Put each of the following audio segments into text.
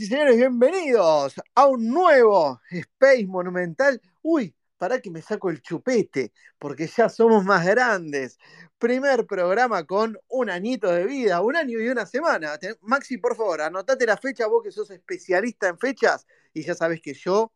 y señores, bienvenidos a un nuevo Space Monumental. Uy, para que me saco el chupete, porque ya somos más grandes. Primer programa con un añito de vida, un año y una semana. Maxi, por favor, anotate la fecha, vos que sos especialista en fechas, y ya sabes que yo,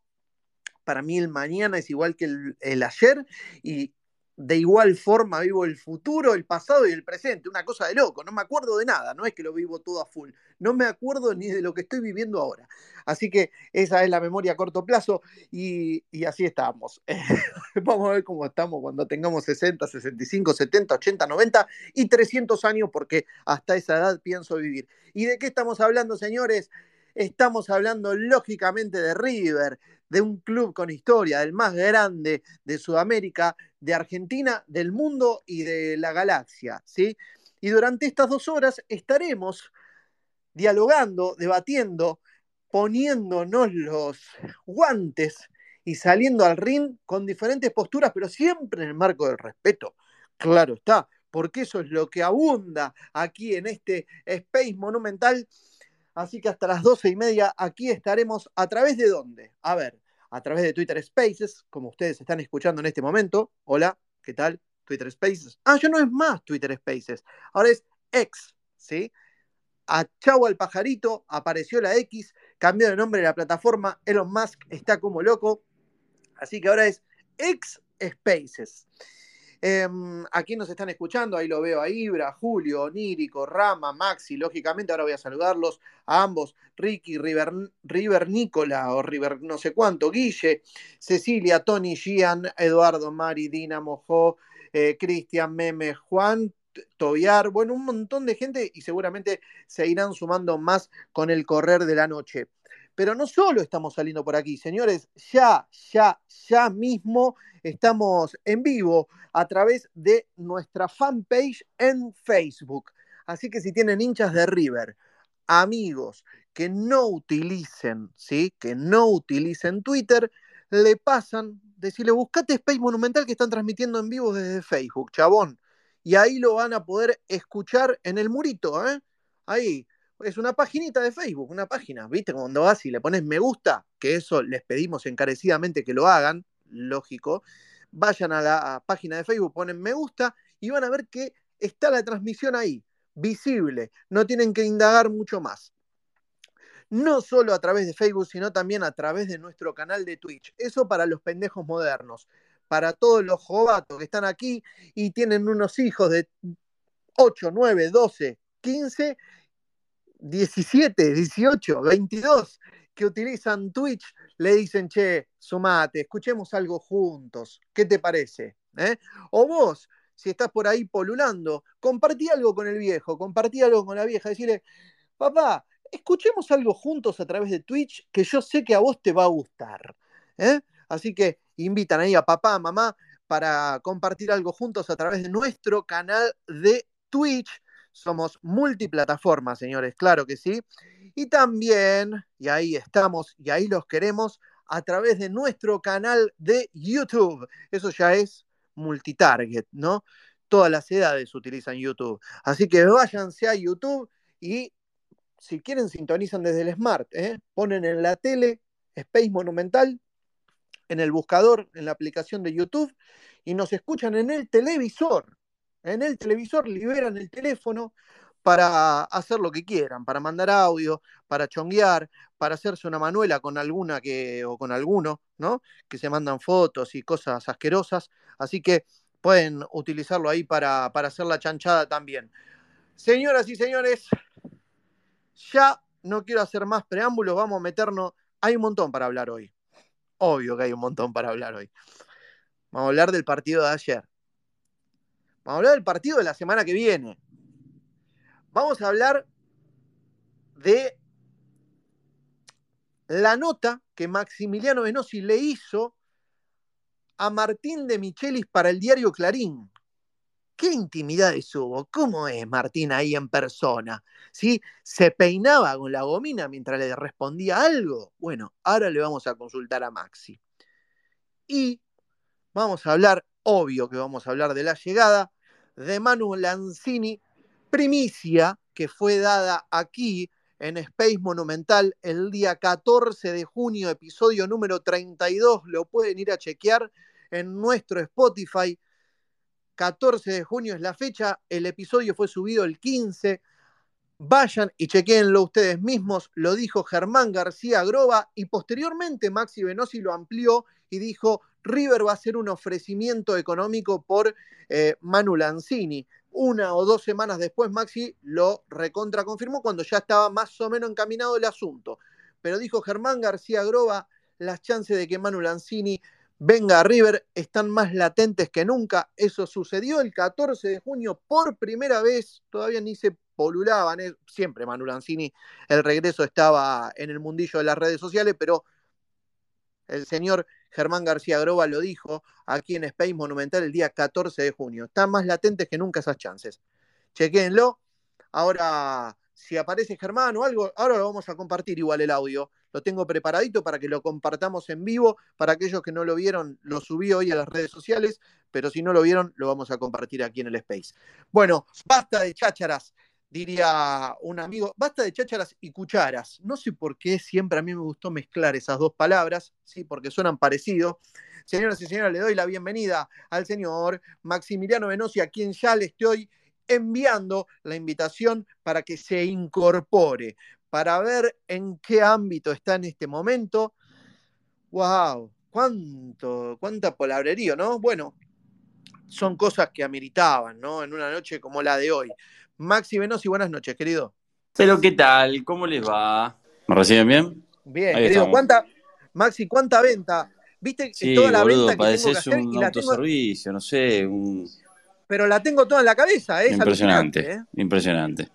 para mí el mañana es igual que el, el ayer, y de igual forma vivo el futuro, el pasado y el presente. Una cosa de loco, no me acuerdo de nada, no es que lo vivo todo a full no me acuerdo ni de lo que estoy viviendo ahora. Así que esa es la memoria a corto plazo y, así estamos. Vamos a ver cómo estamos cuando tengamos 60, 65, 70, 80, 90 y 300 años, porque hasta esa edad pienso vivir. ¿Y de qué estamos hablando, señores? Estamos hablando lógicamente de River, de un club con historia, del más grande de Sudamérica, de Argentina, del mundo y de la galaxia, ¿sí? Y durante estas dos horas estaremos dialogando, debatiendo, poniéndonos los guantes y saliendo al ring con diferentes posturas, pero siempre en el marco del respeto. Claro está, porque eso es lo que abunda aquí en este Space Monumental. Así que hasta las doce y media aquí estaremos a través de dónde? A ver, a través de Twitter Spaces, como ustedes están escuchando en este momento. Hola, ¿qué tal? Twitter Spaces. Ah, ya no es más Twitter Spaces, ahora es X, ¿sí? a Chau al pajarito, apareció la X, cambió de nombre la plataforma, Elon Musk está como loco, así que ahora es X Spaces. Eh, aquí nos están escuchando, ahí lo veo a Ibra, Julio, Onírico, Rama, Maxi, lógicamente ahora voy a saludarlos a ambos, Ricky, River, River Nicola o River no sé cuánto, Guille, Cecilia, Tony, Gian, Eduardo, Mari, Dina, Mojó, eh, Cristian, Meme, Juan, Tobiar, bueno, un montón de gente y seguramente se irán sumando más con el correr de la noche. Pero no solo estamos saliendo por aquí, señores, ya, ya, ya mismo estamos en vivo a través de nuestra fanpage en Facebook. Así que si tienen hinchas de River, amigos que no utilicen, ¿sí? Que no utilicen Twitter, le pasan, decirle, buscate Space Monumental que están transmitiendo en vivo desde Facebook, chabón y ahí lo van a poder escuchar en el murito, ¿eh? Ahí, es una paginita de Facebook, una página, ¿viste? Cuando vas y le pones me gusta, que eso les pedimos encarecidamente que lo hagan, lógico, vayan a la página de Facebook, ponen me gusta y van a ver que está la transmisión ahí, visible, no tienen que indagar mucho más. No solo a través de Facebook, sino también a través de nuestro canal de Twitch. Eso para los pendejos modernos, para todos los jovatos que están aquí y tienen unos hijos de 8, 9, 12, 15 17, 18, 22 que utilizan Twitch le dicen, che, sumate, escuchemos algo juntos, ¿qué te parece? ¿Eh? O vos, si estás por ahí polulando, compartí algo con el viejo, compartí algo con la vieja, decirle, papá, escuchemos algo juntos a través de Twitch que yo sé que a vos te va a gustar. ¿eh? Así que invitan ahí a papá, mamá, para compartir algo juntos a través de nuestro canal de Twitch somos multiplataformas, señores, claro que sí. Y también, y ahí estamos, y ahí los queremos, a través de nuestro canal de YouTube. Eso ya es multitarget, ¿no? Todas las edades utilizan YouTube. Así que váyanse a YouTube y si quieren sintonizan desde el Smart, ¿eh? ponen en la tele Space Monumental, en el buscador, en la aplicación de YouTube y nos escuchan en el televisor en el televisor liberan el teléfono para hacer lo que quieran, para mandar audio, para chonguear, para hacerse una manuela con alguna que, o con alguno, ¿no? Que se mandan fotos y cosas asquerosas. Así que pueden utilizarlo ahí para, para hacer la chanchada también. Señoras y señores, ya no quiero hacer más preámbulos, vamos a meternos. Hay un montón para hablar hoy. Obvio que hay un montón para hablar hoy. Vamos a hablar del partido de ayer. Vamos a hablar del partido de la semana que viene. Vamos a hablar de la nota que Maximiliano Venosi le hizo a Martín de Michelis para el diario Clarín. ¿Qué intimidades hubo? ¿Cómo es Martín ahí en persona? ¿Sí? ¿Se peinaba con la gomina mientras le respondía algo? Bueno, ahora le vamos a consultar a Maxi. Y vamos a hablar, obvio que vamos a hablar de la llegada de Manu Lanzini, primicia que fue dada aquí en Space Monumental el día 14 de junio, episodio número 32, lo pueden ir a chequear en nuestro Spotify. 14 de junio es la fecha, el episodio fue subido el 15. Vayan y chequeenlo ustedes mismos, lo dijo Germán García Groba y posteriormente Maxi Venosi lo amplió y dijo, River va a hacer un ofrecimiento económico por eh, Manu Lanzini. Una o dos semanas después, Maxi lo recontra confirmó cuando ya estaba más o menos encaminado el asunto. Pero dijo Germán García Groba, las chances de que Manu Lanzini venga a River están más latentes que nunca. Eso sucedió el 14 de junio por primera vez, todavía ni se polulaban, eh, siempre Manu Lanzini, el regreso estaba en el mundillo de las redes sociales, pero el señor Germán García Groba lo dijo aquí en Space Monumental el día 14 de junio. Están más latentes que nunca esas chances. Chequéenlo. Ahora, si aparece Germán o algo, ahora lo vamos a compartir igual el audio. Lo tengo preparadito para que lo compartamos en vivo. Para aquellos que no lo vieron, lo subí hoy a las redes sociales, pero si no lo vieron, lo vamos a compartir aquí en el Space. Bueno, basta de chácharas diría un amigo, basta de chácharas y cucharas. No sé por qué siempre a mí me gustó mezclar esas dos palabras, sí, porque suenan parecidos. Señoras y señores, le doy la bienvenida al señor Maximiliano Venosi, a quien ya le estoy enviando la invitación para que se incorpore, para ver en qué ámbito está en este momento. ¡Wow! ¿Cuánto, cuánta palabrería, ¿no? Bueno, son cosas que ameritaban, ¿no? En una noche como la de hoy. Maxi Venosi, buenas noches, querido. Pero, ¿qué tal? ¿Cómo les va? ¿Me reciben bien? Bien, querido. ¿Cuánta, Maxi, cuánta venta? ¿Viste sí, toda la boludo, venta que tengo que hacer? un y la autoservicio, no sé, un... Pero la tengo toda en la cabeza, ¿eh? Impresionante, ¿eh? impresionante.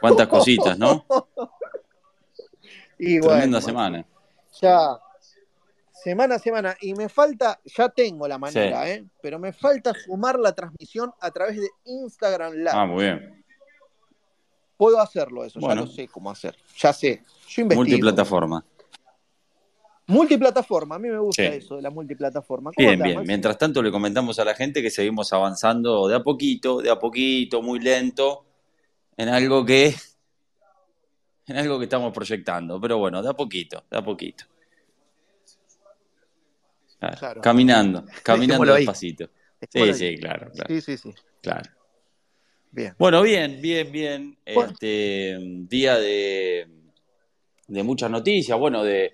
Cuántas cositas, ¿no? y Tremenda semana. Ya, semana a semana. Y me falta, ya tengo la manera, ¿eh? pero me falta sumar la transmisión a través de Instagram Live. Ah, muy bien. Puedo hacerlo eso, ya lo sé cómo hacer. Ya sé. Yo investigo. Multiplataforma. Multiplataforma, a mí me gusta eso de la multiplataforma. Bien, bien. Mientras tanto le comentamos a la gente que seguimos avanzando de a poquito, de a poquito, muy lento, en algo que en algo que estamos proyectando. Pero bueno, da poquito, da poquito. Caminando, caminando despacito. Sí, sí, claro, Sí, sí, sí. Claro. Bien. Bueno, bien, bien, bien. Este día de, de muchas noticias, bueno, de,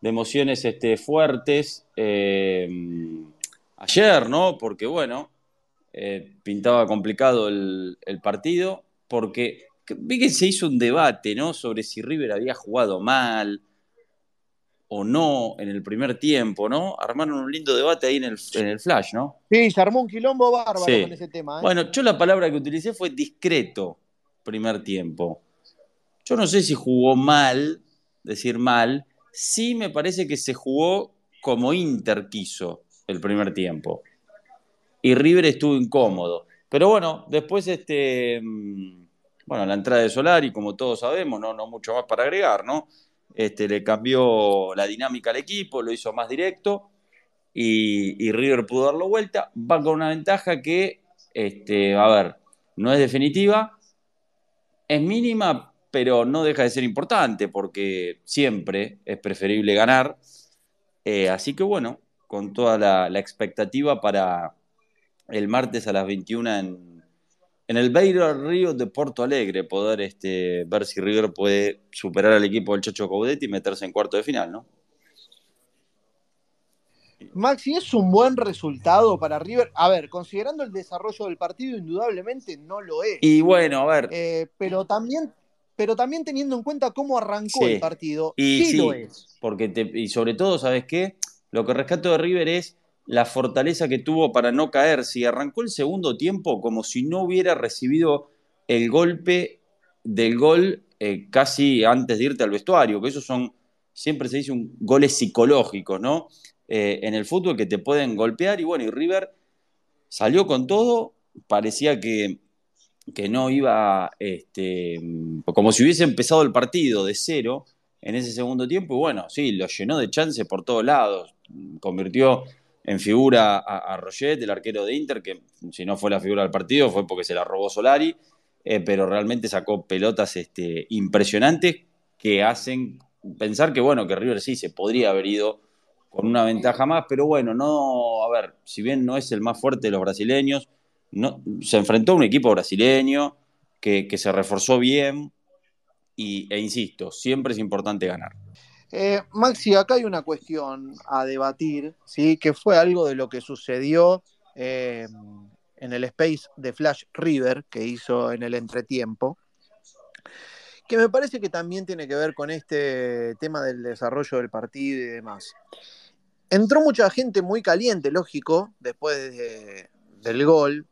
de emociones este, fuertes. Eh, ayer, ¿no? Porque, bueno, eh, pintaba complicado el, el, partido, porque vi que se hizo un debate, ¿no? Sobre si River había jugado mal, o no en el primer tiempo, ¿no? Armaron un lindo debate ahí en el, en el flash, ¿no? Sí, se armó un quilombo bárbaro con ese tema. ¿eh? Bueno, yo la palabra que utilicé fue discreto, primer tiempo. Yo no sé si jugó mal, decir mal, sí me parece que se jugó como Inter quiso el primer tiempo. Y River estuvo incómodo. Pero bueno, después este, mm, bueno, la entrada de Solari, como todos sabemos, no, no mucho más para agregar, ¿no? Este, le cambió la dinámica al equipo, lo hizo más directo y, River pudo darlo vuelta. Va con una ventaja que, este, a ver, no es definitiva, es mínima, pero no deja de ser importante porque siempre es preferible ganar. Eh, así que bueno, con toda la, la expectativa para el martes a las 21 en, en el Beira Río de Porto Alegre poder este, ver si River puede superar al equipo del Chocho Caudetti y meterse en cuarto de final, ¿no? Maxi, ¿es un buen resultado para River? A ver, considerando el desarrollo del partido, indudablemente no lo es. Y bueno, a ver. Eh, pero, también, pero también teniendo en cuenta cómo arrancó el partido, y, sí, lo es. Porque y sobre todo, ¿sabes qué? Lo que rescato de River es la fortaleza que tuvo para no caer. Si arrancó el segundo tiempo como si no hubiera recibido el golpe del gol eh, casi antes de irte al vestuario, que esos son, siempre se dice, un goles psicológicos, ¿no? Eh, en el fútbol que te pueden golpear y bueno, y River salió con todo, parecía que, que no iba, este, como si hubiese empezado el partido de cero en ese segundo tiempo y bueno, sí, lo llenó de chances por todos lados, convirtió en figura a, a el arquero de Inter, que si no fue la figura del partido fue porque se la robó Solari, eh, pero realmente sacó pelotas este, impresionantes que hacen pensar que, bueno, que River sí se podría haber ido con una ventaja más, pero bueno, no, a ver, si bien no es el más fuerte de los brasileños, no, se enfrentó a un equipo brasileño que, que se reforzó bien y, e insisto, siempre es importante ganar. Eh, Maxi, acá hay una cuestión a debatir, ¿sí? que fue algo de lo que sucedió eh, en el space de Flash River que hizo en el entretiempo, que me parece que también tiene que ver con este tema del desarrollo del partido y demás. Entró mucha gente muy caliente, lógico, después del gol,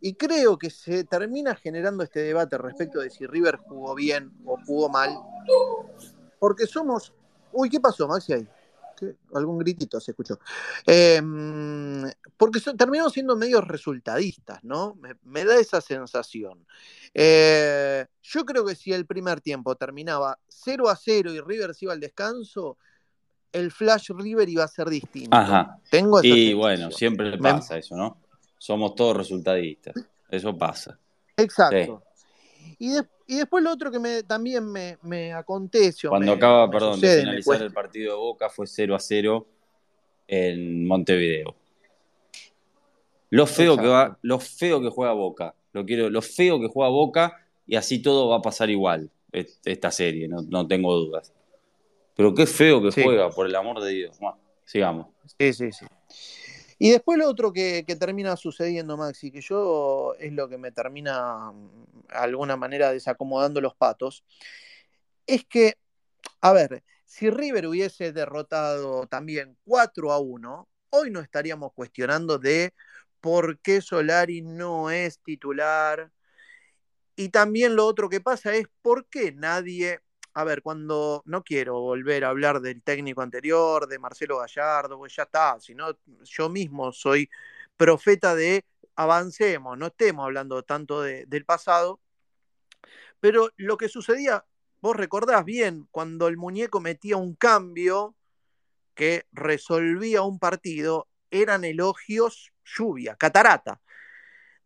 y creo que se termina generando este debate respecto de si River jugó bien o jugó mal, porque somos. Uy, ¿qué pasó, Maxi? Ahí? Algún gritito se escuchó. Em, porque terminamos siendo medios resultadistas, ¿no? Me, da esa sensación. Eh, yo creo que si el primer tiempo terminaba 0 a 0 y River se iba al descanso, el Flash River iba a ser distinto. Ajá. Tengo y bueno, siempre pasa eso, ¿no? Somos todos resultadistas. Eso pasa. Exacto. Y, después lo otro que me, también me, me acontece. Cuando acaba, perdón, de finalizar el partido de Boca fue 0 a 0 en Montevideo. Lo feo, que va, lo feo que juega Boca. Lo, quiero, lo feo que juega Boca y así todo va a pasar igual, esta serie, no, no tengo dudas. Pero qué feo que juega, por el amor de Dios. sigamos. Sí, sí, sí. Y después lo otro que, termina sucediendo, Maxi, que yo es lo que me termina de mm, alguna manera desacomodando los patos, es que, a ver, si River hubiese derrotado también 4 a 1, hoy no estaríamos cuestionando de por qué Solari no es titular. Y también lo otro que pasa es por qué nadie a ver, cuando no quiero volver a hablar del técnico anterior, de Marcelo Gallardo, pues ya está, sino yo mismo soy profeta de avancemos, no estemos hablando tanto del pasado, pero lo que sucedía, vos recordás bien, cuando el muñeco metía un cambio que resolvía un partido, eran elogios, lluvia, catarata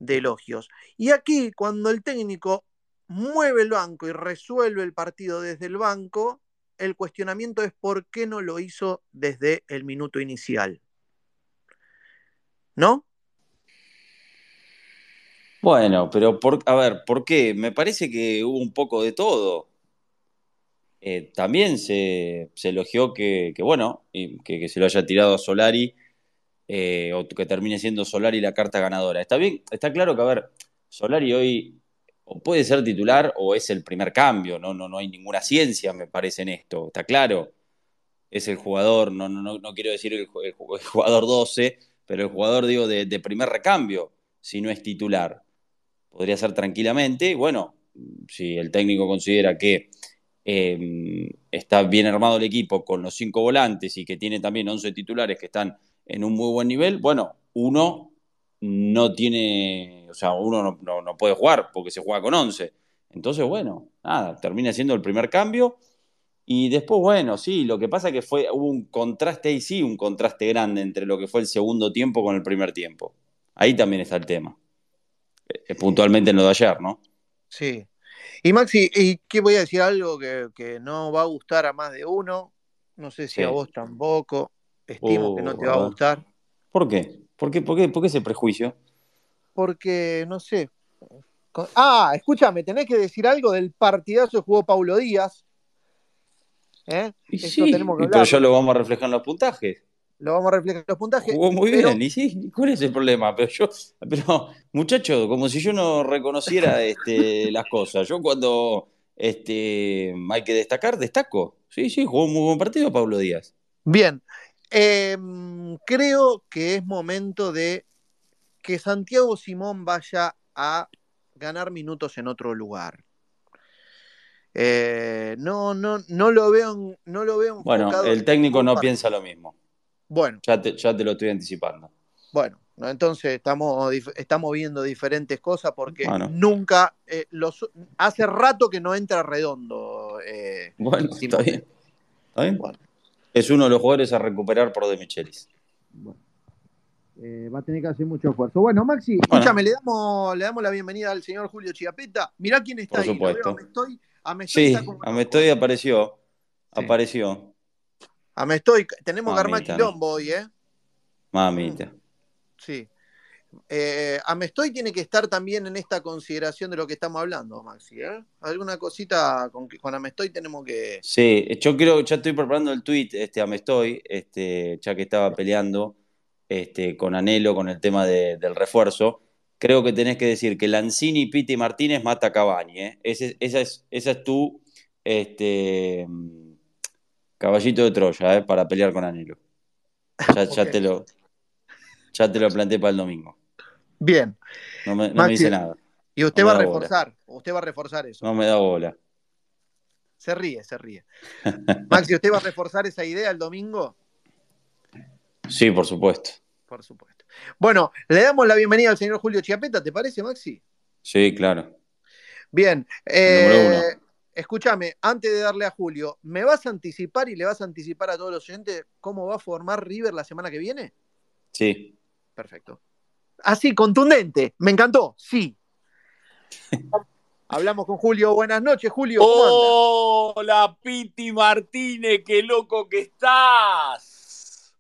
de elogios. Y aquí, cuando el técnico mueve el banco y resuelve el partido desde el banco, el cuestionamiento es por qué no lo hizo desde el minuto inicial. ¿No? Bueno, pero por, a ver, ¿por qué? Me parece que hubo un poco de todo. Eh, también se, elogió que, bueno, que, que, se lo haya tirado a Solari, eh, o que termine siendo Solari la carta ganadora. Está bien, está claro que, a ver, Solari hoy o puede ser titular o es el primer cambio, no, no, no hay ninguna ciencia, me parece, en esto, está claro. Es el jugador, no, no, no quiero decir el, jugador 12, pero el jugador, digo, de, primer recambio, si no es titular podría ser tranquilamente. Bueno, si el técnico considera que em, está bien armado el equipo con los cinco volantes y que tiene también 11 titulares que están en un muy buen nivel, bueno, uno no tiene, o sea, uno no, puede jugar porque se juega con 11. Entonces, bueno, nada, termina siendo el primer cambio. Y después, bueno, sí, lo que pasa es que fue, hubo un contraste ahí, sí, un contraste grande entre lo que fue el segundo tiempo con el primer tiempo. Ahí también está el tema. Eh, puntualmente en lo de ayer, ¿no? Sí. Y Maxi, ¿y qué voy a decir algo que, no va a gustar a más de uno? No sé si a vos tampoco. Estimo que no te va a uh, gustar. ¿Por qué? ¿Por qué, por qué? ¿Por qué ese prejuicio? Porque, no sé. Ah, escúchame, tenés que decir algo del partidazo que jugó Paulo Díaz. ¿Eh? sí, pero ya lo vamos a reflejar en los puntajes lo vamos a reflejar en los puntajes. Jugó muy bien, y sí, ¿cuál es el problema? Pero yo, pero, muchacho, como si yo no reconociera este, las cosas. Yo cuando este, hay que destacar, destaco. Sí, sí, jugó un muy buen partido Pablo Díaz. Bien, em, creo que es momento de que Santiago Simón vaya a ganar minutos en otro lugar. Eh, no, no, no lo veo, no lo veo. Bueno, el técnico no piensa lo mismo. Bueno. Ya te, ya te lo estoy anticipando. Bueno, entonces estamos, estamos viendo diferentes cosas porque nunca, eh, los, hace rato que no entra redondo. Eh, bueno, está bien. ¿Está bien? Es uno de los jugadores a recuperar por De Michelis. Eh, va a tener que hacer mucho esfuerzo. Bueno, Maxi, escúchame, le damos, le damos la bienvenida al señor Julio Chiapeta. Mirá quién está por ahí. Supuesto. sí, Amestoy apareció. Apareció. estoy, tenemos que armar quilombo hoy, ¿eh? Mamita. Sí. Eh, Amestoy tiene que estar también en esta consideración de lo que estamos hablando, Maxi. ¿eh? Alguna cosita con, con Amestoy tenemos que. Sí, yo quiero, ya estoy preparando el tweet, este Amestoy, este, ya que estaba peleando este, con Anhelo con el tema del refuerzo. Creo que tenés que decir que Lanzini, Piti Martínez mata a Cavani. ¿eh? esa, es, esa es tu este, Caballito de Troya, ¿eh? para pelear con Anilo. Ya, te lo, ya te lo planteé para el domingo. Bien. No me, dice nada. Y usted va a reforzar, usted va a reforzar eso. No me da bola. Se ríe, se ríe. Maxi, ¿usted va a reforzar esa idea el domingo? Sí, por supuesto. Por supuesto. Bueno, le damos la bienvenida al señor Julio Chiapeta, ¿te parece, Maxi? Sí, claro. Bien. Eh, escúchame, antes de darle a Julio, ¿me vas a anticipar y le vas a anticipar a todos los oyentes cómo va a formar River la semana que viene? Sí. Perfecto. Así, contundente. Me encantó. Sí. Hablamos con Julio. Buenas noches, Julio. Hola, Piti Martínez, qué loco que estás.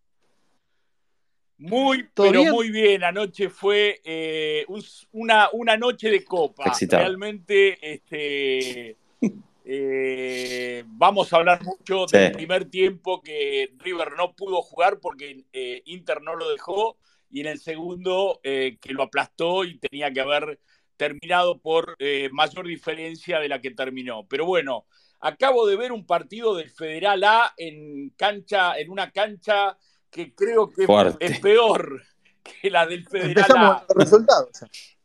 Muy, pero muy bien. Anoche fue eh, una, una, noche de copa. Realmente, este, eh, vamos a hablar mucho del primer tiempo que River no pudo jugar porque eh, Inter no lo dejó y en el segundo eh, que lo aplastó y tenía que haber terminado por mayor diferencia de la que terminó. Pero bueno, acabo de ver un partido del Federal A en cancha, en una cancha que creo que es peor que la del Federal A. Los resultados.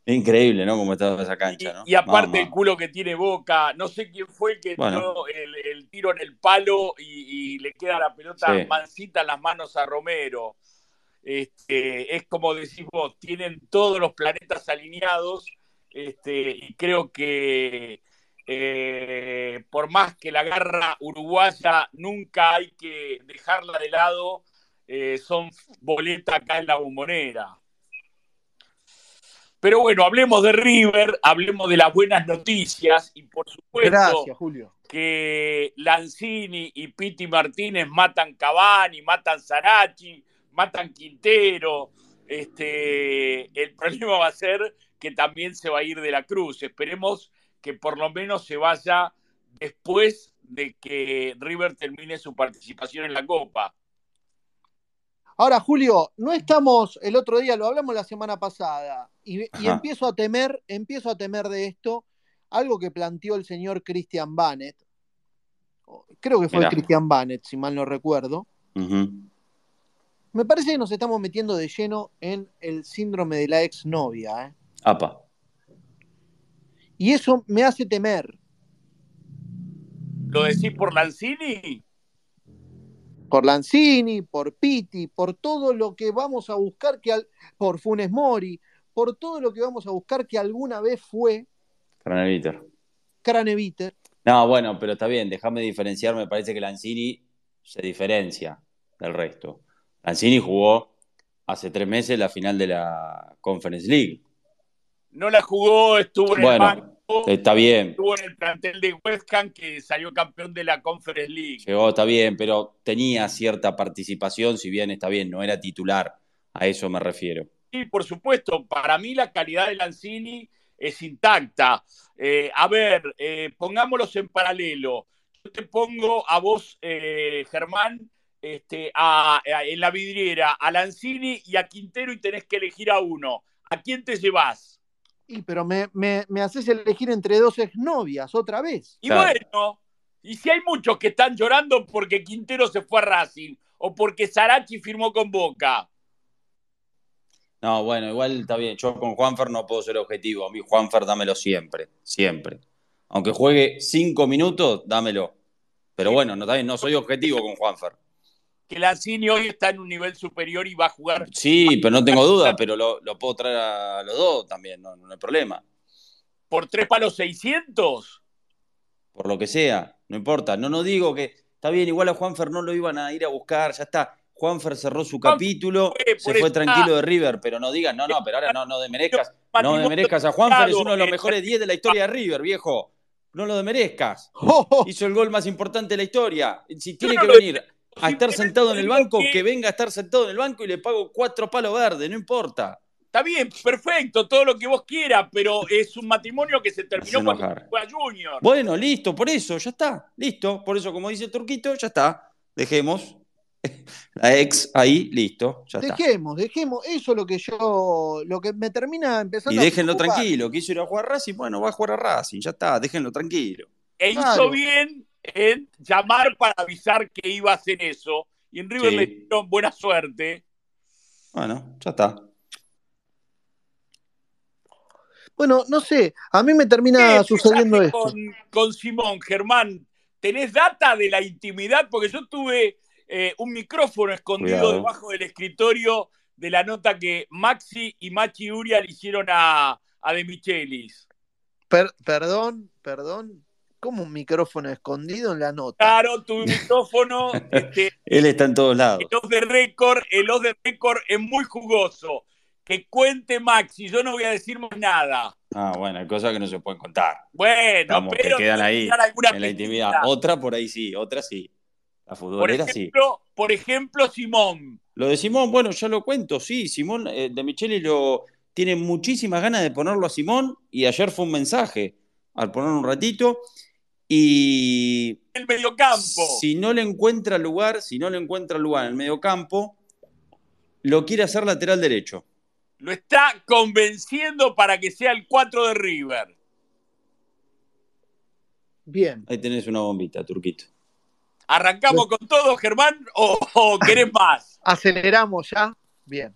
Increíble, ¿no? Como está esa cancha, ¿no? Y, aparte el culo que tiene Boca, no sé quién fue el que dio el, tiro en el palo y, le queda la pelota mansita en las manos a Romero. Este, es como decís vos, tienen todos los planetas alineados este, y creo que eh, por más que la garra uruguaya nunca hay que dejarla de lado, eh, son boleta acá en la bombonera. Pero bueno, hablemos de River, hablemos de las buenas noticias y por supuesto que Lanzini y Piti Martínez matan Cavani, matan Sarachi, matan Quintero. Este, el problema va a ser que también se va a ir de la Cruz. Esperemos que por lo menos se vaya después de que River termine su participación en la Copa. Ahora, Julio, no estamos, el otro día lo hablamos la semana pasada, y, empiezo a temer, empiezo a temer de esto, algo que planteó el señor Christian Bannett. Creo que fue Christian Bannett, si mal no recuerdo. Me parece que nos estamos metiendo de lleno en el síndrome de la exnovia. ¿eh? Apa. Y eso me hace temer. ¿Lo decís por Lanzini? por Lanzini, por Pitti, por todo lo que vamos a buscar que al, por Funes Mori, por todo lo que vamos a buscar que alguna vez fue Craneviter. Craneviter. No, bueno, pero está bien, déjame diferenciar, me parece que Lanzini se diferencia del resto. Lanzini jugó hace tres meses la final de la Conference League. No la jugó, estuvo en el banco Está bien. Estuvo en el plantel de West Ham que salió campeón de la Conference League. Llegó, está bien, pero tenía cierta participación, si bien está bien, no era titular. A eso me refiero. Sí, por supuesto. Para mí la calidad de Lanzini es intacta. Eh, a ver, eh, pongámoslos en paralelo. Yo te pongo a vos, eh, Germán, este, en la vidriera, a Lanzini y a Quintero y tenés que elegir a uno. ¿A quién te llevas? Y pero me, me, haces elegir entre dos exnovias otra vez. Y bueno, y si hay muchos que están llorando porque Quintero se fue a Racing o porque Sarachi firmó con Boca. No, bueno, igual está bien. Yo con Juanfer no puedo ser objetivo. A mí Juanfer dámelo siempre, siempre. Aunque juegue cinco minutos, dámelo. Pero bueno, no, no soy objetivo con Juanfer que Lanzini hoy está en un nivel superior y va a jugar. Sí, pero no tengo duda, pero lo, puedo traer a los dos también, no, hay problema. ¿Por tres palos 600? Por lo que sea, no importa. No, no digo que. Está bien, igual a Juanfer no lo iban a ir a buscar, ya está. Juanfer cerró su capítulo, se fue tranquilo de River, pero no digan, no, no, pero ahora no, no demerezcas. No demerezcas a Juanfer, es uno de los mejores 10 de la historia de River, viejo. No lo demerezcas. Hizo el gol más importante de la historia. Si tiene que venir a estar sentado en el banco, que... venga a estar sentado en el banco y le pago cuatro palos verdes, no importa. Está bien, perfecto, todo lo que vos quieras, pero es un matrimonio que se terminó cuando fue a Junior. Bueno, listo, por eso, ya está, listo. Por eso, como dice Turquito, ya está. Dejemos la ex ahí, listo, ya dejemos, dejemos, eso es lo que yo, lo que me termina empezando Y déjenlo tranquilo, quiso ir a jugar a Racing, bueno, va a jugar a Racing, ya está, déjenlo tranquilo. E hizo bien en llamar para avisar que iba a hacer eso. Y en River le dieron buena suerte. Bueno, ya está. Bueno, no sé, a mí me termina sucediendo esto. Con, con, Simón, Germán, ¿tenés data de la intimidad? Porque yo tuve eh, un micrófono escondido debajo del escritorio de la nota que Maxi y Machi Uria le hicieron a, a De Michelis. perdón, perdón, como un micrófono escondido en la nota. Claro, tu micrófono. Este, Él está en todos lados. El os de récord, el os de récord es muy jugoso. Que cuente Maxi, yo no voy a decir más nada. Ah, bueno, hay cosas que no se pueden contar. Bueno, pero que quedan ahí en la intimidad. Otra por ahí sí, otra sí. La futbolera sí. Por ejemplo, por ejemplo, Simón. Lo de Simón, bueno, ya lo cuento, sí. Simón eh, de Micheli lo tiene muchísimas ganas de ponerlo a Simón y ayer fue un mensaje al poner un ratito y. El mediocampo. Si no le encuentra lugar, si no le encuentra lugar en el mediocampo, lo quiere hacer lateral derecho. Lo está convenciendo para que sea el 4 de River. Bien. Ahí tenés una bombita, Turquito. ¿Arrancamos con todo, Germán, o, querés más? Aceleramos ya. Bien.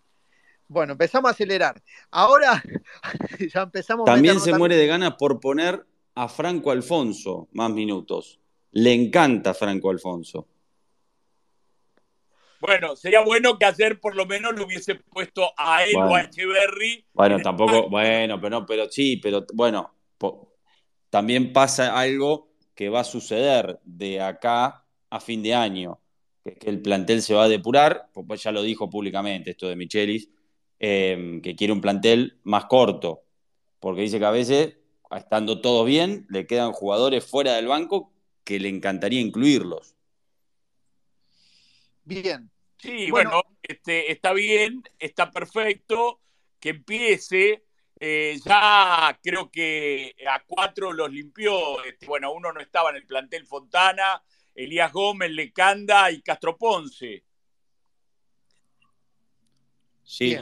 Bueno, empezamos a acelerar. Ahora ya empezamos También se muere de ganas por poner a Franco Alfonso más minutos. Le encanta Franco Alfonso. Bueno, sería bueno que ayer por lo menos lo hubiese puesto a él o a Echeverry. Bueno, tampoco, bueno, pero no, pero sí, pero bueno, también pasa algo que va a suceder de acá a fin de año, que, que el plantel se va a depurar, pues ya lo dijo públicamente esto de Michelis, em, que quiere un plantel más corto, porque dice que a veces, estando todo bien, le quedan jugadores fuera del banco que le encantaría incluirlos. Bien. Sí, bueno, este, está bien, está perfecto, que empiece. Eh, ya creo que a cuatro los limpió. Este, bueno, uno no estaba en el plantel Fontana, Elías Gómez, Lecanda y Castro Ponce. Sí.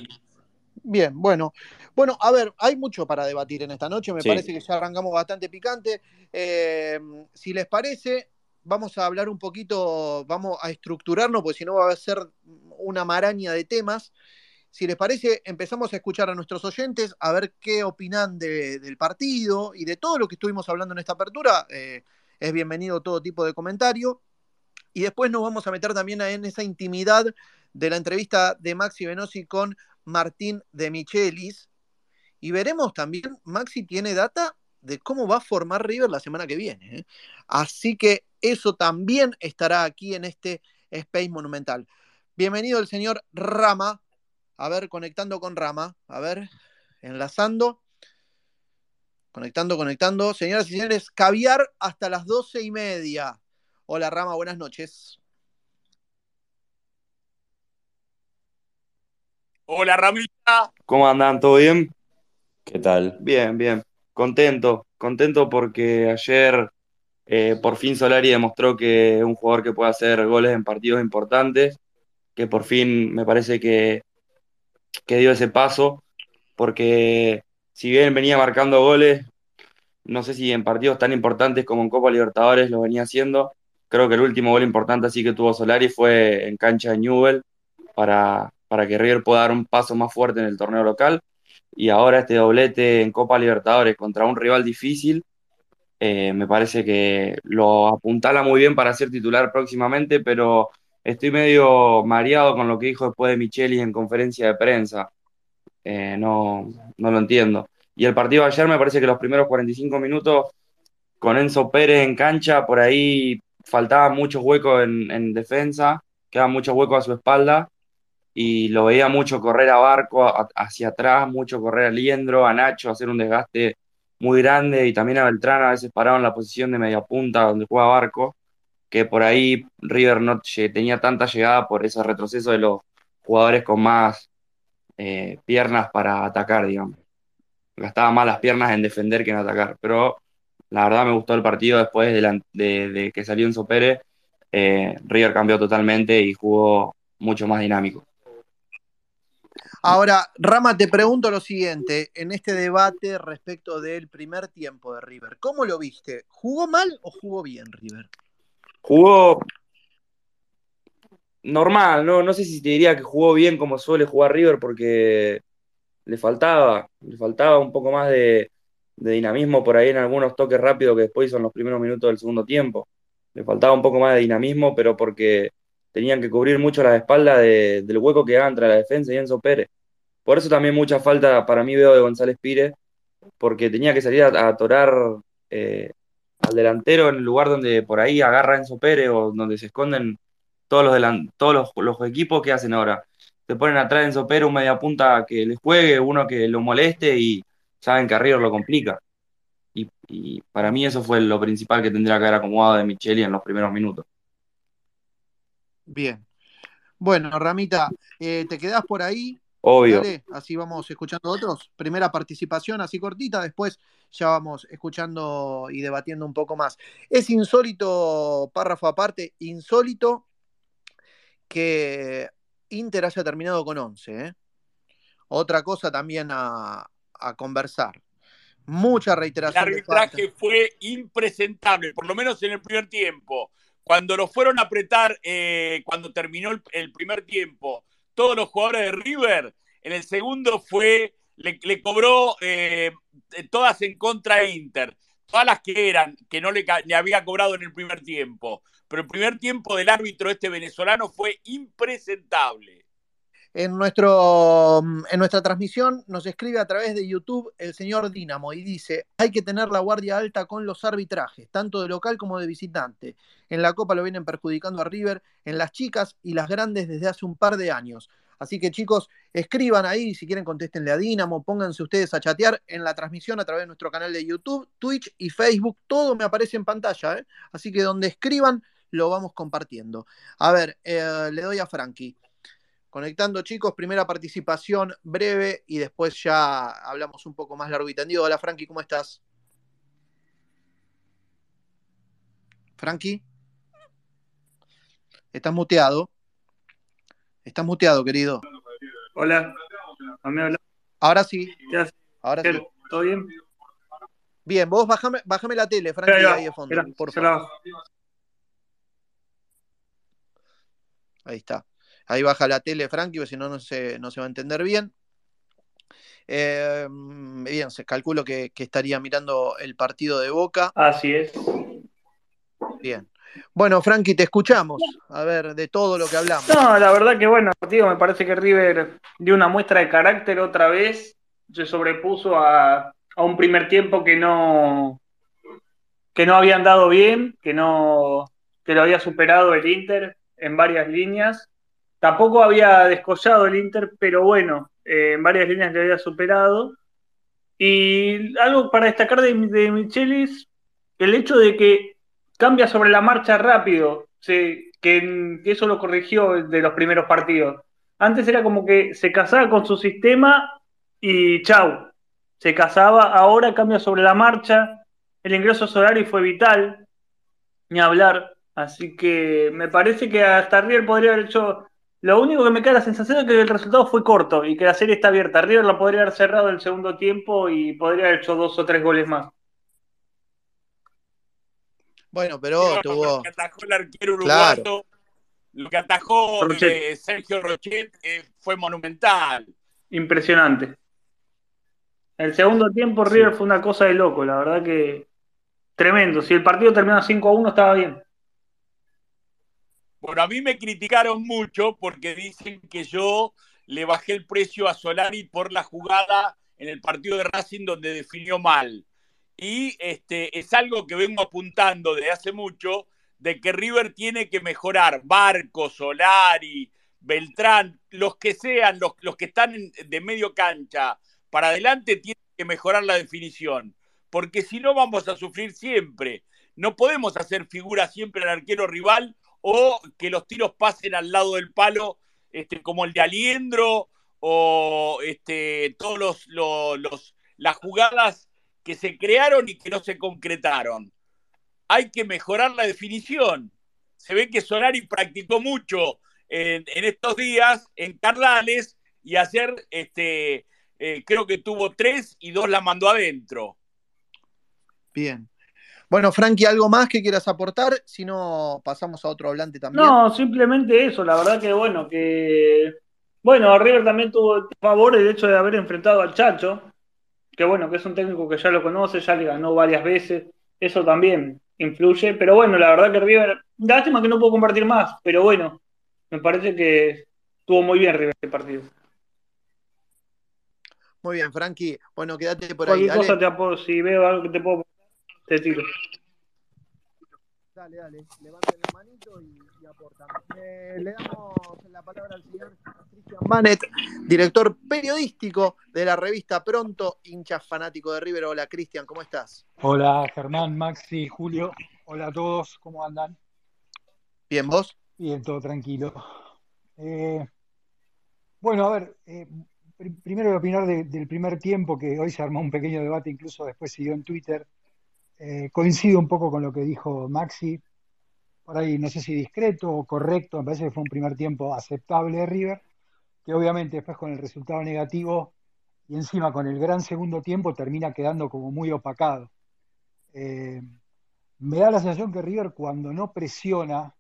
Bien. bueno. Bueno, a ver, hay mucho para debatir en esta noche. Me parece que ya arrancamos bastante picante. Eh, si les parece, vamos a hablar un poquito, vamos a estructurarnos, porque si no va a ser una maraña de temas. Si les parece, empezamos a escuchar a nuestros oyentes, a ver qué opinan del partido y de todo lo que estuvimos hablando en esta apertura. Eh, es bienvenido todo tipo de comentario. Y después nos vamos a meter también en esa intimidad de la entrevista de Maxi Venosi con Martín de Michelis. Y veremos también, Maxi tiene data de cómo va a formar River la semana que viene. ¿eh? Así que eso también estará aquí en este Space Monumental. Bienvenido el señor Rama. A ver, conectando con Rama. A ver, enlazando. Conectando, conectando. Señoras y señores, caviar hasta las doce y media. Hola Rama, buenas noches. Hola Ramita. ¿Cómo andan? ¿Todo bien? ¿Qué tal? Bien, bien. Contento, contento porque ayer eh, por fin Solari demostró que es un jugador que puede hacer goles en partidos importantes, que por fin me parece que, que dio ese paso, porque si bien venía marcando goles, no sé si en partidos tan importantes como en Copa Libertadores lo venía haciendo. Creo que el último gol importante así que tuvo Solari fue en cancha de Newell para, para que River pueda dar un paso más fuerte en el torneo local. Y ahora este doblete en Copa Libertadores contra un rival difícil, eh, me parece que lo apuntala muy bien para ser titular próximamente, pero estoy medio mareado con lo que dijo después de Micheli en conferencia de prensa. Eh, no, no lo entiendo. Y el partido de ayer me parece que los primeros 45 minutos con Enzo Pérez en cancha, por ahí faltaba muchos huecos en, en defensa, quedaba muchos huecos a su espalda y lo veía mucho correr a Barco hacia atrás, mucho correr a Liendro, a Nacho, hacer un desgaste muy grande y también a Beltrán a veces parado en la posición de media punta donde juega Barco, que por ahí River no tenía tanta llegada por ese retroceso de los jugadores con más eh, piernas para atacar, digamos. Gastaba más las piernas en defender que en atacar. Pero la verdad me gustó el partido después de, que salió Enzo Pérez. Eh, River cambió totalmente y jugó mucho más dinámico. Ahora, Rama, te pregunto lo siguiente, en este debate respecto del primer tiempo de River, ¿cómo lo viste? ¿Jugó mal o jugó bien River? Jugó normal, no, no sé si te diría que jugó bien como suele jugar River porque le faltaba, le faltaba un poco más de, dinamismo por ahí en algunos toques rápidos que después son los primeros minutos del segundo tiempo. Le faltaba un poco más de dinamismo, pero porque tenían que cubrir mucho la espalda del hueco que da entre la defensa y Enzo Pérez. Por eso también mucha falta para mí veo de González Pires, porque tenía que salir a, atorar eh, al delantero en el lugar donde por ahí agarra Enzo Pérez o donde se esconden todos los, todos los, equipos que hacen ahora. Se ponen atrás Enzo Pérez un media punta que le juegue, uno que lo moleste y saben que arriba lo complica. Y, para mí eso fue lo principal que tendría que haber acomodado de Micheli en los primeros minutos. Bien. Bueno, Ramita, eh, ¿te quedás por ahí? Obvio. así vamos escuchando otros. Primera participación así cortita, después ya vamos escuchando y debatiendo un poco más. Es insólito, párrafo aparte, insólito que Inter haya terminado con 11. ¿eh? Otra cosa también a, conversar. Mucha reiteración. El arbitraje fue impresentable, por lo menos en el primer tiempo. Cuando lo fueron a apretar, eh, cuando terminó el, primer tiempo, todos los jugadores de River, en el segundo fue, le, cobró eh, todas en contra de Inter, todas las que eran, que no le, le, había cobrado en el primer tiempo. Pero el primer tiempo del árbitro este venezolano fue impresentable. En, nuestro, mm, en nuestra transmisión nos escribe a través de YouTube el señor Dinamo y dice, hay que tener la guardia alta con los arbitrajes, tanto de local como de visitante. En la Copa lo vienen perjudicando a River, en las chicas y las grandes desde hace un par de años. Así que chicos, escriban ahí, si quieren contéstenle a Dinamo, pónganse ustedes a chatear en la transmisión a través de nuestro canal de YouTube, Twitch y Facebook, todo me aparece en pantalla, ¿eh? así que donde escriban lo vamos compartiendo. A ver, eh, le doy a Frankie. Conectando chicos, primera participación breve y después ya hablamos un poco más largo y tendido. Hola Frankie, ¿cómo estás? Frankie. Estás muteado. Estás muteado, querido. Hola. Ahora sí. Ahora sí. ¿Todo bien? Bien, vos bájame, bájame la tele, Frankie, ahí de fondo, por favor. Ahí está. Ahí baja la tele, Frankie, porque si no, no se, no se va a entender bien. Eh, bien, se calculo que, que, estaría mirando el partido de Boca. Así es. Bien. Bueno, Frankie, te escuchamos. A ver, de todo lo que hablamos. No, la verdad que bueno, partido me parece que River dio una muestra de carácter otra vez. Se sobrepuso a, a un primer tiempo que no que no habían dado bien, que no que lo había superado el Inter en varias líneas. Tampoco había descollado el Inter, pero bueno, eh, en varias líneas le había superado. Y algo para destacar de, Michelis, el hecho de que cambia sobre la marcha rápido, que, eso lo corrigió de los primeros partidos. Antes era como que se casaba con su sistema y chau, se casaba, ahora cambia sobre la marcha, el ingreso Solari fue vital, ni hablar, así que me parece que hasta River podría haber hecho lo único que me queda la sensación es que el resultado fue corto y que la serie está abierta. River la podría haber cerrado el segundo tiempo y podría haber hecho dos o tres goles más. Bueno, pero tuvo. Lo que atajó el arquero uruguayo, lo que atajó eh, Sergio Rochet eh, fue monumental. Impresionante. El segundo tiempo River fue una cosa de loco, la verdad que tremendo. Si el partido terminaba 5 a 1 estaba bien. Bueno, a mí me criticaron mucho porque dicen que yo le bajé el precio a Solari por la jugada en el partido de Racing donde definió mal. Y este, es algo que vengo apuntando desde hace mucho, de que River tiene que mejorar. Barco, Solari, Beltrán, los que sean, los, los que están de medio cancha para adelante, tienen que mejorar la definición. Porque si no, vamos a sufrir siempre. No podemos hacer figura siempre al arquero rival o que los tiros pasen al lado del palo, este, como el de Aliendro, o este, todos los, las jugadas que se crearon y que no se concretaron. Hay que mejorar la definición. Se ve que Solari practicó mucho en, estos días en Carlales y ayer este, eh, creo que tuvo tres y dos la mandó adentro. Bien. Bueno, Frankie, ¿algo más que quieras aportar? Si no, pasamos a otro hablante también. No, simplemente eso, la verdad que bueno, que bueno, River también tuvo el favor el hecho de haber enfrentado al Chacho, que bueno, que es un técnico que ya lo conoce, ya le ganó varias veces, eso también influye, pero bueno, la verdad que River, lástima que no puedo compartir más, pero bueno, me parece que estuvo muy bien River este partido. Muy bien, Frankie. Bueno, quédate por ahí. Cosa te si veo algo que te puedo te tiro. Dale, dale, levanten la manito y, y aportan. Eh, le damos la palabra al señor Cristian Manet, director periodístico de la revista Pronto, hincha fanático de River. Hola, Cristian, ¿cómo estás? Hola, Germán, Maxi, Julio. Hola a todos, ¿cómo andan? Bien, ¿vos? Bien, todo tranquilo. Eh, bueno, a ver, eh, primero voy a opinar de, del primer tiempo, que hoy se armó un pequeño debate, incluso después siguió en Twitter eh, coincido un poco con lo que dijo Maxi, por ahí no sé si discreto o correcto, me parece que fue un primer tiempo aceptable de River, que obviamente después con el resultado negativo y encima con el gran segundo tiempo termina quedando como muy opacado. Eh, me da la sensación que River cuando no presiona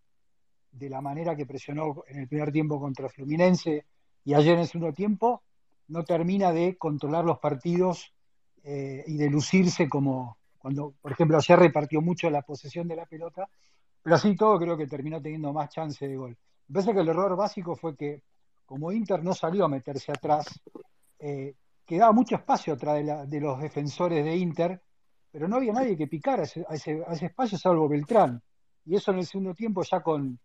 de la manera que presionó en el primer tiempo contra Fluminense y ayer en el segundo tiempo, no termina de controlar los partidos eh, y de lucirse como, cuando, por ejemplo, ayer repartió mucho la posesión de la pelota, pero así todo creo que terminó teniendo más chance de gol. Me parece que el error básico fue que, como Inter no salió a meterse atrás, eh, quedaba mucho espacio atrás de, los defensores de Inter, pero no había nadie que picara a ese, espacio salvo Beltrán. Y eso en el segundo tiempo ya con,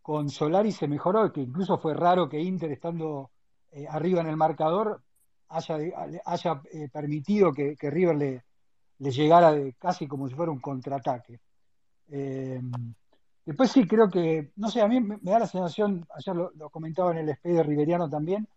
con Solari se mejoró, que incluso fue raro que Inter, estando eh, arriba en el marcador haya, haya eh, permitido que, River le, le, llegara de, casi como si fuera un contraataque. Eh, después sí, creo que, no sé, a mí me, da la sensación, ayer lo, comentaba en el de Riveriano también,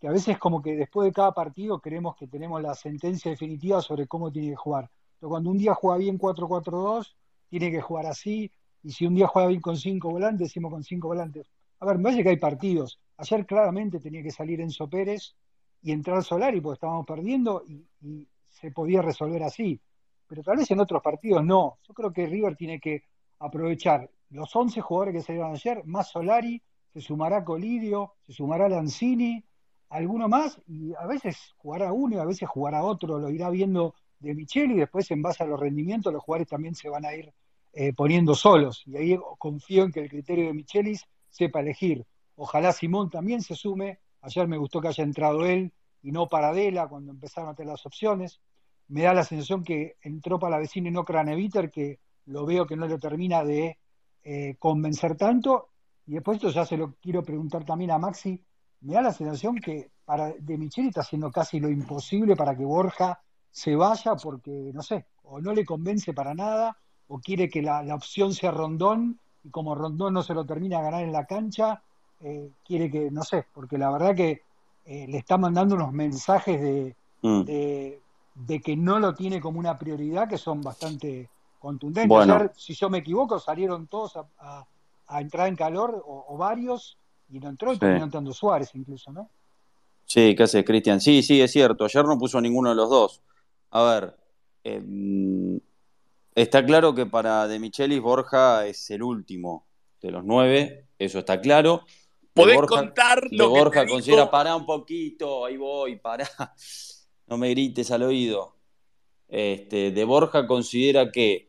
que a veces como que después de cada partido creemos que tenemos la sentencia definitiva sobre cómo tiene que jugar. Pero cuando un día juega bien 4-4-2, tiene que jugar así, y si un día juega bien con cinco volantes, decimos con cinco volantes. A ver, me parece que hay partidos. Ayer claramente tenía que salir Enzo Pérez y entrar Solari porque estábamos perdiendo y, se podía resolver así. Pero tal vez en otros partidos no. Yo creo que River tiene que aprovechar los 11 jugadores que salieron ayer, más Solari, se sumará Colidio, se sumará Lanzini, alguno más, y a veces jugará uno y a veces jugará otro, lo irá viendo de Michel y después en base a los rendimientos los jugadores también se van a ir eh, poniendo solos. Y ahí confío en que el criterio de Michelis sepa elegir. Ojalá Simón también se sume. Ayer me gustó que haya entrado él y no Paradela cuando empezaron a tener las opciones. Me da la sensación que entró para la vecina y no Craneviter, que lo veo que no le termina de eh, convencer tanto. Y después esto ya se lo quiero preguntar también a Maxi. Me da la sensación que para de Micheli está haciendo casi lo imposible para que Borja se vaya porque, no sé, o no le convence para nada, o quiere que la, opción sea Rondón, y como Rondón no se lo termina a ganar en la cancha, eh, quiere que, no sé, porque la verdad que eh, le está mandando unos mensajes mm. de, de, que no lo tiene como una prioridad que son bastante contundentes. Bueno. si yo me equivoco, salieron todos a, entrar en calor, o, varios, y no entró, y terminó entrando Suárez incluso, ¿no? Sí, ¿qué hace Cristian? Sí, sí, es cierto. Ayer no puso ninguno de los dos. A ver, eh, Está claro que para De Michelis Borja es el último de los nueve, eso está claro. Podés contar lo de Borja considera, pará un poquito, ahí voy, pará, no me grites al oído. Este, de Borja considera que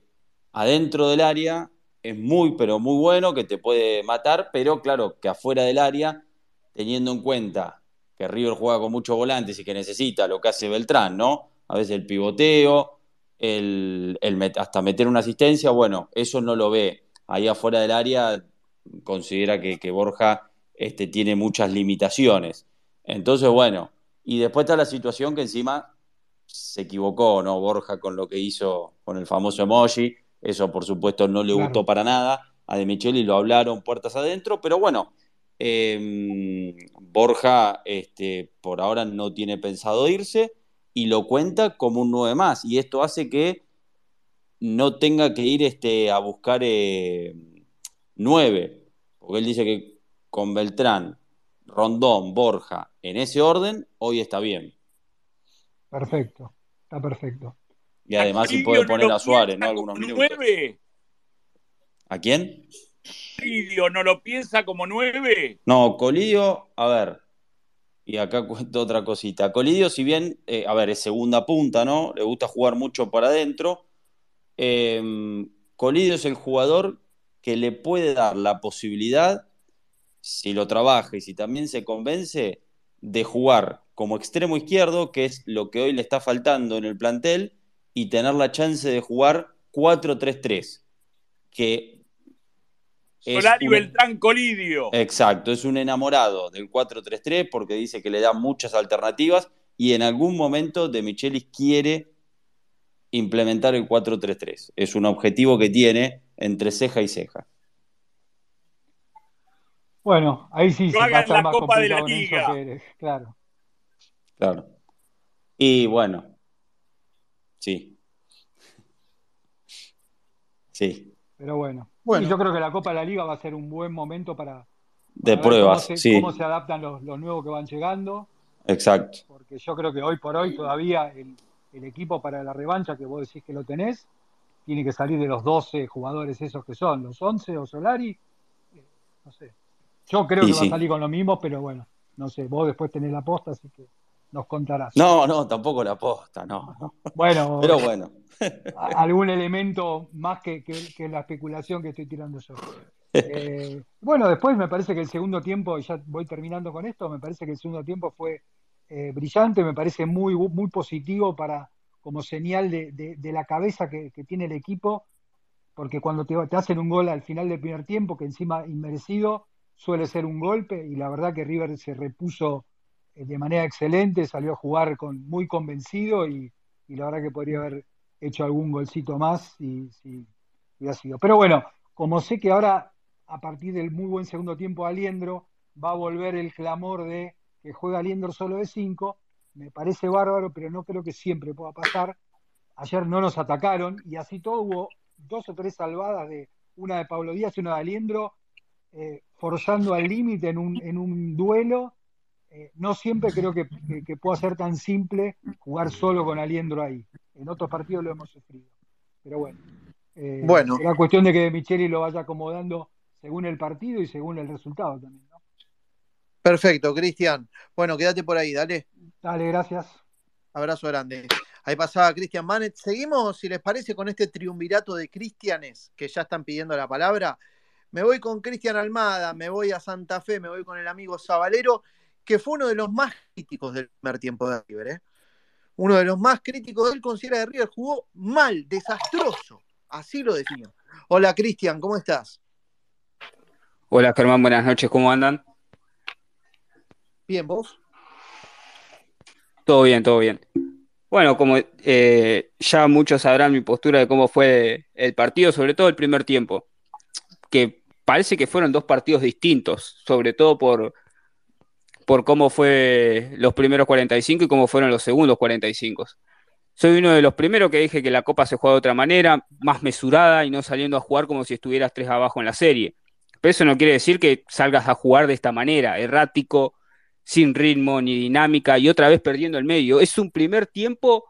adentro del área es muy, pero muy bueno, que te puede matar, pero claro, que afuera del área, teniendo en cuenta que River juega con muchos volantes y que necesita lo que hace Beltrán, ¿no? A veces el pivoteo, el, hasta meter una asistencia, bueno, eso no lo ve. Ahí afuera del área considera que, Borja este, tiene muchas limitaciones. Entonces, bueno, y después está la situación que encima se equivocó, ¿no? Borja con lo que hizo con el famoso emoji, eso por supuesto no le gustó para nada. A De Micheli lo hablaron puertas adentro, pero bueno, em, Borja este, por ahora no tiene pensado irse y lo cuenta como un 9 más. Y esto hace que no tenga que ir este, a buscar eh, 9. Porque él dice que con Beltrán, Rondón, Borja, en ese orden, hoy está bien. Perfecto, está perfecto. Y además si puede poner a Suárez, ¿no? Algunos minutos. ¿A quién? Colidio, ¿no lo piensa como 9? No, Colidio, a ver, y acá cuento otra cosita. Colidio, si bien, eh, a ver, es segunda punta, ¿no? Le gusta jugar mucho para adentro. Em, Colidio es el jugador que le puede dar la posibilidad, si lo trabaja y si también se convence, de jugar como extremo izquierdo, que es lo que hoy le está faltando en el plantel, y tener la chance de jugar 4-3-3, que Solari Beltrán Colidio. Exacto, es un enamorado del 4-3-3 porque dice que le da muchas alternativas y en algún momento De Michelis quiere implementar el 4-3-3. Es un objetivo que tiene entre ceja y ceja. Bueno, ahí sí se va a estar más Copa de la Liga. claro. Claro. Y bueno, sí. Sí. Pero bueno. Bueno. yo creo que la Copa de la Liga va a ser un buen momento para, de pruebas, cómo se, sí. cómo se adaptan los, nuevos que van llegando. Exacto. Porque yo creo que hoy por hoy todavía el, equipo para la revancha, que vos decís que lo tenés, tiene que salir de los 12 jugadores esos que son, los 11 o Solari. Eh, no sé. Yo creo que va a salir con lo mismo, pero bueno, no sé, vos después tenés la posta, así que nos contarás. No, no, tampoco la posta, no. no. Bueno, pero bueno algún elemento más que, la especulación que estoy tirando yo. Eh, bueno, después me parece que el segundo tiempo, y ya voy terminando con esto, me parece que el segundo tiempo fue eh, brillante, me parece muy, muy positivo para como señal de, la cabeza que, tiene el equipo, porque cuando te, te, hacen un gol al final del primer tiempo, que encima inmerecido, suele ser un golpe, y la verdad que River se repuso de manera excelente, salió a jugar con, muy convencido y, la verdad que podría haber hecho algún golcito más y, si hubiera sido. Pero bueno, como sé que ahora, a partir del muy buen segundo tiempo Aliendro, va a volver el clamor de que juega Aliendro solo de 5, me parece bárbaro, pero no creo que siempre pueda pasar. Ayer no nos atacaron y así todo hubo dos o tres salvadas de una de Pablo Díaz y una de Aliendro, eh, forzando al límite en un, en un duelo. Eh, no siempre creo que, pueda ser tan simple jugar solo con Aliendro ahí. En otros partidos lo hemos sufrido. Pero bueno. Eh, bueno. Será cuestión de que Micheli lo vaya acomodando según el partido y según el resultado también. ¿no? Perfecto, Cristian. Bueno, quédate por ahí, dale. Dale, gracias. Abrazo grande. Ahí pasaba Cristian Manet. Seguimos, si les parece, con este triunvirato de Cristianes que ya están pidiendo la palabra. Me voy con Cristian Almada, me voy a Santa Fe, me voy con el amigo Zabalero, que fue uno de los más críticos del primer tiempo de River. ¿eh? Uno de los más críticos, él considera que River jugó mal, desastroso. Así lo definió. Hola Cristian, ¿cómo estás? Hola Germán, buenas noches, ¿cómo andan? Bien, ¿vos? Todo bien, todo bien. Bueno, como eh, ya muchos sabrán mi postura de cómo fue el partido, sobre todo el primer tiempo, que parece que fueron dos partidos distintos, sobre todo por, por cómo fue los primeros 45 y cómo fueron los segundos 45. Soy uno de los primeros que dije que la Copa se juega de otra manera, más mesurada y no saliendo a jugar como si estuvieras tres abajo en la serie. Pero eso no quiere decir que salgas a jugar de esta manera, errático, sin ritmo ni dinámica y otra vez perdiendo el medio. Es un primer tiempo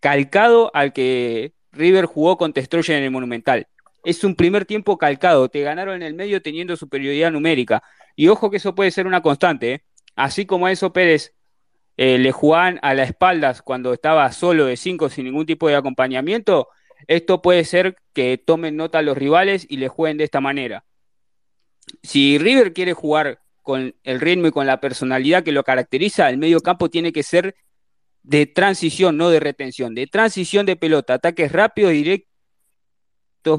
calcado al que River jugó con Testroya en el Monumental. Es un primer tiempo calcado. Te ganaron en el medio teniendo superioridad numérica. Y ojo que eso puede ser una constante. ¿eh? Así como a eso Pérez eh, le jugaban a las espaldas cuando estaba solo de cinco sin ningún tipo de acompañamiento, esto puede ser que tomen nota los rivales y le jueguen de esta manera. Si River quiere jugar con el ritmo y con la personalidad que lo caracteriza, el medio campo tiene que ser de transición, no de retención, de transición de pelota, ataques rápidos,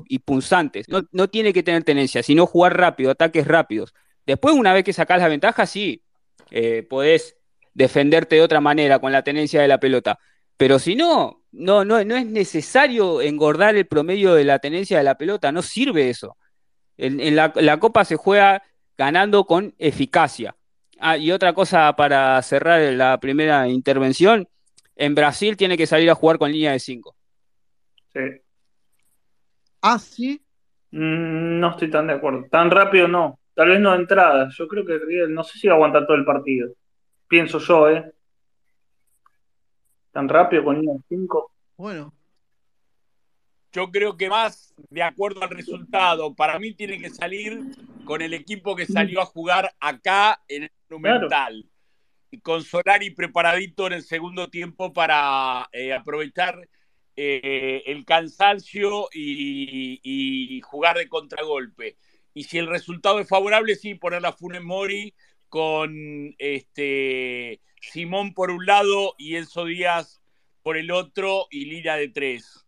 y punzantes. No, tiene que tener tenencia, sino jugar rápido, ataques rápidos. Después, una vez que sacas la ventaja, sí, eh, podés defenderte de otra manera con la tenencia de la pelota. Pero si no, no, no, no es necesario engordar el promedio de la tenencia de la pelota, no sirve eso. En, la, la, Copa se juega ganando con eficacia. Ah, y otra cosa para cerrar la primera intervención, en Brasil tiene que salir a jugar con línea de 5. Sí. ¿Ah, sí? Mm, no estoy tan de acuerdo. Tan rápido no. Tal vez no de entrada. Yo creo que no sé si va a aguantar todo el partido. Pienso yo, ¿eh? Tan rápido con línea de 5. Bueno, yo creo que más de acuerdo al resultado, para mí tiene que salir con el equipo que salió a jugar acá en el Monumental. Y con Solari preparadito en el segundo tiempo para eh, aprovechar eh, el cansancio y, jugar de contragolpe. Y si el resultado es favorable, sí, poner a Funes Mori con este, Simón por un lado y Enzo Díaz por el otro y Lira de tres.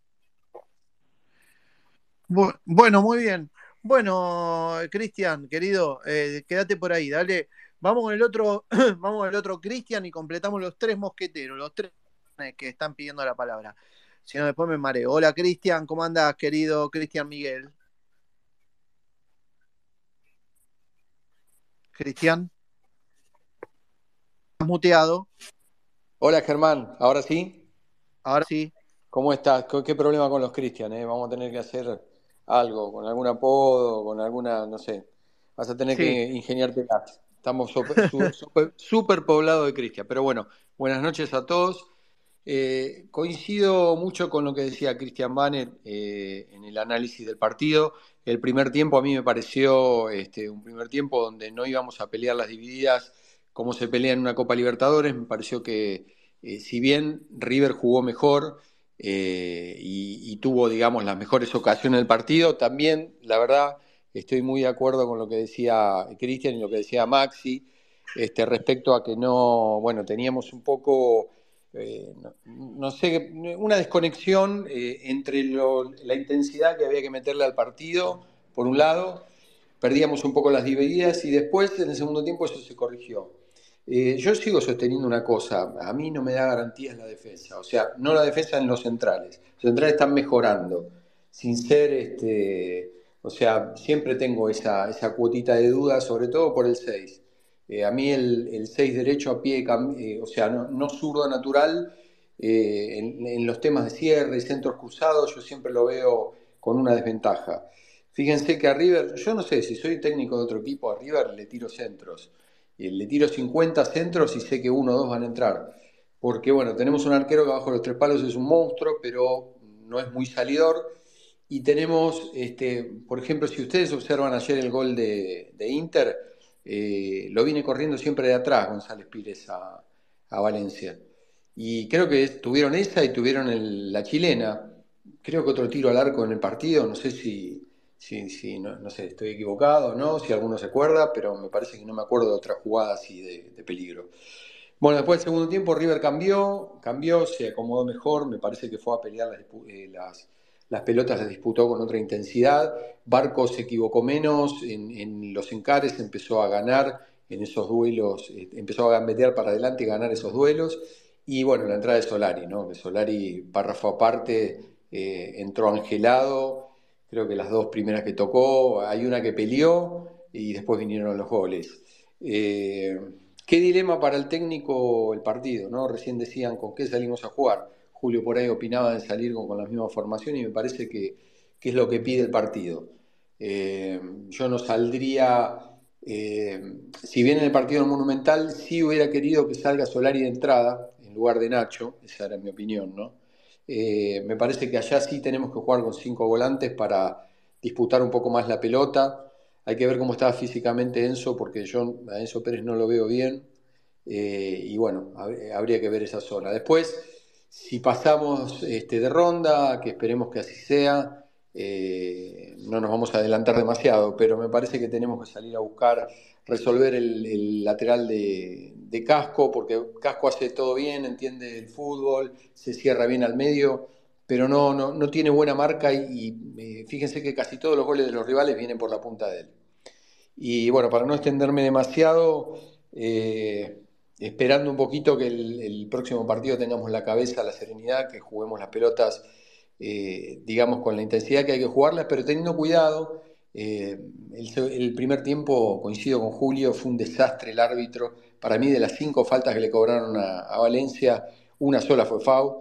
Bueno, muy bien. Bueno, Cristian, querido, eh, quédate por ahí, dale. Vamos con el otro, vamos con el otro Cristian y completamos los tres mosqueteros, los tres que están pidiendo la palabra. Si no, después me mareo. Hola, Cristian, ¿cómo andas, querido Cristian Miguel? Cristian. ¿Estás muteado? Hola, Germán, ¿ahora sí? Ahora sí. ¿Cómo estás? ¿Qué, problema con los Cristian? Eh? Vamos a tener que hacer algo, con algún apodo, con alguna, no sé. Vas a tener que ingeniarte. Estamos súper poblados de Cristian. Pero bueno, buenas noches a todos. Eh, coincido mucho con lo que decía Cristian Banet eh, en el análisis del partido. El primer tiempo a mí me pareció este, un primer tiempo donde no íbamos a pelear las divididas como se pelea en una Copa Libertadores. Me pareció que eh, si bien River jugó mejor, eh, y, tuvo, digamos, las mejores ocasiones del partido. También, la verdad, estoy muy de acuerdo con lo que decía Cristian y lo que decía Maxi, este, respecto a que no, bueno, teníamos un poco, eh, no, sé, una desconexión eh, entre la intensidad que había que meterle al partido, por un lado, perdíamos un poco las divididas y después, en el segundo tiempo, eso se corrigió. Eh, yo sigo sosteniendo una cosa, a mí no me da garantías la defensa, o sea, no la defensa en los centrales, los centrales están mejorando, sin ser, este, o sea, siempre tengo esa, esa cuotita de duda, sobre todo por el 6. Eh, a mí el, 6 derecho a pie, eh, o sea, no, zurdo natural, en, los temas de cierre y centros cruzados, yo siempre lo veo con una desventaja. Fíjense que a River, yo no sé si soy técnico de otro equipo, a River le tiro centros le tiro 50 centros y sé que uno o dos van a entrar. Porque, bueno, tenemos un arquero que abajo de los tres palos es un monstruo, pero no es muy salidor. Y tenemos, este, por ejemplo, si ustedes observan ayer el gol de, Inter, eh, lo viene corriendo siempre de atrás González Pires a, Valencia. Y creo que tuvieron esa y tuvieron la chilena. Creo que otro tiro al arco en el partido, no sé si, sí, no, sé, estoy equivocado, ¿no? Si alguno se acuerda, pero me parece que no me acuerdo de otra jugada así de, peligro. Bueno, después del segundo tiempo River cambió, cambió, se acomodó mejor, me parece que fue a pelear las, eh, las, pelotas, las disputó con otra intensidad. Barco se equivocó menos en, los encares, empezó a ganar en esos duelos, eh, empezó a gambetear para adelante y ganar esos duelos. Y bueno, la entrada de Solari, ¿no? Que Solari, párrafo aparte, eh, entró angelado creo que las dos primeras que tocó, hay una que peleó y después vinieron los goles. Eh, ¿Qué dilema para el técnico el partido? ¿no? Recién decían con qué salimos a jugar. Julio por ahí opinaba de salir con, la misma formación y me parece que, es lo que pide el partido. Eh, yo no saldría, eh, si bien en el partido Monumental sí hubiera querido que salga Solari de entrada en lugar de Nacho, esa era mi opinión, ¿no? Eh, me parece que allá sí tenemos que jugar con cinco volantes para disputar un poco más la pelota. Hay que ver cómo está físicamente Enzo, porque yo a Enzo Pérez no lo veo bien. Y bueno, habría que ver esa zona. Después, si pasamos este, de ronda, que esperemos que así sea, eh, no nos vamos a adelantar demasiado, pero me parece que tenemos que salir a buscar resolver el lateral de, Casco, porque Casco hace todo bien, entiende el fútbol, se cierra bien al medio, pero no, no, tiene buena marca y, eh, fíjense que casi todos los goles de los rivales vienen por la punta de él. Y bueno, para no extenderme demasiado, eh, esperando un poquito que el, próximo partido tengamos la cabeza, la serenidad, que juguemos las pelotas, eh, digamos, con la intensidad que hay que jugarlas, pero teniendo cuidado. el, primer tiempo, coincido con Julio, fue un desastre el árbitro para mí, de las cinco faltas que le cobraron a, Valencia, una sola fue FAU.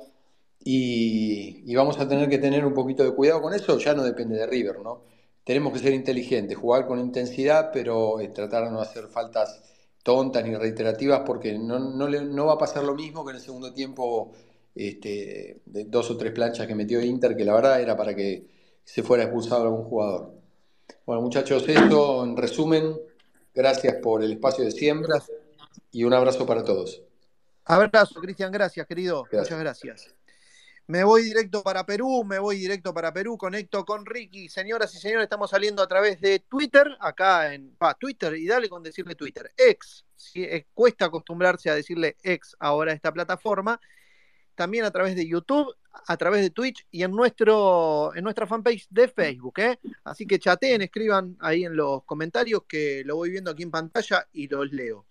Y, vamos a tener que tener un poquito de cuidado con eso, ya no depende de River, ¿no? Tenemos que ser inteligentes, jugar con intensidad, pero eh, tratar de no hacer faltas tontas ni reiterativas, porque no, no, va a pasar lo mismo que en el segundo tiempo este, de dos o tres planchas que metió Inter, que la verdad era para que se fuera expulsado algún jugador. Bueno, muchachos, eso en resumen, gracias por el espacio de siembra y un abrazo para todos. Abrazo, Cristian, gracias, querido. Muchas gracias. Me voy directo para Perú, me voy directo para Perú, conecto con Ricky. Señoras y señores, estamos saliendo a través de Twitter, acá en Twitter, y dale con decirle Twitter. Ex, eh, cuesta acostumbrarse a decirle ex ahora a esta plataforma. También a través de YouTube, a través de Twitch y en, nuestro, en nuestra fanpage de Facebook. ¿eh? Así que chateen, escriban ahí en los comentarios que lo voy viendo aquí en pantalla y los leo.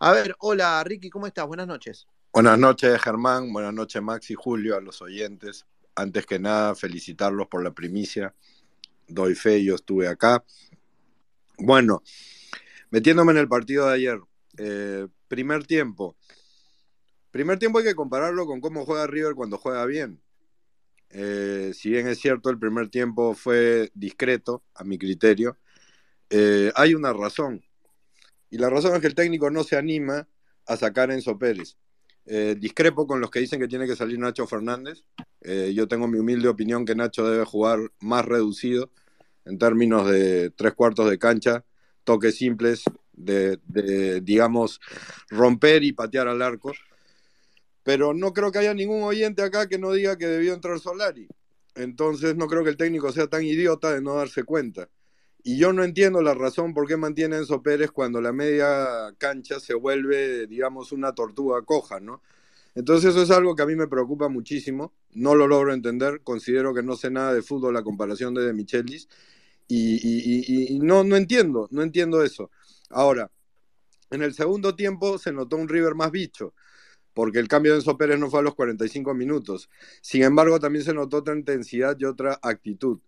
A ver, hola Ricky, ¿cómo estás? Buenas noches. Buenas noches Germán, buenas noches Max y Julio, a los oyentes. Antes que nada, felicitarlos por la primicia. Doy fe, yo estuve acá. Bueno, metiéndome en el partido de ayer. Eh, primer tiempo. Primer tiempo hay que compararlo con cómo juega River cuando juega bien. Eh, si bien es cierto, el primer tiempo fue discreto, a mi criterio, eh, hay una razón. Y la razón es que el técnico no se anima a sacar Enzo Pérez. Eh, discrepo con los que dicen que tiene que salir Nacho Fernández. Eh, yo tengo mi humilde opinión que Nacho debe jugar más reducido en términos de tres cuartos de cancha, toques simples, de, digamos, romper y patear al arco. Pero no creo que haya ningún oyente acá que no diga que debió entrar Solari. Entonces no creo que el técnico sea tan idiota de no darse cuenta. Y yo no entiendo la razón por qué mantiene Enzo Pérez cuando la media cancha se vuelve, digamos, una tortuga coja, ¿no? Entonces eso es algo que a mí me preocupa muchísimo, no lo logro entender, considero que no sé nada de fútbol la comparación de, de Michelis y, no, no entiendo, no entiendo eso. Ahora, En el segundo tiempo se notó un River más bicho, porque el cambio de Enzo Pérez no fue a los 45 minutos. Sin embargo, también se notó otra intensidad y otra actitud.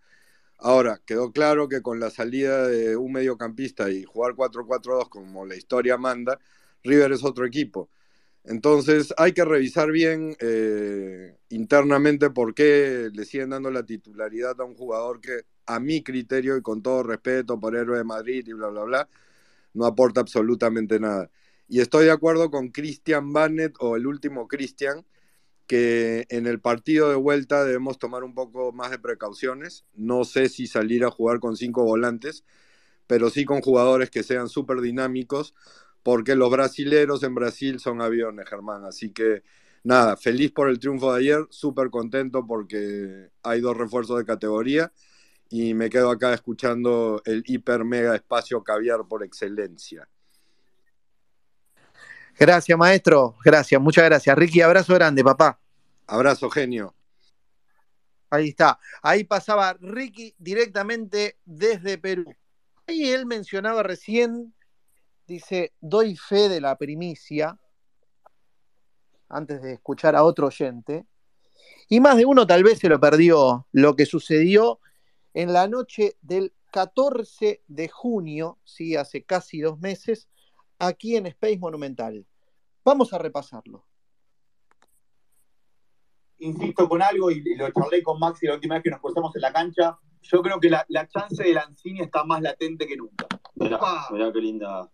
Ahora, quedó claro que con la salida de un mediocampista y jugar 4-4-2 como la historia manda, River es otro equipo. Entonces hay que revisar bien eh, internamente por qué le siguen dando la titularidad a un jugador que a mi criterio y con todo respeto por héroe de Madrid y bla, bla, bla, no aporta absolutamente nada. Y estoy de acuerdo con Christian Bannett o el último Christian, que en el partido de vuelta debemos tomar un poco más de precauciones. No sé si salir a jugar con cinco volantes, pero sí con jugadores que sean súper dinámicos, porque los brasileros en Brasil son aviones, Germán. Así que nada, feliz por el triunfo de ayer, súper contento porque hay dos refuerzos de categoría y me quedo acá escuchando el hiper mega espacio caviar por excelencia. Gracias, maestro. Gracias, muchas gracias. Ricky, abrazo grande, papá. Abrazo, genio. Ahí está. Ahí pasaba Ricky directamente desde Perú. Ahí él mencionaba recién, dice, doy fe de la primicia, antes de escuchar a otro oyente. Y más de uno tal vez se lo perdió lo que sucedió en la noche del 14 de junio, sí, hace casi dos meses, aquí en Space Monumental. Vamos a repasarlo. Insisto con algo y lo charlé con Maxi la última vez que nos cruzamos en la cancha. Yo creo que la, chance de Lanzini está más latente que nunca. Mirá, qué linda,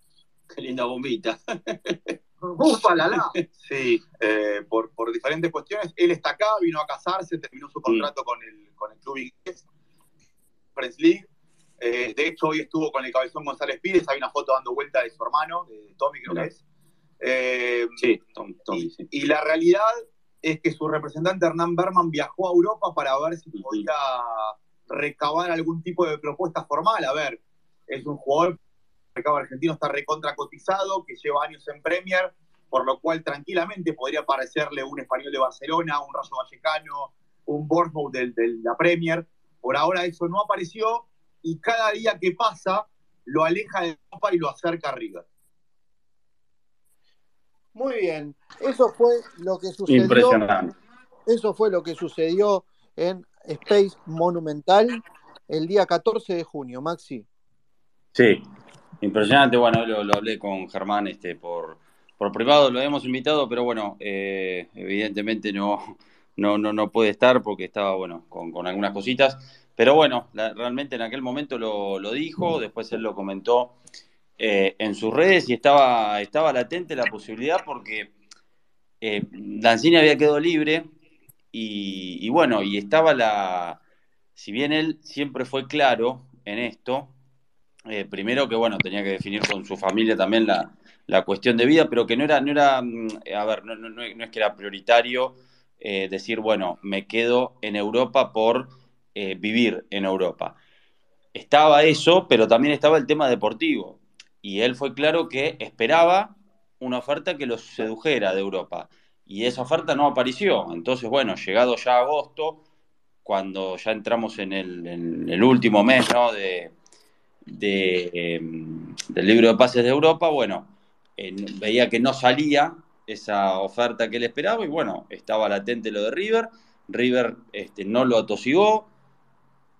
qué linda bombita. Ufa, la, la. Sí, eh, por, diferentes cuestiones. Él está acá, vino a casarse, terminó su contrato con, el, con el club inglés League. Eh, de hecho, hoy estuvo con el cabezón González Pires, hay una foto dando vuelta de su hermano, de Tommy creo que es. Eh, sí, Tommy, y, la realidad es que su representante Hernán Berman viajó a Europa para ver si podía recabar algún tipo de propuesta formal. A ver, es un jugador, el mercado argentino está recontra cotizado, que lleva años en Premier, por lo cual tranquilamente podría parecerle un español de Barcelona, un Rayo Vallecano, un Bournemouth de la Premier por ahora eso no apareció y cada día que pasa lo aleja de Copa y lo acerca a River. Muy bien, eso fue lo que sucedió. Impresionante. Eso fue lo que sucedió en Space Monumental el día 14 de junio, Maxi. Sí, impresionante. Bueno, lo, lo hablé con Germán este, por, por privado, lo habíamos invitado, pero bueno, eh, evidentemente no, no, no, no puede estar porque estaba, bueno, con, algunas cositas. Pero bueno, realmente en aquel momento lo, dijo, después él lo comentó eh, en sus redes y estaba, estaba latente la posibilidad porque eh, había quedado libre y, bueno, y estaba la, si bien él siempre fue claro en esto, eh, primero que bueno, tenía que definir con su familia también la, la cuestión de vida, pero que no era, no era, mm, a ver, no, no, no es que era prioritario eh, decir, bueno, me quedo en Europa por eh, vivir en Europa. Estaba eso, pero también estaba el tema deportivo. Y él fue claro que esperaba una oferta que lo sedujera de Europa. Y esa oferta no apareció. Entonces, bueno, llegado ya agosto, cuando ya entramos en el, último mes ¿no? de, em, del libro de pases de Europa, bueno, veía que no salía esa oferta que él esperaba y bueno, estaba latente lo de River. River este, no lo atosigó,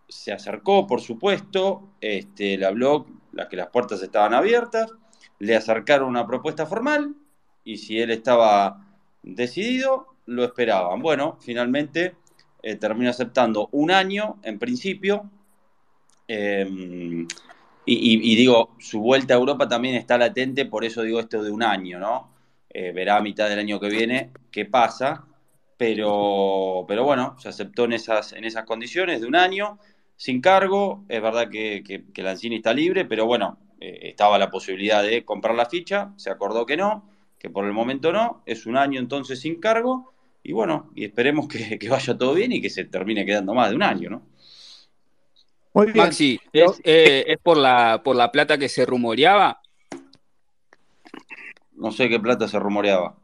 se acercó, por supuesto, este, le habló que las puertas estaban abiertas, le acercaron una propuesta formal y si él estaba decidido, lo esperaban. Bueno, finalmente eh, terminó aceptando un año en principio. Em, y, y, digo, su vuelta a Europa también está latente, por eso digo esto de un año, ¿no? Eh, verá a mitad del año que viene qué pasa, pero, pero bueno, se aceptó en esas, en esas condiciones de un año, sin cargo, es verdad que, que, Lanzini está libre, pero bueno, eh, estaba la posibilidad de comprar la ficha, se acordó que no, que por el momento no, es un año entonces sin cargo, y bueno, y esperemos que, vaya todo bien y que se termine quedando más de un año, ¿no? Maxi, ¿es, eh, ¿es, por, la, por la plata que se rumoreaba? No sé qué plata se rumoreaba.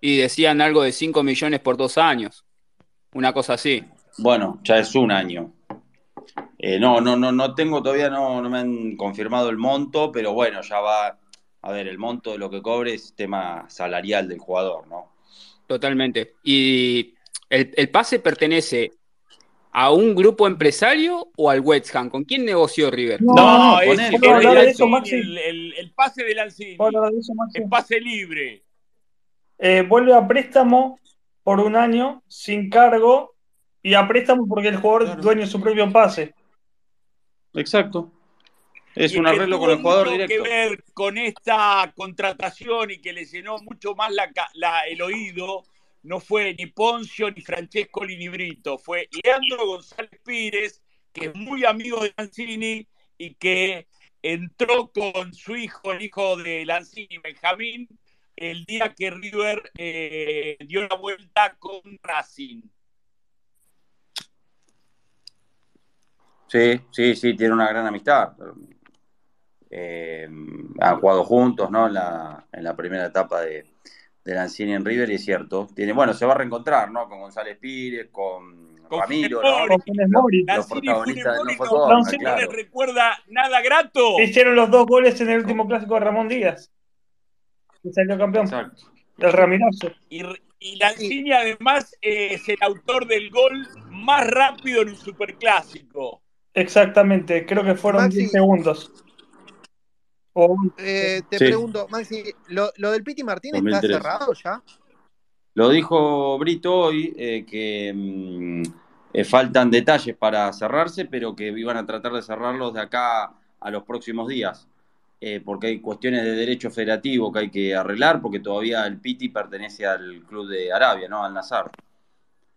Y decían algo de 5 millones por dos años. Una cosa así. Bueno, ya es un año. Eh, no, no, no, no tengo todavía, no, no me han confirmado el monto, pero bueno, ya va, a ver, el monto de lo que cobre es tema salarial del jugador, ¿no? Totalmente. Y el, pase pertenece a un grupo empresario o al West Ham? ¿Con quién negoció River? No, es, el, pase de Lanzini. El pase libre. Eh, vuelve a préstamo por un año sin cargo y a préstamo porque el jugador dueño de su propio pase. Exacto. Es un arreglo con el jugador directo. que ver con esta contratación y que le llenó mucho más la, el oído no fue ni Poncio ni Francesco Linibrito, fue Leandro González Pires, que es muy amigo de Lanzini y que entró con su hijo, el hijo de Lanzini, Benjamín, el día que River eh, dio la vuelta con Racing. Sí, sí, sí, tiene una gran amistad. Eh, han jugado juntos, ¿no? En la, en la primera etapa de, de Lanzini en River, y es cierto. Tiene, bueno, se va a reencontrar, ¿no? Con González Pires, con, Ramiro, ¿no? Los protagonistas no fue todo, no les recuerda nada grato. Hicieron los dos goles en el último clásico de Ramón Díaz. Que salió campeón. Exacto. Del Ramirazo. Y, y Lanzini además es el autor del gol más rápido en un superclásico. Exactamente, creo que fueron 10 segundos. Eh, te pregunto, Maxi, ¿lo, del Piti Martínez está cerrado ya? Lo dijo Brito hoy, eh, que mm, eh, faltan detalles para cerrarse, pero que iban a tratar de cerrarlos de acá a los próximos días, porque hay cuestiones de derecho federativo que hay que arreglar, porque todavía el Piti pertenece al club de Arabia, ¿no? Al Nazar.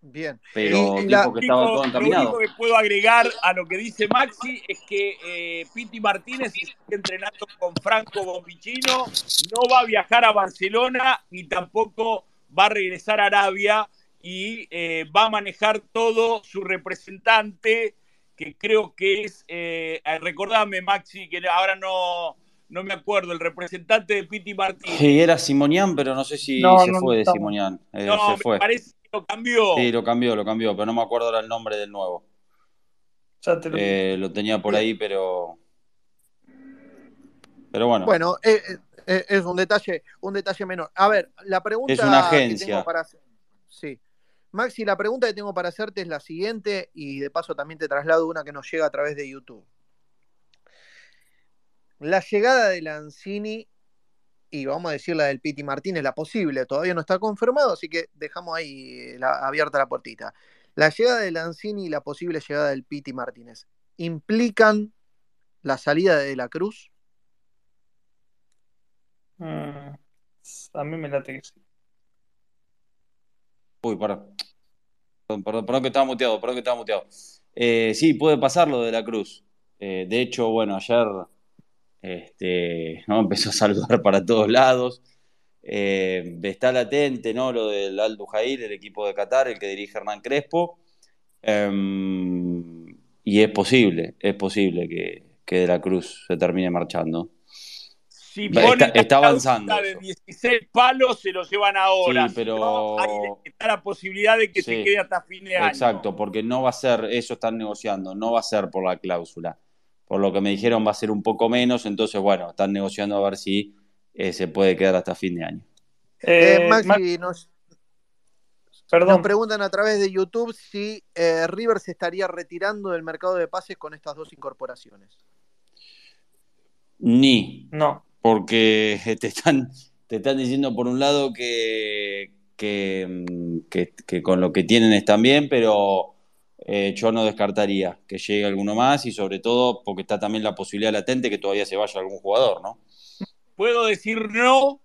Bien. Pero que estaba todo encaminado. Lo único que puedo agregar a lo que dice Maxi es que eh, Piti Martínez está entrenando con Franco Bombicino, no va a viajar a Barcelona ni tampoco va a regresar a Arabia y eh, va a manejar todo su representante, que creo que es, eh, recordame Maxi, que ahora no, no me acuerdo, el representante de Piti Martínez. Sí, era Simonian, pero no sé si se fue de Simonian. no, se fue. parece lo cambió. Sí, lo cambió, lo cambió, pero no me acuerdo ahora el nombre del nuevo. lo... Eh, lo... tenía por ahí, pero. Pero bueno. Bueno, eh, eh, es un detalle, un detalle menor. A ver, la pregunta es una agencia. que tengo para hacer. Sí. Maxi, la pregunta que tengo para hacerte es la siguiente, y de paso también te traslado una que nos llega a través de YouTube. La llegada de Lanzini y vamos a decir la del Piti Martínez, la posible, todavía no está confirmado, así que dejamos ahí abierta la puertita. La llegada de Lanzini y la posible llegada del Piti Martínez, ¿implican la salida de la Cruz? Mm, a mí me late que sí. Uy, perdón. Perdón, perdón, que estaba muteado, perdón que estaba muteado. Eh, sí, puede pasar lo de la Cruz. Eh, de hecho, bueno, ayer este, ¿no? Empezó a saludar para todos lados. Eh, está latente ¿no? lo del Al Duhail, el equipo de Qatar, el que dirige Hernán Crespo. Em, y es posible, es posible que, de la Cruz se termine marchando. Si está, avanzando. De 16 palos se lo llevan ahora. Sí, pero. está la posibilidad de que se quede hasta fin de año. Exacto, porque no va a ser, eso están negociando, no va a ser por la cláusula por lo que me dijeron va a ser un poco menos, entonces bueno, están negociando a ver si eh, se puede quedar hasta fin de año. Eh, eh Maxi, nos, Perdón. preguntan a través de YouTube si eh, River se estaría retirando del mercado de pases con estas dos incorporaciones. Ni. No. Porque te están, te están diciendo por un lado que, que, que con lo que tienen están bien, pero eh, yo no descartaría que llegue alguno más y sobre todo porque está también la posibilidad latente que todavía se vaya algún jugador, ¿no? ¿Puedo decir no?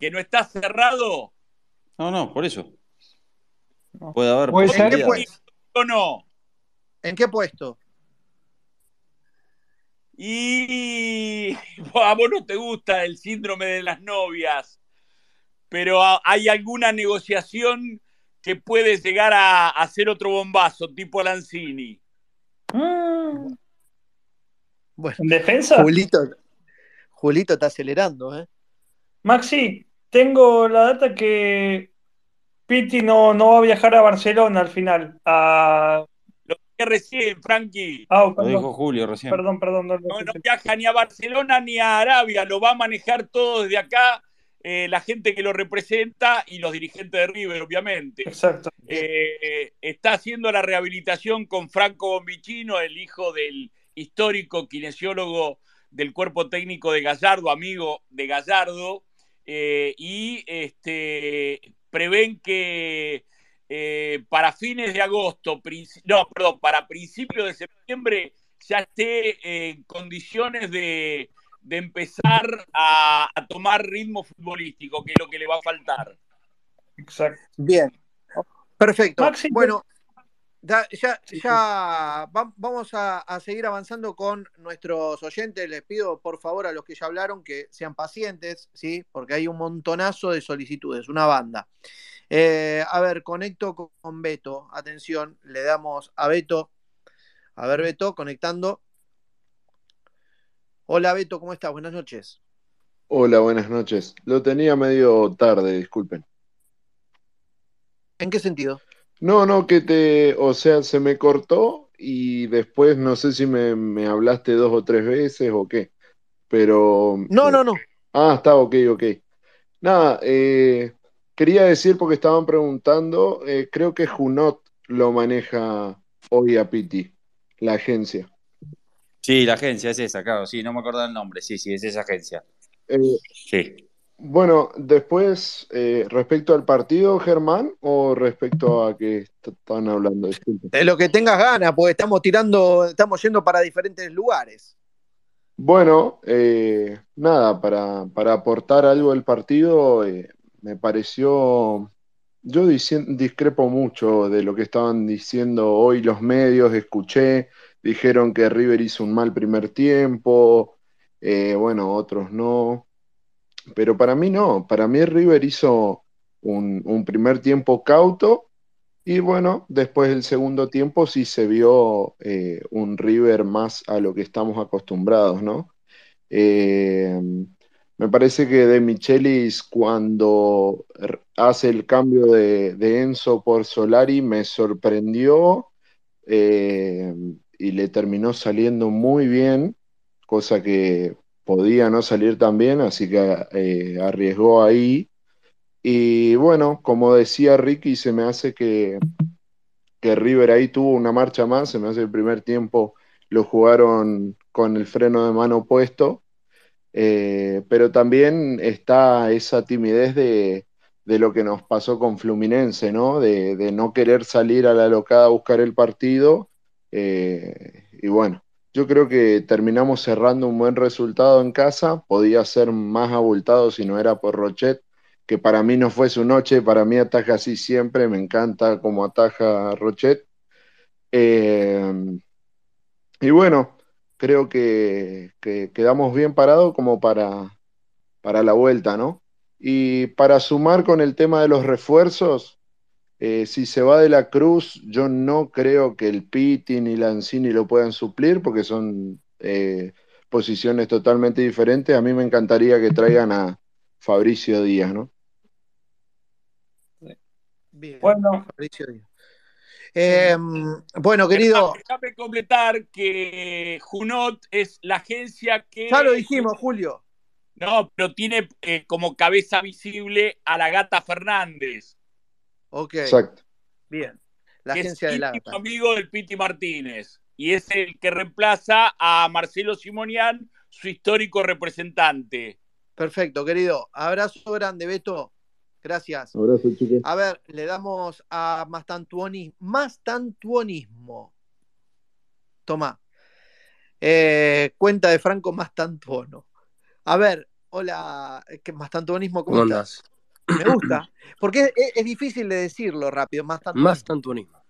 ¿Que no está cerrado? No, no, por eso. Puede haber ¿En qué puesto? no? ¿En qué puesto? Y a vos no te gusta el síndrome de las novias, pero hay alguna negociación que puede llegar a hacer otro bombazo, tipo Lanzini. Mm. Bueno, ¿En defensa? Julito, Julito está acelerando, ¿eh? Maxi, tengo la data que Pitti no, no va a viajar a Barcelona al final. recién, Frankie. Ah, lo dijo Julio recién. Perdón, perdón. No, no, viaja ni a Barcelona ni a Arabia, lo va a manejar todo desde acá. Eh, la gente que lo representa y los dirigentes de River, obviamente. Exacto. Eh, está haciendo la rehabilitación con Franco Bombicino, el hijo del histórico kinesiólogo del cuerpo técnico de Gallardo, amigo de Gallardo, eh, y este, prevén que para fines de agosto, no, perdón, para principios de septiembre ya esté en condiciones de, empezar a, tomar ritmo futbolístico, que es lo que le va a faltar. Exacto. Bien. Perfecto. bueno, ya, ya vamos a, seguir avanzando con nuestros oyentes. Les pido, por favor, a los que ya hablaron que sean pacientes, ¿sí? Porque hay un montonazo de solicitudes, una banda. Eh, a ver, conecto con Beto. Atención, le damos a Beto. A ver, Beto, conectando. Hola, Beto, ¿cómo estás? Buenas noches. Hola, buenas noches. Lo tenía medio tarde, disculpen. ¿En qué sentido? No, no, que te, o sea, se me cortó y después no sé si me, me hablaste dos o tres veces o qué, pero... No, no, no. Ah, está, ok, ok. Nada, eh, Quería decir, porque estaban preguntando, eh, creo que Junot lo maneja hoy a Piti, la agencia. Sí, la agencia es esa, claro, sí, no me acuerdo el nombre, sí, sí, es esa agencia. Eh, sí. Bueno, después, eh, respecto al partido, Germán, o respecto a que están hablando, De lo que tengas ganas, porque estamos tirando, estamos yendo para diferentes lugares. Bueno, nada, para, para aportar algo al partido, me pareció, yo discrepo mucho de lo que estaban diciendo hoy los medios, escuché, dijeron que River hizo un mal primer tiempo, eh, bueno, otros no, pero para mí no, para mí River hizo un, primer tiempo cauto y bueno, después del segundo tiempo sí se vio eh, un River más a lo que estamos acostumbrados, ¿no? Eh, me parece que De Michelis cuando hace el cambio de, Enzo por Solari me sorprendió y le terminó saliendo muy bien, cosa que podía no salir tan bien, así que eh, arriesgó ahí. Y bueno, como decía Ricky, se me hace que, que River ahí tuvo una marcha más, se me hace el primer tiempo lo jugaron con el freno de mano puesto eh, pero también está esa timidez de, lo que nos pasó con Fluminense, ¿no? De, no querer salir a la locada a buscar el partido. Eh, y bueno, yo creo que terminamos cerrando un buen resultado en casa. Podía ser más abultado si no era por Rochet, que para mí no fue su noche, para mí ataja así siempre, me encanta como ataja Rochet. Eh, y bueno, creo que, quedamos bien parados como para, para la vuelta, ¿no? Y para sumar con el tema de los refuerzos, eh, si se va de la Cruz, yo no creo que el Piti ni Lanzini lo puedan suplir porque son eh, posiciones totalmente diferentes. A mí me encantaría que traigan a Fabricio Díaz, ¿no? Bien, bueno, Fabricio Díaz. Em, bueno, querido. Déjame completar que Junot es la agencia que. Ya lo dijimos, Julio. No, pero tiene eh, como cabeza visible a la gata Fernández. Ok. Exacto. Bien. La agencia de la gata. amigo del Piti Martínez. Y es el que reemplaza a Marcelo Simonian, su histórico representante. Perfecto, querido. Abrazo grande, Beto. Gracias. Abrazo, A ver, le damos a Mastantuonismo. Mastantuonismo. Toma. Eh, cuenta de Franco Mastantuono. A ver, hola, ¿qué Mastantuonismo? ¿Cómo, ¿Cómo estás? Me gusta. Porque es, difícil de decirlo rápido. Mastantuonismo.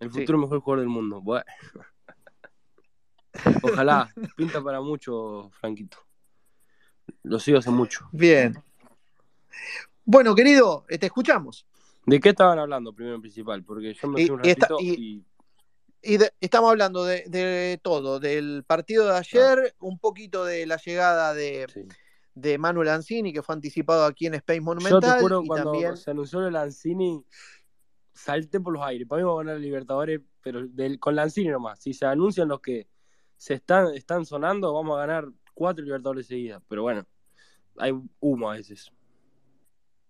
El futuro mejor jugador del mundo. Bueno. Ojalá. Pinta para mucho, Franquito. Lo sigo hace mucho. Bien. Bueno, querido, te escuchamos. ¿De qué estaban hablando primero en principal? Porque yo me fui un ratito y... y... estamos hablando de, todo, del partido de ayer, un poquito de la llegada de, de Manuel Lanzini, que fue anticipado aquí en Space Monumental. Yo te juro, cuando se anunció el Lanzini, salté por los aires. Para mí va a ganar el Libertadores, pero con Lanzini nomás. Si se anuncian los que se están, están sonando, vamos a ganar cuatro Libertadores seguidas. Pero bueno, hay humo a veces.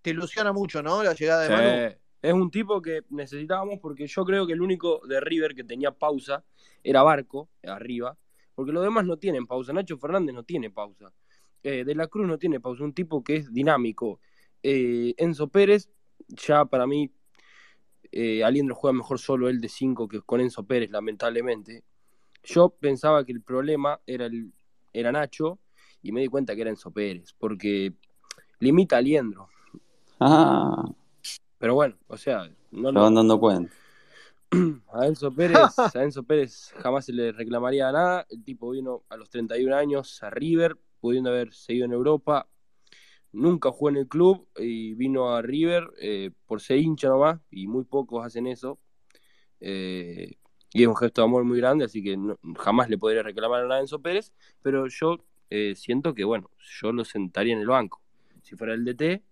Te ilusiona mucho, ¿no? La llegada de Manu. Es un tipo que necesitábamos porque yo creo que el único de River que tenía pausa era Barco, arriba, porque los demás no tienen pausa. Nacho Fernández no tiene pausa. Eh, de la Cruz no tiene pausa. Un tipo que es dinámico. Eh, Enzo Pérez, ya para mí, eh, Aliendro juega mejor solo él de 5 que con Enzo Pérez, lamentablemente. Yo pensaba que el problema era, el, era Nacho y me di cuenta que era Enzo Pérez, porque limita a Aliendro. Ah. Pero bueno, o sea, no lo van dando cuenta. A Enzo Pérez, a Enzo Pérez jamás se le reclamaría nada. El tipo vino a los 31 años a River, pudiendo haber seguido en Europa. Nunca jugó en el club y vino a River eh, por ser hincha nomás, y muy pocos hacen eso. Eh, y es un gesto de amor muy grande, así que jamás le podría reclamar a Enzo Pérez. Pero yo eh, siento que, bueno, yo lo sentaría en el banco. Si fuera el DT,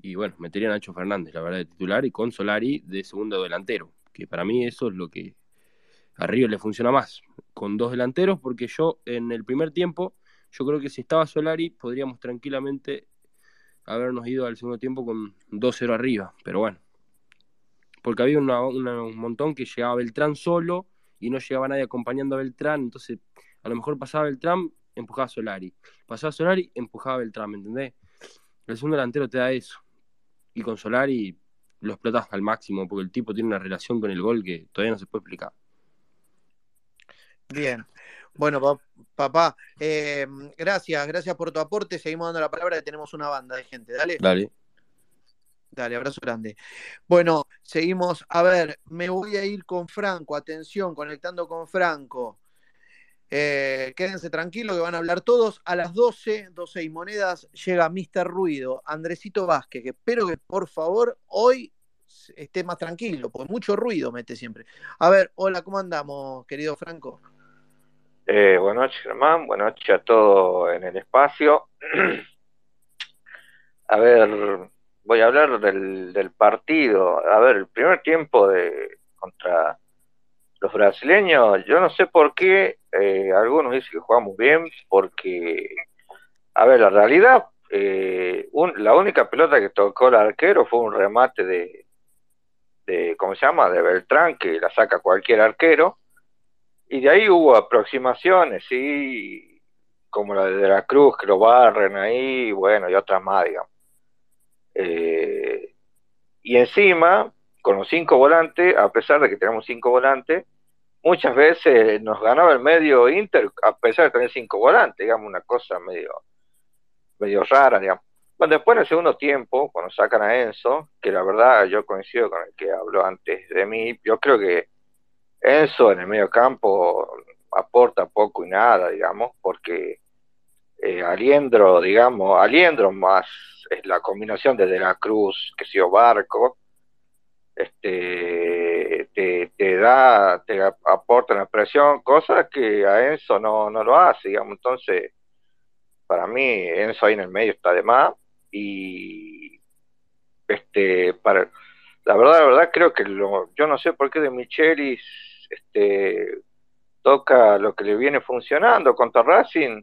y bueno, metería a Nacho Fernández, la verdad, de titular y con Solari de segundo delantero, que para mí eso es lo que a Río le funciona más, con dos delanteros, porque yo en el primer tiempo, yo creo que si estaba Solari podríamos tranquilamente habernos ido al segundo tiempo con 2-0 arriba, pero bueno, porque había un montón que llegaba Beltrán solo y no llegaba nadie acompañando a Beltrán, entonces a lo mejor pasaba Beltrán, empujaba a Solari, pasaba Solari, empujaba a Beltrán, ¿me entendés? El segundo delantero te da eso y con Solari lo explotas al máximo porque el tipo tiene una relación con el gol que todavía no se puede explicar. Bien. Bueno, papá, eh, gracias, gracias por tu aporte. Seguimos dando la palabra que tenemos una banda de gente. Dale. Dale. Dale, abrazo grande. Bueno, seguimos. A ver, me voy a ir con Franco. Atención, conectando con Franco. Eh, quédense tranquilos que van a hablar todos. A las 12, 12 y monedas, llega Mr. Ruido, Andresito Vázquez, que espero que por favor hoy esté más tranquilo, porque mucho ruido mete siempre. A ver, hola, ¿cómo andamos, querido Franco? Eh, buenas noches, Germán. Buenas noches a todos en el espacio. a ver, voy a hablar del, del partido. A ver, el primer tiempo de contra los brasileños, yo no sé por qué, eh, algunos dicen que jugamos bien, porque, a ver, la realidad, eh, la única pelota que tocó el arquero fue un remate de, de, ¿cómo se llama?, de Beltrán, que la saca cualquier arquero, y de ahí hubo aproximaciones, sí, como la de, la Cruz, que lo barren ahí, bueno, y otras más, digamos. Eh, y encima, con los cinco volantes, a pesar de que tenemos cinco volantes, muchas veces nos ganaba el medio Inter a pesar de tener cinco volantes, digamos, una cosa medio, medio rara, digamos. Bueno, después en el segundo tiempo, cuando sacan a Enzo, que la verdad yo coincido con el que habló antes de mí, yo creo que Enzo en el medio campo aporta poco y nada, digamos, porque eh, Aliendro, digamos, Aliendro más es la combinación de De la Cruz, que sido Barco, este, te, da, te aporta una presión, cosas que a Enzo no, no lo hace, digamos. Entonces, para mí, Enzo ahí en el medio está de más. Y este, para la verdad, la verdad, creo que lo, yo no sé por qué de Michelis este, toca lo que le viene funcionando contra Racing.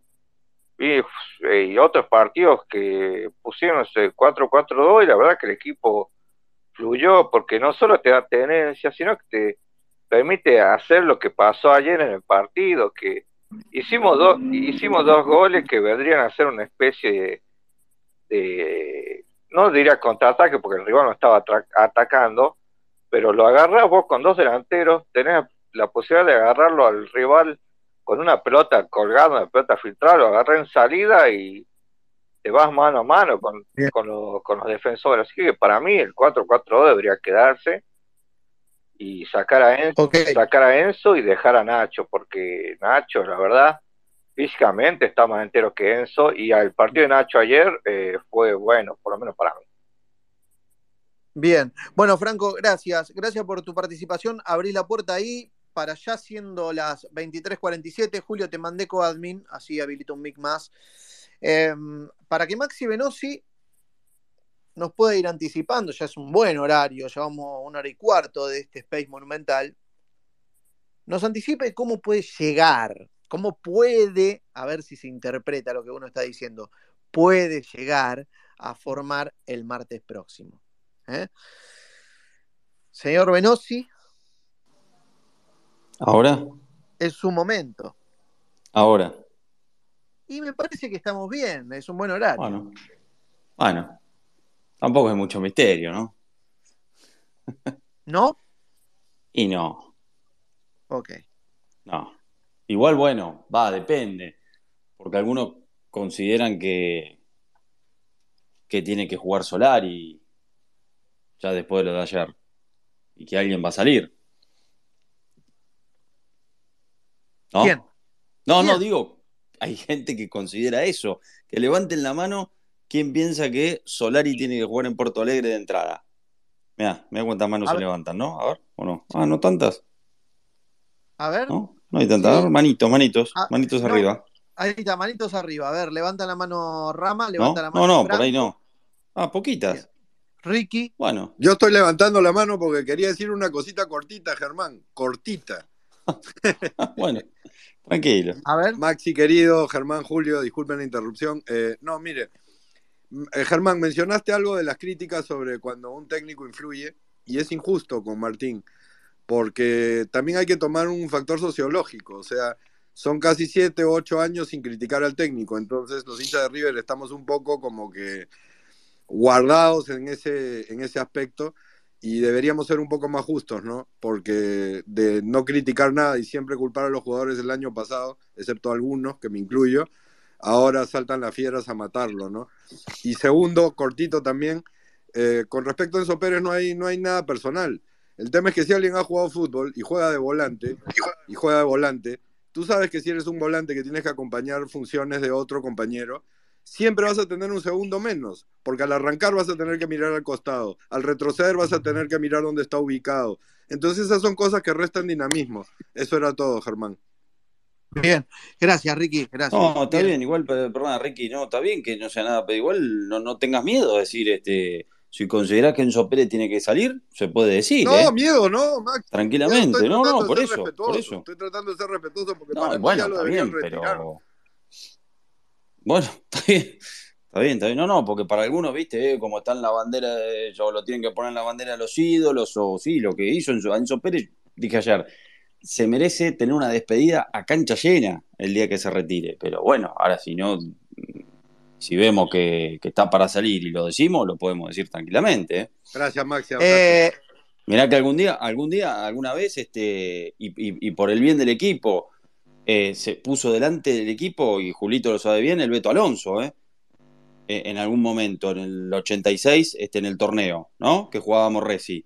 Y, y otros partidos que pusieron ese 4-4-2 y la verdad que el equipo fluyó porque no solo te da tenencia, sino que te permite hacer lo que pasó ayer en el partido, que hicimos dos, hicimos dos goles que vendrían a ser una especie de, no diría contraataque porque el rival no estaba atacando, pero lo agarras vos con dos delanteros, tenés la posibilidad de agarrarlo al rival con una pelota colgada, una pelota filtrada, lo agarré en salida y te vas mano a mano con, con, los defensores. Así que para mí el 4-4-2 debería quedarse y sacar a, Enzo, sacar a Enzo y dejar a Nacho, porque Nacho, la verdad, físicamente está más entero que Enzo y el partido de Nacho ayer eh, fue bueno, por lo menos para mí. Bien, bueno Franco, gracias, gracias por tu participación. Abrí la puerta ahí para ya siendo las 23:47. Julio, te mandé coadmin, así habilito un mic más. Em, para que Maxi Venosi nos puede ir anticipando, ya es un buen horario, llevamos una hora y cuarto de este Space Monumental, nos anticipe cómo puede llegar, cómo puede, a ver si se interpreta lo que uno está diciendo, puede llegar a formar el martes próximo. ¿Eh? Señor Benosi. ¿Ahora? Es su momento. Ahora. Y me parece que estamos bien, es un buen horario. Bueno, bueno tampoco es mucho misterio, ¿no? ¿No? Y no. Ok. No. Igual, bueno, va, depende. Porque algunos consideran que, que tiene que jugar Solar y ya después de lo de ayer. Y que alguien va a salir. ¿No? ¿Quién? No, no, digo, hay gente que considera eso. Que levanten la mano quien piensa que Solari tiene que jugar en Porto Alegre de entrada. Mira, mira cuántas manos se levantan, ¿no? A ver, ¿o no? Ah, no tantas. A ver. No, no hay tantas. Manitos, manitos, Ah, manitos no. arriba. Ahí está, manitos arriba. A ver, levanta la mano Rama, levanta ¿No? la mano. No, no, por ahí no. Ah, poquitas. Ricky. Bueno. Yo estoy levantando la mano porque quería decir una cosita cortita, Germán. Cortita. bueno, tranquilo. A ver. Maxi, querido, Germán, Julio, disculpen la interrupción. Eh, no, mire, eh, Germán, mencionaste algo de las críticas sobre cuando un técnico influye, y es injusto con Martín, porque también hay que tomar un factor sociológico, o sea, son casi siete o ocho años sin criticar al técnico, entonces los hinchas de River estamos un poco como que guardados en ese, en ese aspecto y deberíamos ser un poco más justos, ¿no? Porque de no criticar nada y siempre culpar a los jugadores del año pasado, excepto algunos, que me incluyo, ahora saltan las fieras a matarlo, ¿no? Y segundo, cortito también, eh, con respecto a Enzo Pérez no hay, no hay nada personal. El tema es que si alguien ha jugado fútbol y juega de volante, y juega de volante, tú sabes que si eres un volante que tienes que acompañar funciones de otro compañero, siempre vas a tener un segundo menos, porque al arrancar vas a tener que mirar al costado, al retroceder vas a tener que mirar dónde está ubicado. Entonces esas son cosas que restan dinamismo. Eso era todo, Germán. Bien, gracias Ricky, gracias. No, está bien, igual, pero- perdona, Ricky, no, está bien que no sea nada, pero igual no, no tengas miedo de decir, este, si considerás que Enzo Pérez tiene que salir, se puede decir, No, ¿eh? miedo, no, Max. Tranquilamente, no, no, por eso, por eso. Estoy tratando de ser respetuoso porque No, para mí bueno, ya lo está bien, retirar. Bueno, está bien. Está bien, está bien. No, no, porque para algunos, viste, eh, como está en la bandera, de, o lo tienen que poner en la bandera de los ídolos, o sí, lo que hizo Enzo, Enzo Pérez, dije ayer, se merece tener una despedida a cancha llena el día que se retire. Pero bueno, ahora si no, si vemos que, que está para salir y lo decimos, lo podemos decir tranquilamente. ¿eh? Gracias, Maxi. Eh, Mirá que algún día, algún día, alguna vez, este, y, y- y por el bien del equipo, eh, se puso delante del equipo, y Julito lo sabe bien, el Beto Alonso, ¿eh? Eh, en algún momento, en el 86, este, en el torneo, ¿no? Que jugábamos Resi.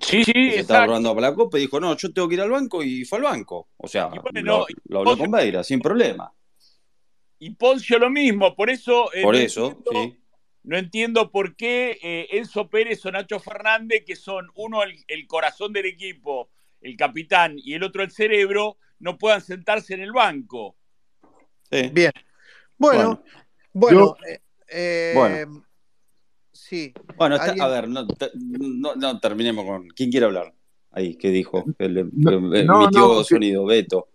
Sí, sí, que se estaba probando para la Copa y dijo, no, yo tengo que ir al banco y fue al banco. O sea, bueno, lo, lo habló con Beira, sin problema. Y Poncio lo mismo, por eso. eh, Por no eso, entiendo- sí. No entiendo por qué Enzo Pérez o Nacho Fernández, que son uno el, el corazón del equipo, el capitán, y el otro el cerebro, no puedan sentarse en el banco. Bien. Bueno, bueno, eh, eh, Bueno. sí. Bueno, a ver, no, no- no terminemos con... ¿Quién quiere hablar? Ahí, ¿qué dijo? El, No, el- no, emitió no, que- sonido, Beto.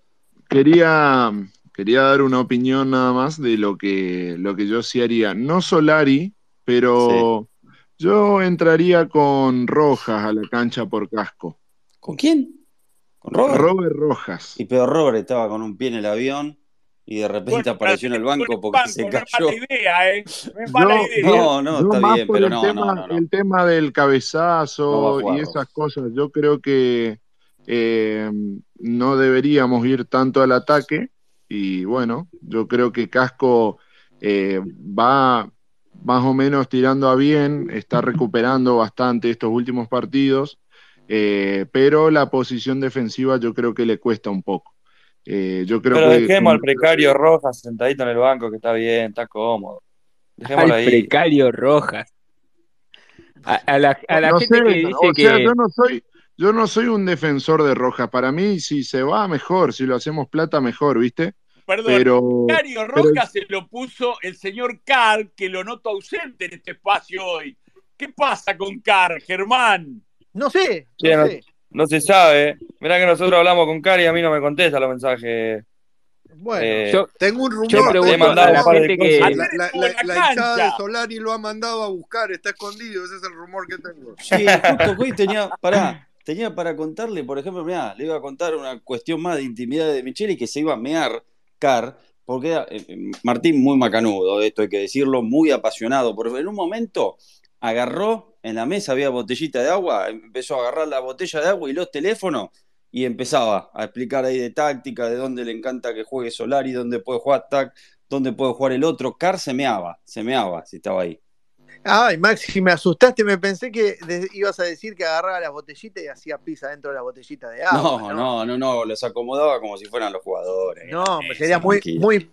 Quería, quería dar una opinión nada más de lo que, lo que yo sí haría. No Solari, pero yo entraría con Rojas a la cancha por casco. ¿Con quién? ¿Con Robert? Robert Rojas. Y pero Robert estaba con un pie en el avión y de repente Bueno, apareció en el banco porque Banco, se no es cayó. mala idea, ¿eh? No es mala Yo- idea. No, no, Yo está más bien, por pero el no, tema, no, no, no. el tema del No cabezazo jugar y esas cosas. Yo creo que eh, no deberíamos ir tanto al ataque y bueno, yo creo que Casco eh, va más o menos tirando a bien, está recuperando bastante estos últimos partidos, eh, pero la posición defensiva yo creo que le cuesta un poco. Eh, yo creo Pero que dejemos al precario Rojas sentadito en el banco, que está bien, está cómodo. Al Dejémoslo ahí. precario Rojas. A, a la, a la No gente sé, que dice o que. yo no soy, yo no soy un defensor de Rojas. Para mí, si se va, mejor. Si lo hacemos plata, mejor, ¿viste? Perdón, Pero, pero- Rojas se lo puso el señor Carl, que lo noto ausente en este espacio hoy. ¿Qué pasa con Car, Germán? No sé, no, se sabe. Mirá que nosotros hablamos con Car y a mí no me contesta los mensajes. Bueno, eh, yo tengo un rumor. Yo pregunto a la gente que... La, la, hinchada de Solari lo ha mandado a buscar, está escondido, ese es el rumor que tengo. Sí, justo hoy tenía, pará, tenía para contarle, por ejemplo, mirá, le iba a contar una cuestión más de intimidad de Micheli que se iba a mear Car, porque era, eh, eh, Martín muy macanudo, esto hay que decirlo, muy apasionado, pero en un momento agarró, en la mesa había botellita de agua, empezó a agarrar la botella de agua y los teléfonos y empezaba a explicar ahí de táctica, de dónde le encanta que juegue Solari, dónde puede jugar Tac, dónde puede jugar el otro. Car se meaba, se meaba si estaba ahí. Ay, Maxi, me asustaste, me pensé que ibas a decir que agarraba la botellita y hacía pizza dentro de la botellita de agua. No, no, no, no, los acomodaba como si fueran los jugadores. No, sería muy, muy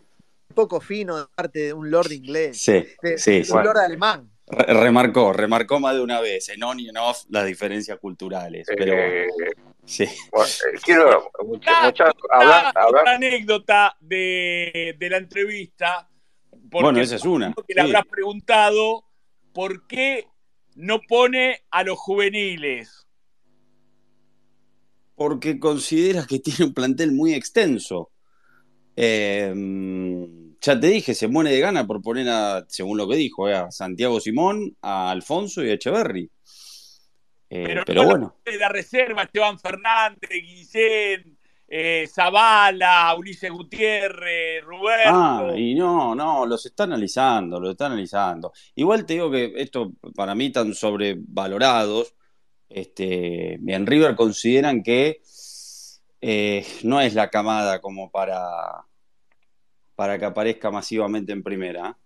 poco fino de parte de un lord inglés. Sí, sí, Un lord alemán remarcó, remarcó más de una vez en on y en off las difereciones culturales. Pero eh, sí. Eh, quiero hablar, Otra anécdota de, la entrevista. Bueno, esa es una. Que le habrás preguntado por qué no pone a los juveniles. Porque considera que tiene un plantel muy extenso. Eh, ya te dije, se muere de gana por poner a, según lo que dijo, eh, a Santiago Simón, a Alfonso y a Echeverry. Eh, pero, bueno. De la reserva, Esteban Fernández, Guillén, eh, Zavala, Ulises Gutiérrez, Roberto. Ah, y no, no, los está analizando, los está analizando. Igual te digo que esto para mí tan sobrevalorados. Este, en River consideran que no es la camada como para para que aparezca masivamente en primera.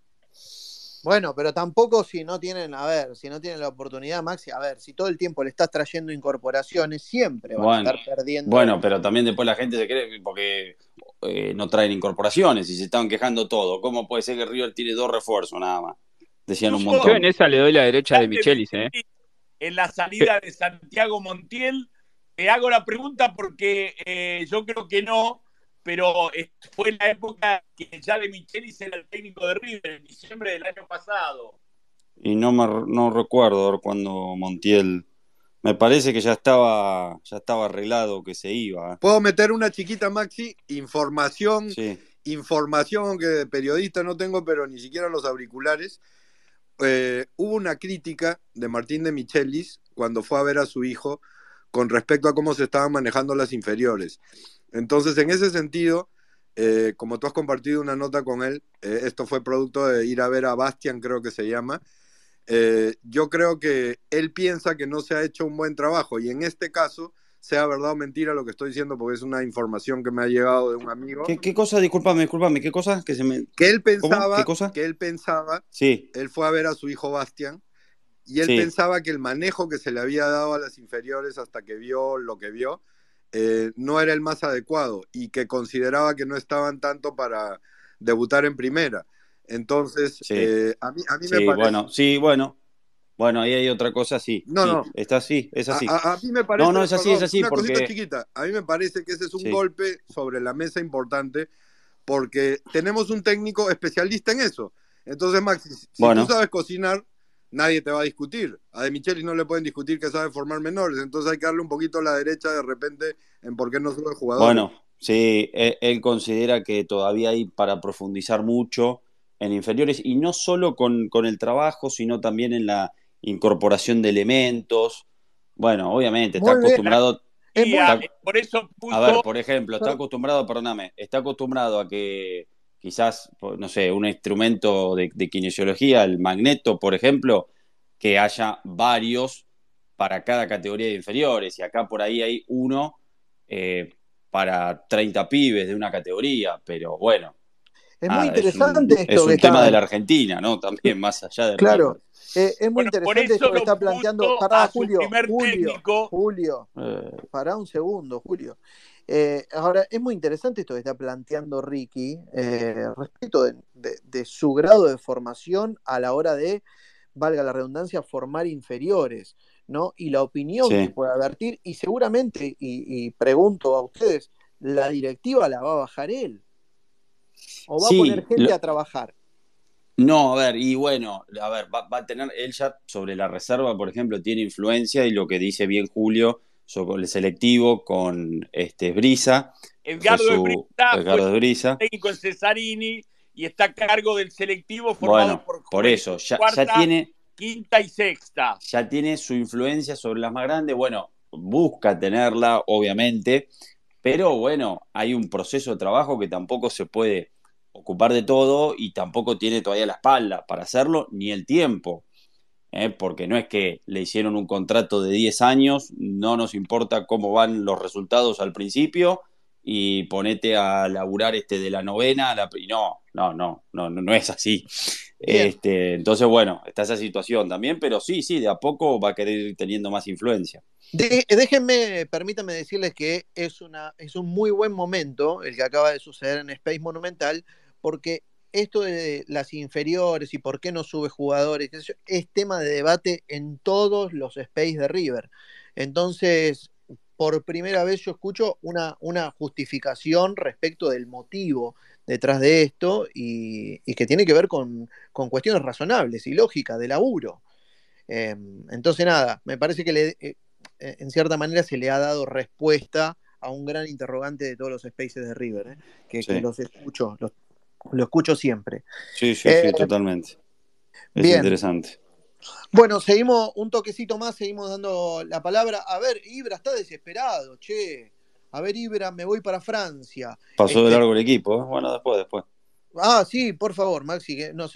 Bueno, pero tampoco si no tienen, a ver, si no tienen la oportunidad, Maxi, a ver, si todo el tiempo le estás trayendo incorporaciones, siempre van a estar perdiendo. Bueno, pero también después la gente se cree porque eh, no traen incorporaciones y se estaban quejando todo. ¿Cómo puede ser que River tiene dos refuerzos nada más? Decían un montón. Yo en esa le doy la derecha de Michelis, ¿eh? En la salida de Santiago Montiel, te hago la pregunta porque eh, yo creo que no, pero fue en la época que ya de Michelis era el técnico de River, en diciembre del año pasado. Y no me no recuerdo cuando Montiel. Me parece que ya estaba, ya estaba arreglado que se iba. ¿Puedo meter una chiquita, Maxi? Información. Información que de periodista no tengo, pero ni siquiera los auriculares. Eh, hubo una crítica de Martín de Michelis cuando fue a ver a su hijo con respecto a cómo se estaban manejando las inferiores. Entonces, en ese sentido, eh, como tú has compartido una nota con él, eh, esto fue producto de ir a ver a Bastian, creo que se llama. Eh, yo creo que él piensa que no se ha hecho un buen trabajo y en este caso, sea verdad o mentira lo que estoy diciendo, porque es una información que me ha llegado de un amigo. ¿Qué, cosa? Discúlpame, discúlpame, ¿qué cosa? Que, se me... que él pensaba, que él pensaba, sí. él fue a ver a su hijo Bastian y él pensaba que el manejo que se le había dado a las inferiores hasta que vio lo que vio, eh, no era el más adecuado y que consideraba que no estaban tanto para debutar en primera. Entonces, eh, a mí, a mí me parece... Bueno, sí, bueno. Bueno, ahí hay otra cosa, sí. No, no. Está así, es así. A, mí me parece... No, no, es así, es así. Una porque... cosita chiquita. A mí me parece que ese es un golpe sobre la mesa importante porque tenemos un técnico especialista en eso. Entonces, Max, si tú sabes cocinar, nadie te va a discutir. A De Michelis no le pueden discutir que sabe formar menores, entonces hay que darle un poquito a la derecha de repente en por qué no sube el jugador. Bueno, sí, él, considera que todavía hay para profundizar mucho en inferiores y no solo con, el trabajo, sino también en la incorporación de elementos. Bueno, obviamente, está acostumbrado. por eso A ver, por ejemplo, está acostumbrado, perdóname, está acostumbrado a que quizás, no sé, un instrumento de, kinesiología, el magneto, por ejemplo, que haya varios para cada categoría de inferiores. Y acá por ahí hay uno eh, para 30 pibes de una categoría, pero bueno. Es muy interesante es un, esto. Es un tema de la Argentina, ¿no? También más allá de. Claro. Eh, es muy interesante esto que está planteando. Pará, Julio. Julio, Julio. Eh. Pará un segundo, Julio. Eh, ahora, es muy interesante esto que está planteando Ricky eh, respecto de, su grado de formación a la hora de, valga la redundancia, formar inferiores, ¿no? Y la opinión que puede advertir, y seguramente, y, pregunto a ustedes, ¿la directiva la va a bajar él? ¿O va a poner gente a trabajar? No, a ver, y bueno, a ver, va, a tener, él ya sobre la reserva, por ejemplo, tiene influencia y lo que dice bien Julio sobre el selectivo con este Brisa. Edgardo, Brisa, Edgardo Brisa. técnico en Cesarini y está a cargo del selectivo formado por por eso, ya, ya tiene quinta y sexta. Ya tiene su influencia sobre las más grandes. Bueno, busca tenerla, obviamente, pero bueno, hay un proceso de trabajo que tampoco se puede ocupar de todo y tampoco tiene todavía la espalda para hacerlo, ni el tiempo. ¿Eh? Porque no es que le hicieron un contrato de 10 años, no nos importa cómo van los resultados al principio y ponete a laburar este de la novena, la, no, no, no, no, no es así. Este, entonces, bueno, está esa situación también, pero sí, sí, de a poco va a querer ir teniendo más influencia. déjenme, permítanme decirles que es, una, es un muy buen momento el que acaba de suceder en Space Monumental, porque esto de las inferiores y por qué no sube jugadores es tema de debate en todos los Space de River. Entonces, por primera vez yo escucho una, una justificación respecto del motivo detrás de esto y, que tiene que ver con, cuestiones razonables y lógicas de laburo. Em, entonces, nada, me parece que le, eh, eh, en cierta manera se le ha dado respuesta a un gran interrogante de todos los spaces de River, ¿eh? que, los escucho, los, lo escucho siempre. Sí, sí, sí, totalmente. Es interesante. Bueno, seguimos un toquecito más, seguimos dando la palabra. A ver, Ibra está desesperado, che a ver Ibra, me voy para Francia. Pasó de este largo el equipo, ¿eh? bueno, después, después. Ah, sí, por favor, Maxi, que nos,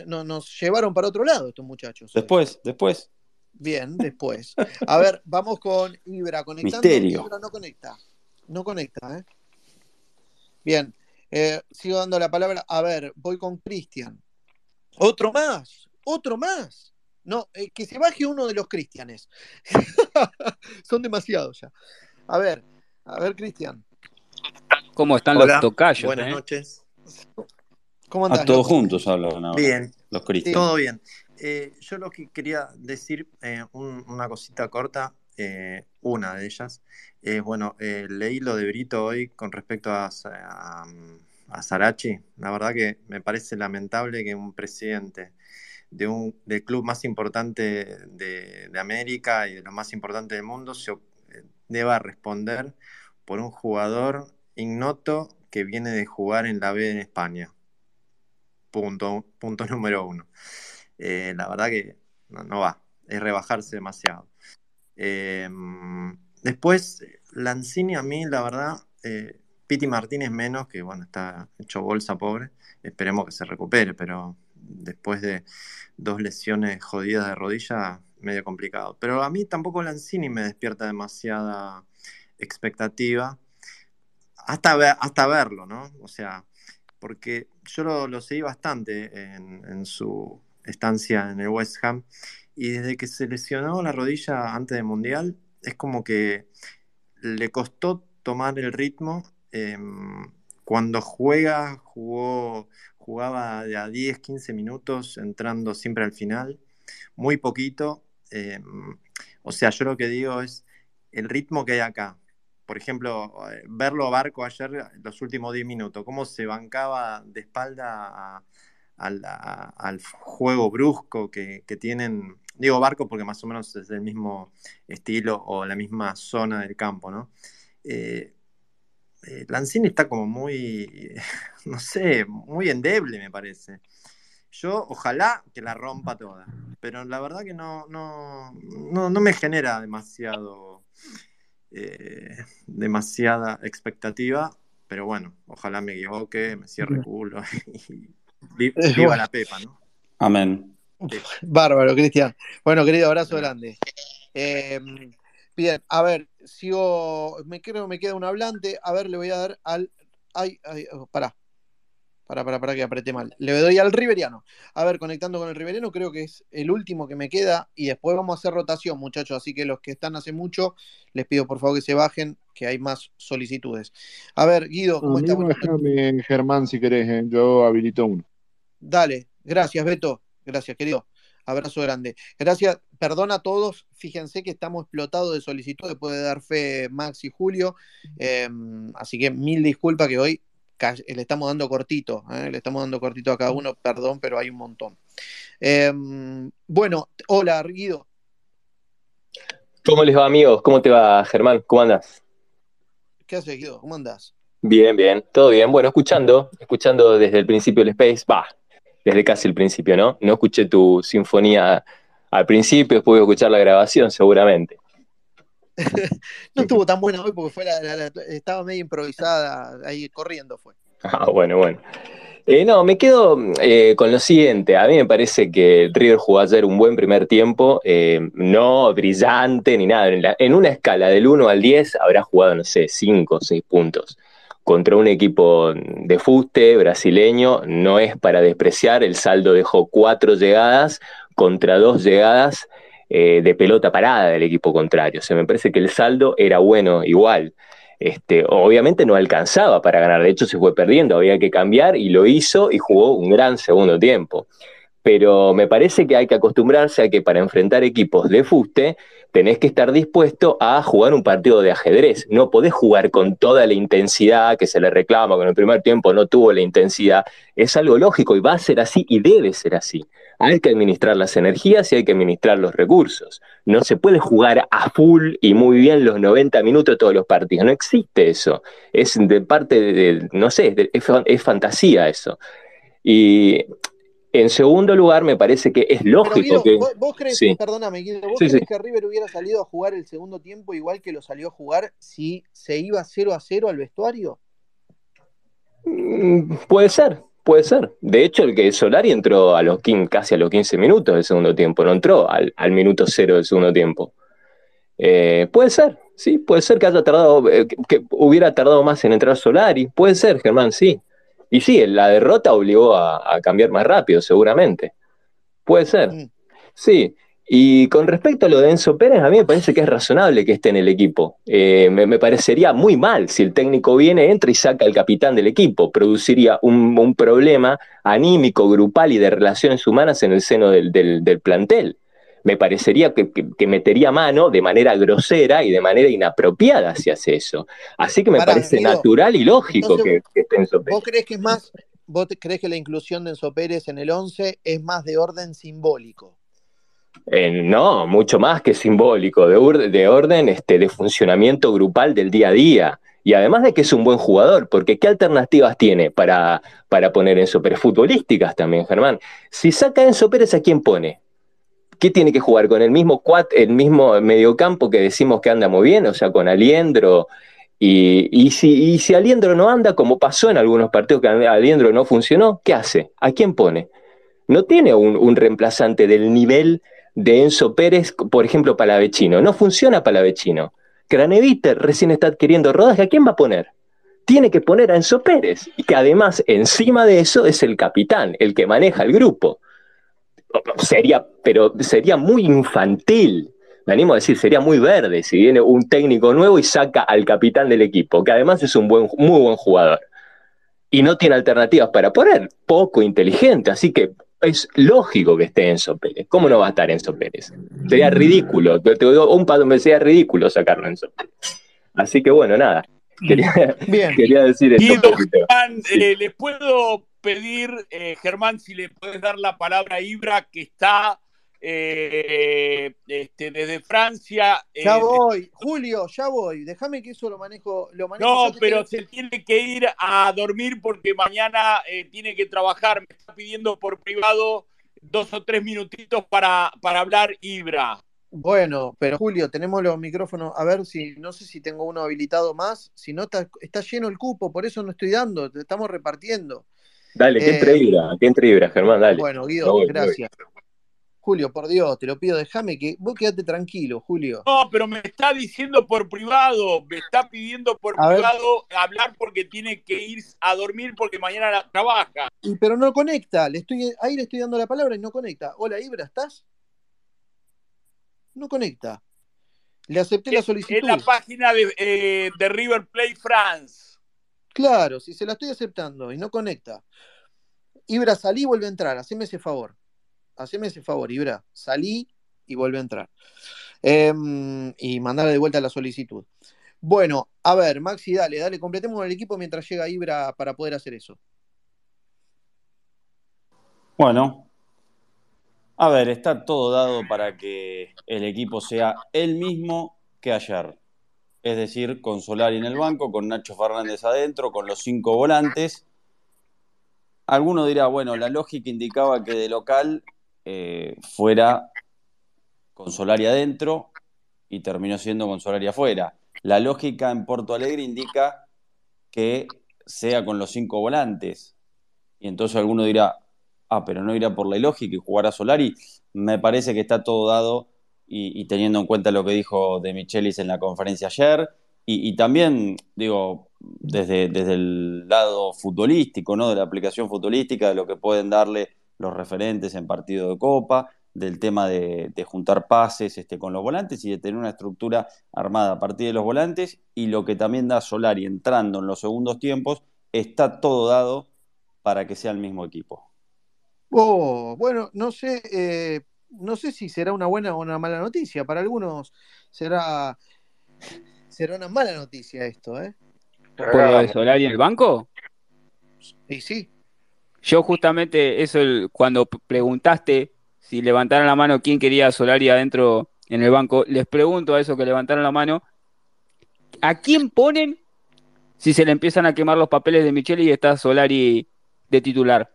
llevaron para otro lado estos muchachos. Después, después. Bien, después. A ver, vamos con Ibra, conectando. Misterio. Ibra no conecta. No conecta, ¿eh? Bien, eh, sigo dando la palabra. A ver, voy con Cristian. Otro más, otro más. No, eh, que se baje uno de los cristianes. Son demasiados ya. A ver, a ver, Cristian. ¿Cómo están los tocayos? Buenas eh? noches. ¿Cómo andan? todos juntos hablan ahora. Bien. Los Cristian. todo bien. Eh, yo lo que quería decir, eh, una cosita corta, una de ellas, es, bueno, leí lo de Brito hoy con respecto a, a, Sarachi. La verdad que me parece lamentable que un presidente de un, del club más importante de, América y de lo más importante del mundo deba responder por un jugador ignoto que viene de jugar en la B en España. Punto, punto número uno. Eh, la verdad que no, va, es rebajarse demasiado. Em, después, Lanzini a mí, la verdad, eh, Piti Martínez menos, que bueno, está hecho bolsa pobre, esperemos que se recupere, pero después de dos lesiones jodidas de rodilla, medio complicado. Pero a mí tampoco Lanzini me despierta demasiada expectativa hasta, hasta verlo, ¿no? O sea, porque yo lo, seguí bastante en, su estancia en el West Ham y desde que se lesionó la rodilla antes del Mundial, es como que le costó tomar el ritmo. Em, cuando juega, jugó, jugaba de a 10, 15 minutos, entrando siempre al final, muy poquito. Em, o sea, yo lo que digo es el ritmo que hay acá por ejemplo, eh, verlo a Barco ayer, los últimos 10 minutos, cómo se bancaba de espalda al juego brusco que, tienen, digo Barco porque más o menos es del mismo estilo o la misma zona del campo, ¿no? Eh, eh, Lanzini está como muy, no sé, muy endeble me parece. Yo ojalá que la rompa toda, pero la verdad que no, no, no, no me genera demasiado eh, demasiada expectativa, pero bueno, ojalá me equivoque, me cierre culo y viva la Pepa, ¿no? Amén. Bárbaro, Cristian. Bueno, querido, abrazo grande. Em, bien, a ver, sigo, me creo me queda un hablante, a ver, le voy a dar al... Ay, ay, oh, pará, para, para, para que apreté mal. Le doy al Riveriano. A ver, conectando con el Riveriano, creo que es el último que me queda. Y después vamos a hacer rotación, muchachos. Así que los que están hace mucho, les pido por favor que se bajen, que hay más solicitudes. A ver, Guido, ¿cómo estás? Germán, si querés. ¿eh? Yo habilito uno. Dale, gracias, Beto. Gracias, querido. Abrazo grande. Gracias, perdón a todos. Fíjense que estamos explotados de solicitudes, puede dar fe Max y Julio. Em, así que mil disculpas que hoy le estamos dando cortito, ¿eh? le estamos dando cortito a cada uno, perdón, pero hay un montón. Em, bueno, hola, Guido. ¿Cómo les va, amigos? ¿Cómo te va, Germán? ¿Cómo andas? ¿Qué haces, Guido? ¿Cómo andas? Bien, bien, todo bien. Bueno, escuchando, escuchando desde el principio del Space, va, desde casi el principio, ¿no? No escuché tu sinfonía al principio, después voy a escuchar la grabación, seguramente. no estuvo tan buena hoy porque fue estaba medio improvisada, ahí corriendo fue. Ah, bueno, bueno. Eh, no, me quedo eh, con lo siguiente. A mí me parece que River jugó ayer un buen primer tiempo, eh, no brillante ni nada. En, en, una escala del 1 al 10 habrá jugado, no sé, 5 o 6 puntos. Contra un equipo de fuste brasileño no es para despreciar. El saldo dejó 4 llegadas contra 2 llegadas eh, de pelota parada del equipo contrario. O sea, me parece que el saldo era bueno igual. Este, obviamente no alcanzaba para ganar, de hecho se fue perdiendo, había que cambiar y lo hizo y jugó un gran segundo tiempo. Pero me parece que hay que acostumbrarse a que para enfrentar equipos de fuste tenés que estar dispuesto a jugar un partido de ajedrez. No podés jugar con toda la intensidad que se le reclama, con el primer tiempo no tuvo la intensidad. Es algo lógico y va a ser así y debe ser así. Hay que administrar las energías y hay que administrar los recursos. No se puede jugar a full y muy bien los 90 minutos todos los partidos. No existe eso. Es de parte de, no sé, es, fantasía eso. Y en segundo lugar, me parece que es lógico que. ¿Vos, crees, perdóname, ¿vos crees que River hubiera salido a jugar el segundo tiempo igual que lo salió a jugar si se iba 0 a 0 al vestuario? Mm, puede ser, Puede ser. De hecho, el que Solari entró a los casi a los 15 minutos del segundo tiempo, no entró al, minuto cero del segundo tiempo. Eh, puede ser, sí, puede ser que haya tardado, eh, que hubiera tardado más en entrar Solari. Puede ser, Germán, sí. Y sí, la derrota obligó a, a cambiar más rápido, seguramente. Puede ser. Mm. Sí. Y con respecto a lo de Enzo Pérez, a mí me parece que es razonable que esté en el equipo. Eh, me, parecería muy mal si el técnico viene, entra y saca al capitán del equipo. Produciría un, problema anímico, grupal y de relaciones humanas en el seno del, plantel. Me parecería que, metería mano de manera grosera y de manera inapropiada si hace eso. Así que me parece natural y lógico que, esté Enzo Pérez. ¿Vos crees que más, vos crees que la inclusión de Enzo Pérez en el 11 es más de orden simbólico? Eh, no, mucho más que simbólico, de, de orden este, de funcionamiento grupal del día a día. Y además de que es un buen jugador, porque ¿qué alternativas tiene para, para poner Enzo Pérez? Futbolísticas también, Germán. Si saca Enzo Pérez, ¿a quién pone? ¿Qué tiene que jugar? ¿Con el mismo cuat, el mismo mediocampo que decimos que anda muy bien? O sea, con Aliendro. Y, y, si, y si Aliendro no anda, como pasó en algunos partidos que Aliendro no funcionó, ¿qué hace? ¿A quién pone? No tiene un, un reemplazante del nivel de Enzo Pérez, por ejemplo, Palavecino. No funciona Palavecino. Craneviter recién está adquiriendo rodaje. ¿A quién va a poner? Tiene que poner a Enzo Pérez, que además, encima de eso, es el capitán, el que maneja el grupo. Sería, pero sería muy infantil, me animo a decir, sería muy verde si viene un técnico nuevo y saca al capitán del equipo, que además es un buen, muy buen jugador. Y no tiene alternativas para poner, poco inteligente. Así que es lógico que esté Enzo Pérez. ¿Cómo no va a estar Enzo Pérez? Sería ridículo. Te, un paso me sería ridículo sacarlo Enzo Pérez. Así que bueno, nada. Quería, quería decir esto. Germán, eh, les puedo pedir, eh, Germán, si le puedes dar la palabra a Ibra, que está eh, este, desde Francia. Ya eh, voy, Julio, ya voy. Déjame que eso lo manejo. Lo no, pero se tiene que ir a dormir porque mañana eh, tiene que trabajar. Me está pidiendo por privado dos o tres minutitos para, para hablar Ibra. Bueno, pero Julio, tenemos los micrófonos. A ver si, no sé si tengo uno habilitado más. Si no, está, está lleno el cupo, por eso no estoy dando. Te estamos repartiendo. Dale, que entre Ibra, que entre Ibra, Germán, dale. Bueno, Guido, gracias. Julio, por Dios, te lo pido, déjame que vos quédate tranquilo, Julio. No, pero me está diciendo por privado, me está pidiendo por privado hablar porque tiene que ir a dormir porque mañana la trabaja. Y, pero no conecta, le estoy, ahí le estoy dando la palabra y no conecta. Hola, Ibra, ¿estás? No conecta. Le acepté la solicitud. En la página de, eh, de River Play France. Claro, si se la estoy aceptando y no conecta. Ibra, salí y vuelve a entrar, haceme ese favor haceme ese favor, Ibra, salí y vuelve a entrar. Em, y mandar de vuelta la solicitud. Bueno, a ver, Maxi, dale, dale, completemos el equipo mientras llega Ibra para poder hacer eso. Bueno, a ver, está todo dado para que el equipo sea el mismo que ayer. Es decir, con Solari en el banco, con Nacho Fernández adentro, con los cinco volantes. Alguno dirá, bueno, la lógica indicaba que de local eh, fuera con Solari adentro y terminó siendo con Solari afuera. La lógica en Porto Alegre indica que sea con los cinco volantes. Y entonces alguno dirá, ah, pero no irá por la lógica y jugará Solari. Me parece que está todo dado y, teniendo en cuenta lo que dijo de Michelis en la conferencia ayer. Y, también, digo, desde, desde el lado futbolístico, ¿no? De la aplicación futbolística, de lo que pueden darle los referentes en partido de Copa del tema de, juntar pases este, con los volantes y de tener una estructura armada a partir de los volantes y lo que también da Solari entrando en los segundos tiempos, está todo dado para que sea el mismo equipo. Oh, bueno, no sé, eh, no sé si será una buena o una mala noticia. Para algunos será, será una mala noticia esto, ¿eh? ¿Por lo de Solari en el banco? Y sí. Yo justamente eso, cuando preguntaste si levantaran la mano quién quería a Solari adentro en el banco, les pregunto a esos que levantaron la mano, ¿a quién ponen si se le empiezan a quemar los papeles de Michele y está Solari de titular?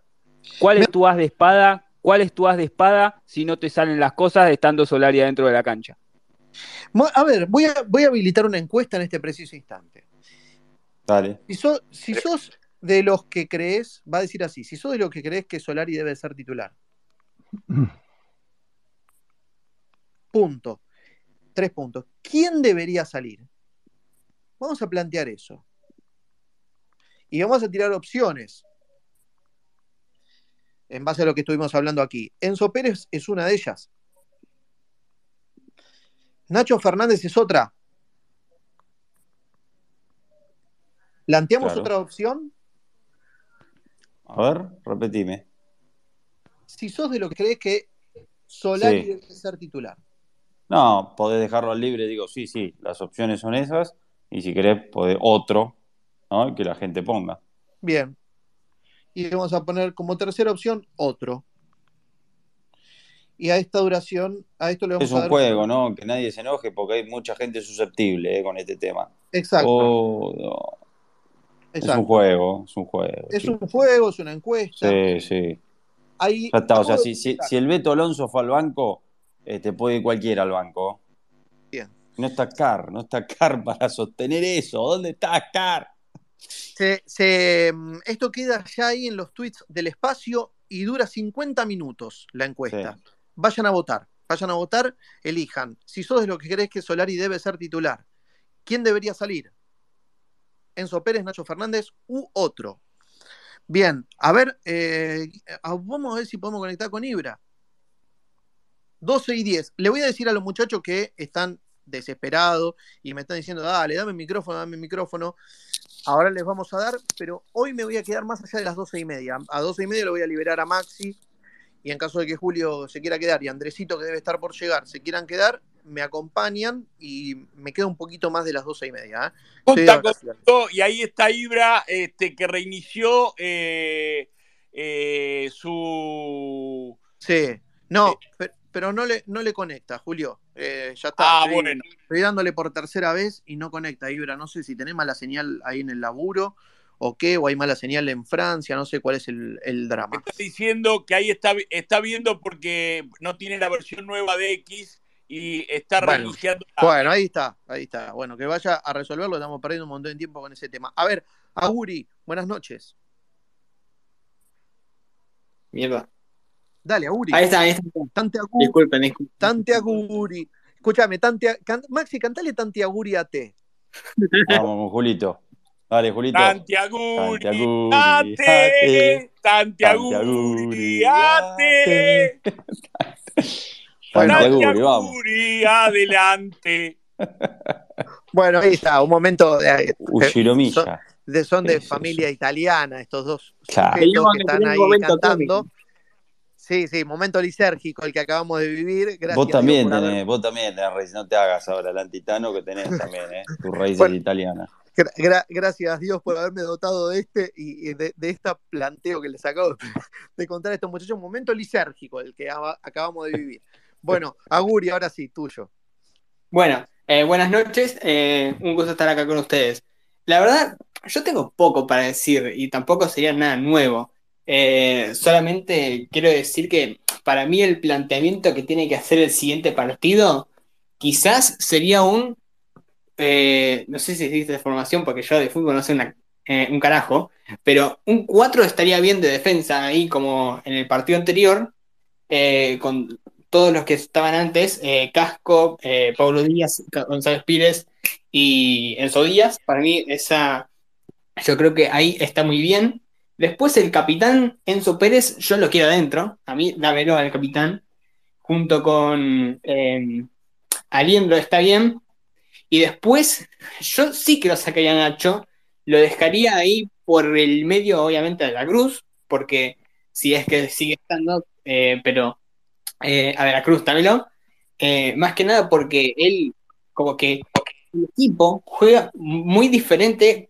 ¿Cuál es tu as de espada? ¿Cuál es tu as de espada si no te salen las cosas estando Solari adentro de la cancha? A ver, voy a, voy a habilitar una encuesta en este preciso instante. Dale. Si, si sos de los que crees, va a decir así, si sos de los que crees que Solari debe ser titular, Punto. Tres puntos. ¿Quién debería salir? Vamos a plantear eso. Y vamos a tirar opciones. En base a lo que estuvimos hablando aquí. Enzo Pérez es una de ellas. Nacho Fernández es otra. ¿Planteamos otra opción? A ver, repetime si sos de lo que crees que Solari debe ser titular. No, podés dejarlo al libre, digo, sí, sí, las opciones son esas, y si querés, podés otro, ¿no? Que la gente ponga. Bien. Y vamos a poner como tercera opción otro. Y a esta duración, a esto le vamos a dar. Es un juego, ¿no? Que nadie se enoje porque hay mucha gente susceptible eh, con este tema. Exacto. Oh, es un juego, es un juego. Es un juego, es una encuesta. Sí, sí o sea, si, el Beto Alonso fue al banco, te este, puede ir cualquiera al banco. Bien. No está Car, no está Car para sostener eso. ¿Dónde está Car? Mm, esto queda ya ahí en los tweets del espacio y dura 50 minutos la encuesta. Vayan a votar, vayan a votar, elijan. Si sos de lo que crees que Solari debe ser titular, ¿quién debería salir? Enzo Pérez, Nacho Fernández u otro. Bien, a ver, eh, vamos a ver si podemos conectar con Ibra. 12 y 10. Le voy a decir a los muchachos que están desesperados y me están diciendo, dale, dame el micrófono, dame el micrófono. Ahora les vamos a dar, pero hoy me voy a quedar más allá de las 12 y media. A 12 y media lo voy a liberar a Maxi y en caso de que Julio se quiera quedar y Andresito, que debe estar por llegar, se quieran quedar, me acompañan y me queda un poquito más de las doce y media. ¿eh? y ahí está Ibra, este, que reinició eh, eh, su... Sí, no, pero, no le, no le conecta, Julio. ya está. Ah, bueno. Estoy dándole por tercera vez y no conecta, Ibra. No sé si tenés mala señal ahí en el laburo o qué, o hay mala señal en Francia, no sé cuál es el, drama. Está diciendo que ahí está, está viendo porque no tiene la versión nueva de X y está bueno, Bueno, ahí está, ahí está. Bueno, que vaya a resolverlo, estamos perdiendo un montón de tiempo con ese tema. A ver, Aguri, buenas noches. Mierda. Dale, Aguri. Ahí está, ahí está. Tante Aguri. Disculpen, disculpen. Tante Aguri. Escúchame, tante, Maxi, cantale Tante Aguri a te. Vamos, Julito. Dale, Julito. Tante Aguri, ate, Tante Aguri, ate. adelante. Bueno, ahí está, un momento de, son, de, son de familia italiana, estos dos claro. que están ahí cantando. Sí, sí, momento lisérgico el que acabamos de vivir. Gracias vos también tenés, vos también tenés no te hagas ahora el antitano que tenés también, ¿eh? tus raíces italianas. gracias a Dios por haberme dotado de este y, de, este planteo que les acabo de contar a estos muchachos. Momento lisérgico el que acabamos de vivir. Bueno, Aguri, ahora sí, tuyo. Bueno, eh, buenas noches, eh, un gusto estar acá con ustedes. La verdad, yo tengo poco para decir y tampoco sería nada nuevo. Eh, solamente quiero decir que para mí el planteamiento que tiene que hacer el siguiente partido quizás sería un, eh, no sé si existe formación porque yo de fútbol no sé eh, un carajo, pero un 4 estaría bien de defensa ahí como en el partido anterior, con todos los que estaban antes, Casco, Pablo Díaz, González Pires y Enzo Díaz. Para mí esa, yo creo que ahí está muy bien. Después el capitán Enzo Pérez, yo lo quiero adentro. A mí, dámelo al capitán. Junto con eh, Aliendro está bien. Y después, yo sí que lo sacaría a Nacho. Lo dejaría ahí por el medio, obviamente, de la Cruz. Porque si es que sigue estando, eh, pero eh, a ver, la Cruz, dámelo. Eh, más que nada porque él, como que el equipo juega muy diferente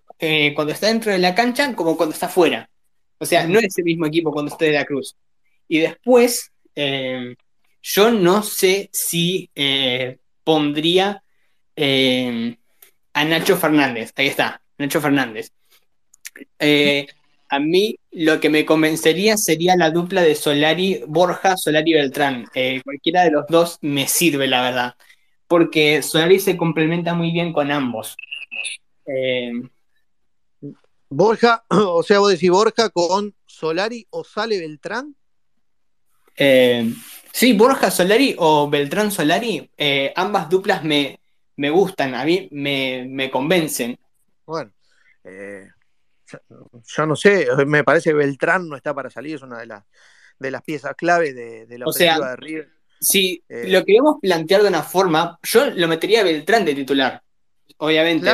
cuando está dentro de la cancha como cuando está fuera. O sea, no es el mismo equipo cuando esté de la Cruz. Y después, eh, yo no sé si eh, pondría eh, a Nacho Fernández. Ahí está, Nacho Fernández. a mí lo que me convencería sería la dupla de Solari, Borja, Solari Beltrán. cualquiera de los dos me sirve, la verdad. Porque Solari se complementa muy bien con ambos. Borja, o sea, vos decís Borja con Solari o sale Beltrán. Eh, sí, Borja Solari o Beltrán Solari, eh, ambas duplas me, me, gustan, a mí me, convencen. Bueno, eh, yo, no sé, me parece que Beltrán no está para salir, es una de las, de las piezas clave de, la ofensiva de River. Si lo queremos plantear de una forma, yo lo metería a Beltrán de titular, obviamente.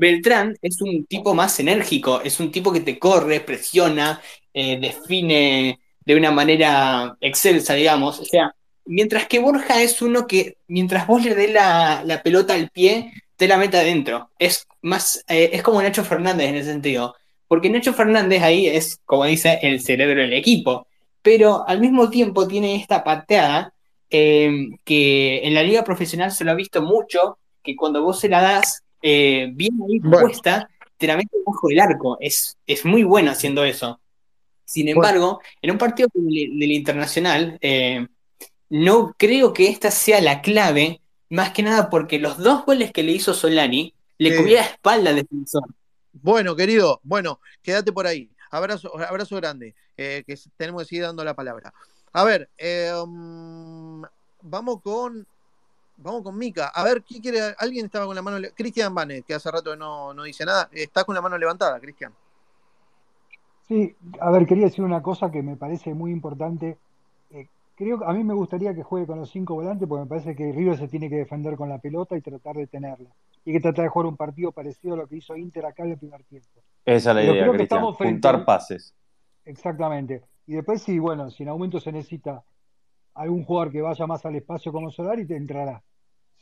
Beltrán es un tipo más enérgico, es un tipo que te corre, presiona, eh, define de una manera excelsa, digamos. O sea, mientras que Borja es uno que, mientras vos le des la, pelota al pie, te la mete adentro. Es más, eh, es como Nacho Fernández en ese sentido. Porque Nacho Fernández ahí es, como dice, el cerebro del equipo. Pero al mismo tiempo tiene esta pateada eh, que en la liga profesional se lo ha visto mucho, que cuando vos se la das, eh, bien ahí puesta, te la mete bajo el arco. Es, es muy bueno haciendo eso. Sin embargo, en un partido del, Internacional, eh, no creo que esta sea la clave, más que nada porque los dos goles que le hizo Solani le cubría la espalda al defensor. Bueno, querido, bueno, quédate por ahí. Abrazo, abrazo grande, eh, que tenemos que seguir dando la palabra. A ver, um, vamos con Vamos con Mica. A ver, ¿quién quiere? Alguien estaba con la mano. Cristian Bane, que hace rato no, no dice nada. Está con la mano levantada, Cristian. Sí, a ver, quería decir una cosa que me parece muy importante. Eh, creo que a mí me gustaría que juegue con los cinco volantes porque me parece que River se tiene que defender con la pelota y tratar de tenerla. Y que tratar de jugar un partido parecido a lo que hizo Inter acá en el primer tiempo. Esa es la idea, Cristian. Juntar pases. Exactamente. Y después, sí, bueno, si en aumento se necesita algún jugador que vaya más al espacio como Solari, te entrará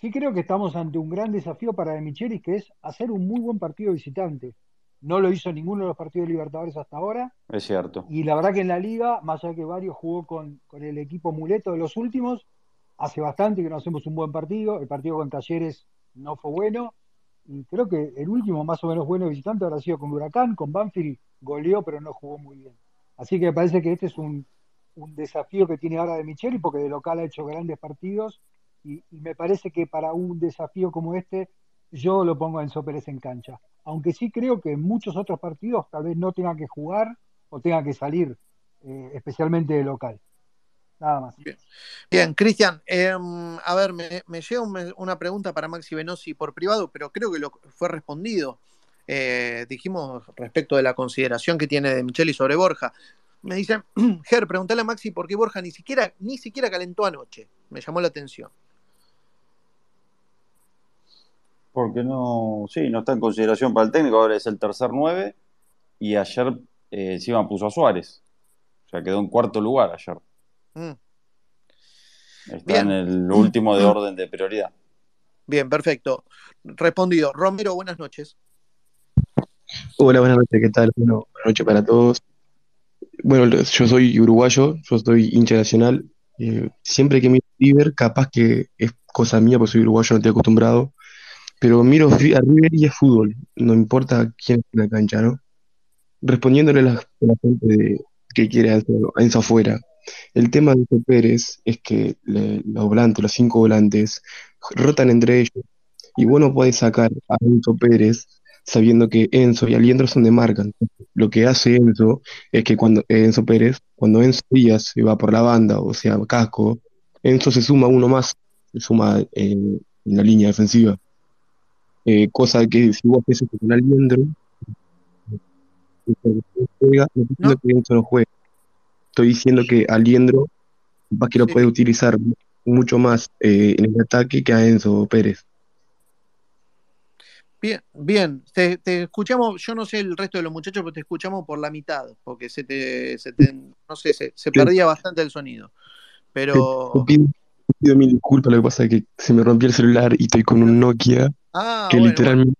sí creo que estamos ante un gran desafío para De Michelis, que es hacer un muy buen partido visitante. No lo hizo ninguno de los partidos de Libertadores hasta ahora. Es cierto. Y la verdad que en la liga, más allá que varios jugó con, el equipo muleto de los últimos, hace bastante que no hacemos un buen partido. El partido con Talleres no fue bueno. Y creo que el último más o menos bueno visitante habrá sido con Huracán, con Banfield goleó, pero no jugó muy bien. Así que me parece que este es un, un desafío que tiene ahora de Micheli, porque de local ha hecho grandes partidos y, me parece que para un desafío como este, yo lo pongo a Enzo en cancha. Aunque sí creo que en muchos otros partidos tal vez no tenga que jugar o tenga que salir, eh, especialmente de local. Nada más. Bien, Cristian, em, a ver, me, llega una pregunta para Maxi Venosi por privado, pero creo que lo fue respondido. Eh, dijimos respecto de la consideración que tiene de Micheli sobre Borja. Me dicen, Ger, pregúntale a Maxi por qué Borja ni siquiera, ni siquiera calentó anoche. Me llamó la atención. Porque no, sí, no está en consideración para el técnico, ahora es el tercer 9 y ayer eh, encima puso a Suárez, o sea, quedó en cuarto lugar ayer. Mm. Está en el último de orden de prioridad. Bien, perfecto. Respondido. Romero, buenas noches. Hola, buenas noches, ¿qué tal? Bueno, buenas noches para todos. Bueno, yo soy uruguayo, yo soy hincha nacional. Eh, siempre que miro River, capaz que es cosa mía, porque soy uruguayo, no estoy acostumbrado, pero miro a River y es fútbol, no importa quién es la cancha, ¿no? Respondiéndole a la, gente de, que quiere a Enzo afuera. El tema de Enzo Pérez es que los volantes, los cinco volantes, rotan entre ellos. Y bueno, puedes sacar a Enzo Pérez sabiendo que Enzo y Aliendro son de marca. lo que hace Enzo es que cuando Enzo Pérez, cuando Enzo Díaz se va por la banda, o sea, casco, Enzo se suma uno más, se suma en la línea defensiva. Eh, cosa que si vos haces con Aliendro, juega, no que Enzo no juegue. Estoy diciendo que Aliendro capaz que lo puede utilizar mucho más eh, en el ataque que a Enzo Pérez. Bien, bien, te, escuchamos, yo no sé el resto de los muchachos, pero te escuchamos por la mitad, porque se te, se te no sé, se, perdía bastante el sonido. Pero... Te, pido, mil disculpas, lo que pasa es que se me rompió el celular y estoy con un Nokia ah, que literalmente...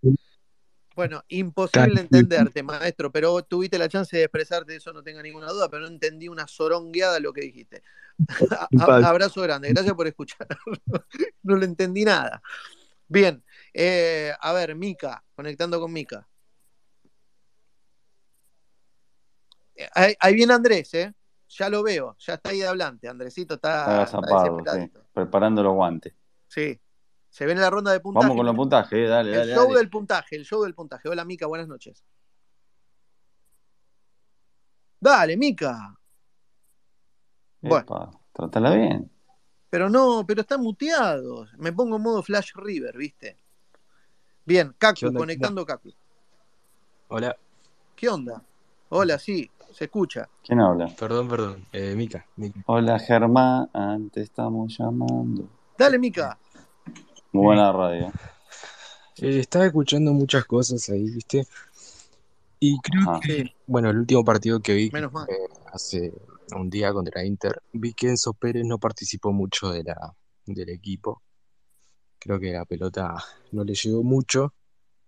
Bueno, imposible entenderte, maestro, pero tuviste la chance de expresarte, eso no tenga ninguna duda, pero no entendí una zorongueada lo que dijiste. abrazo grande, gracias por escuchar. no le entendí nada. Bien, eh, a ver, Mica, conectando con Mica. Eh, ahí, viene Andrés, ¿eh? Ya lo veo, ya está ahí de adelante. Andresito está, preparando los guantes. Sí, se viene la ronda de puntaje. Vamos con los puntajes, dale, dale. El show del puntaje, el show del puntaje. Hola, Mica, buenas noches. Dale, Mica. bueno. Trátala bien. Pero no, pero están muteados. Me pongo en modo Flash River, ¿viste? Bien, Kaku, conectando Kaku. Hola. ¿Qué onda? Hola, sí, se escucha. ¿Quién habla? Perdón, perdón. Eh, Mica, Hola, Germán. Te estamos llamando. Dale, Mica. Muy buena radio. Eh, estaba escuchando muchas cosas ahí, ¿viste? Y creo que, bueno, el último partido que vi eh, hace un día contra Inter, vi que Enzo Pérez no participó mucho de la, del equipo. Creo que la pelota no le llegó mucho.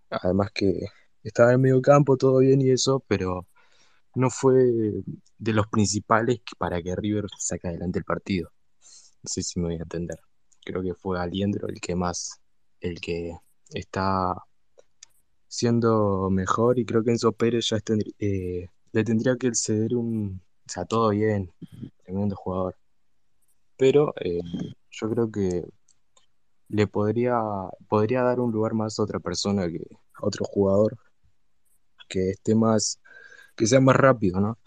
Además que estaba en medio campo, todo bien y eso, pero no fue de los principales para que River saque adelante el partido. No sé si me voy a entender. Creo que fue Aliendro el que más, el que está siendo mejor y creo que Enzo Pérez ya eh, le tendría que ceder un, o sea, todo bien, tremendo jugador. Pero eh, yo creo que le podría, podría dar un lugar más a otra persona que otro jugador que esté más, que sea más rápido, ¿no?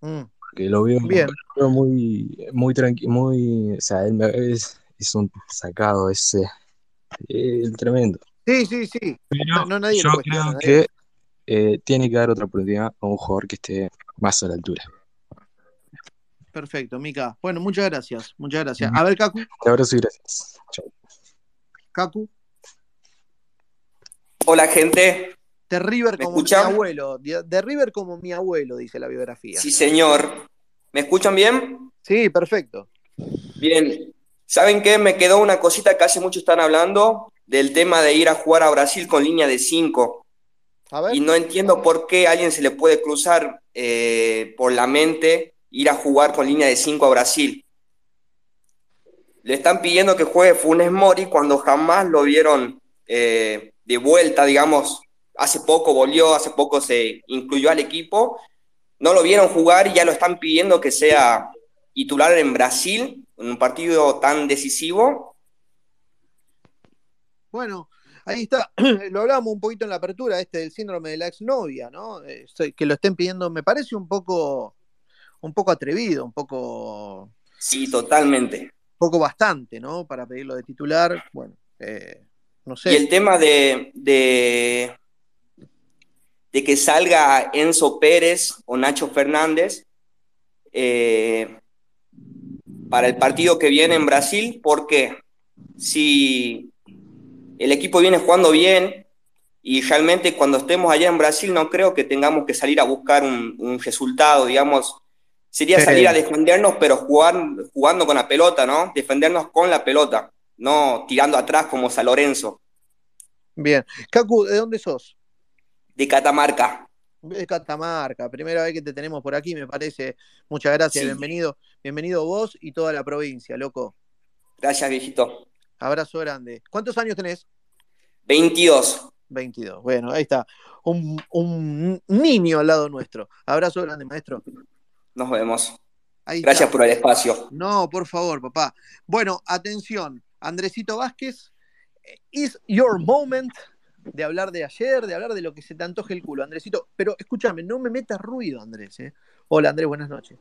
Mm. Que lo veo, muy, muy tranquilo, muy, o sea, él es, es un sacado ese, el tremendo. Sí, sí, sí. no, nadie yo creo que eh, tiene que dar otra oportunidad a un jugador que esté más a la altura. Perfecto, Mica. Bueno, muchas gracias. Muchas gracias. A ver, Kaku. Un abrazo y gracias. Chao. Kaku. Hola, gente. De River como mi abuelo. De River como mi abuelo, dice la biografía. Sí, señor. ¿Me escuchan bien? Sí, perfecto. Bien. ¿Saben qué? Me quedó una cosita que hace mucho están hablando del tema de ir a jugar a Brasil con línea de 5. Y no entiendo por qué a alguien se le puede cruzar eh, por la mente ir a jugar con línea de 5 a Brasil. Le están pidiendo que juegue Funes Mori cuando jamás lo vieron eh, de vuelta, digamos. Hace poco volvió, hace poco se incluyó al equipo. No lo vieron jugar y ya lo están pidiendo que sea titular en Brasil, en un partido tan decisivo. Bueno, ahí está, lo hablábamos un poquito en la apertura, este del síndrome de la exnovia, ¿no? que lo estén pidiendo, me parece un poco, un poco atrevido, un poco... Sí, totalmente. Un poco bastante, ¿no? Para pedirlo de titular, bueno, eh, no sé. Y el tema de, de, que salga Enzo Pérez o Nacho Fernández eh, para el partido que viene en Brasil, porque si el equipo viene jugando bien y realmente cuando estemos allá en Brasil no creo que tengamos que salir a buscar un, resultado, digamos, sería salir a defendernos, pero jugar, jugando con la pelota, ¿no? Defendernos con la pelota, no tirando atrás como San Lorenzo. Bien. Cacu, ¿de dónde sos? De Catamarca. De Catamarca, primera vez que te tenemos por aquí, me parece. Muchas gracias, bienvenido. Bienvenido vos y toda la provincia, loco. Gracias, viejito. Abrazo grande. ¿Cuántos años tenés? 22. 22. Bueno, ahí está. Un, niño al lado nuestro. Abrazo grande, maestro. Nos vemos. Gracias por el espacio. No, por favor, papá. Bueno, atención. Andresito Vázquez, is your moment de hablar de ayer, de hablar de lo que se te antoje el culo, Andresito. Pero escúchame, no me metas ruido, Andrés. ¿eh? Hola, Andrés, buenas noches.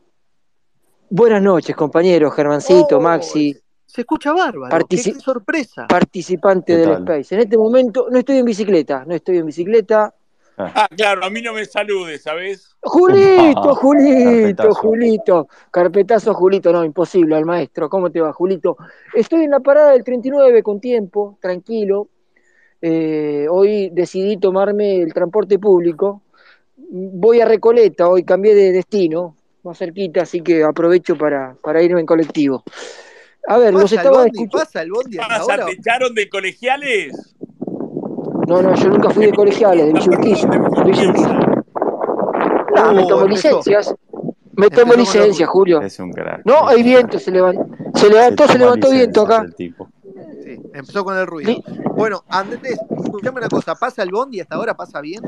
Buenas noches, compañeros, Germancito, oh, Maxi. Se escucha bárbaro. qué, sorpresa. Participante del Space. En este momento no estoy en bicicleta, no estoy en bicicleta. Ah, ah claro, a mí no me salude, ¿sabes? Julito, Julito, Julito. Carpetazo, Julito. No, imposible, al maestro. ¿Cómo te va, Julito? Estoy en la parada del 39 con tiempo, tranquilo. Eh, hoy decidí tomarme el transporte público. Voy a Recoleta, hoy cambié de destino, más cerquita, así que aprovecho para, para irme en colectivo. A ver, los estaba escuchando. ¿Pasa el bondi hasta ¿Te echaron de colegiales? No, no, yo nunca fui de colegiales, de Villurquiza. No, me tomo licencias. Me tomo licencia, Julio. Es un crack. No, hay viento, se levantó, se levantó, se, levantó viento acá. Empezó con el ruido. Bueno, Andrés, escuchame una cosa, ¿pasa el bondi hasta ahora? ¿Pasa bien?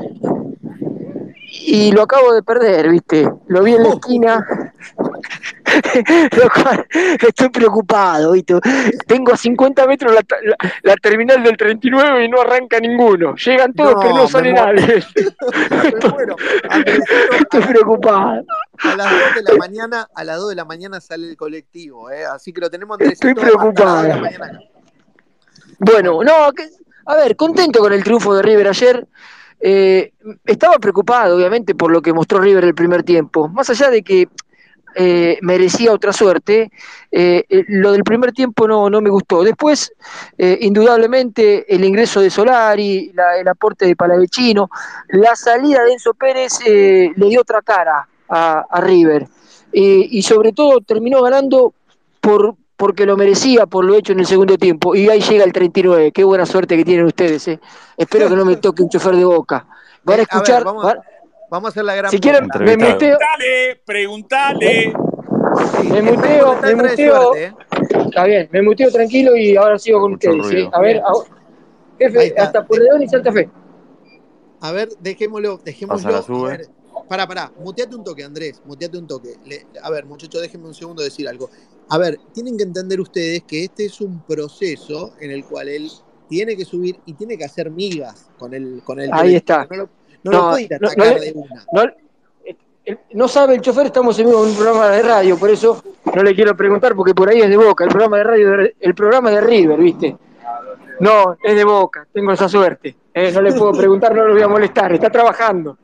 y lo acabo de perder, ¿viste? Lo vi en la esquina. estoy preocupado, ¿viste? Tengo a 50 metros la, terminal del 39 y no arranca ninguno. Llegan todos, pero no sale nadie. estoy, preocupado. A las 2 de la mañana, a las 2 de la mañana sale el colectivo, ¿eh? Así que lo tenemos Estoy preocupado. Bueno, no, a ver, contento con el triunfo de River ayer. Eh, estaba preocupado, obviamente, por lo que mostró River el primer tiempo. Más allá de que eh, merecía otra suerte, eh, lo del primer tiempo no, no me gustó. Después, indudablemente, el ingreso de Solari, el aporte de Palavecino, la salida de Enzo Pérez le dio otra cara a, a River. y sobre todo terminó ganando por, porque lo merecía por lo hecho en el segundo tiempo. Y ahí llega el 39. Qué buena suerte que tienen ustedes. Eh. Espero que no me toque un chofer de boca. Van a escuchar. vamos, a hacer la gran. Si quieren, me muteo. Preguntale, preguntale. me muteo, me muteo. Eh. Está bien, me muteo tranquilo y ahora sigo con ustedes. ¿sí? A ver, jefe, hasta Porredón y Santa Fe. A ver, dejémoslo, dejémoslo. A Pará, pará, muteate un toque, Andrés, muteate un toque. a ver, muchachos, déjenme un segundo decir algo. A ver, tienen que entender ustedes que este es un proceso en el cual él tiene que subir y tiene que hacer migas con el con el Ahí está. No lo, puede ir a atacar de una. No, sabe el chofer, estamos en un programa de radio, por eso no le quiero preguntar porque por ahí es de Boca, el programa de radio, el programa de River, ¿viste? No, es de Boca, tengo esa suerte. Eh, no le puedo preguntar, no lo voy a molestar, está trabajando.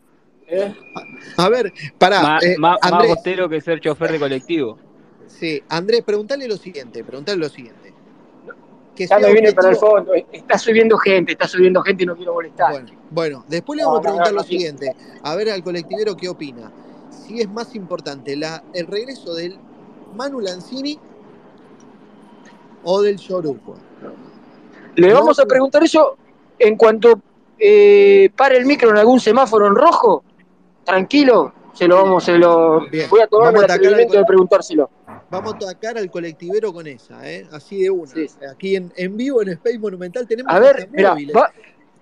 A ver, para eh, más, Andrés, que ser chofer de colectivo. Sí, Andrés, pregúntale lo siguiente, pregúntale lo siguiente. Que ya me viene para el fondo, está subiendo gente, está subiendo gente y no quiero molestar. Bueno, después le vamos a preguntar lo siguiente, a ver al colectivero qué opina. Si es más importante la, el regreso del Manu Lanzini o del Yoruco. Le vamos a preguntar eso en cuanto eh, pare el micro en algún semáforo en rojo tranquilo, se lo vamos, se lo voy a tomar el atrevimiento de preguntárselo. Vamos a atacar al colectivero con esa, ¿eh? así de una. Aquí en, en, vivo en Space Monumental tenemos. A ver, mira,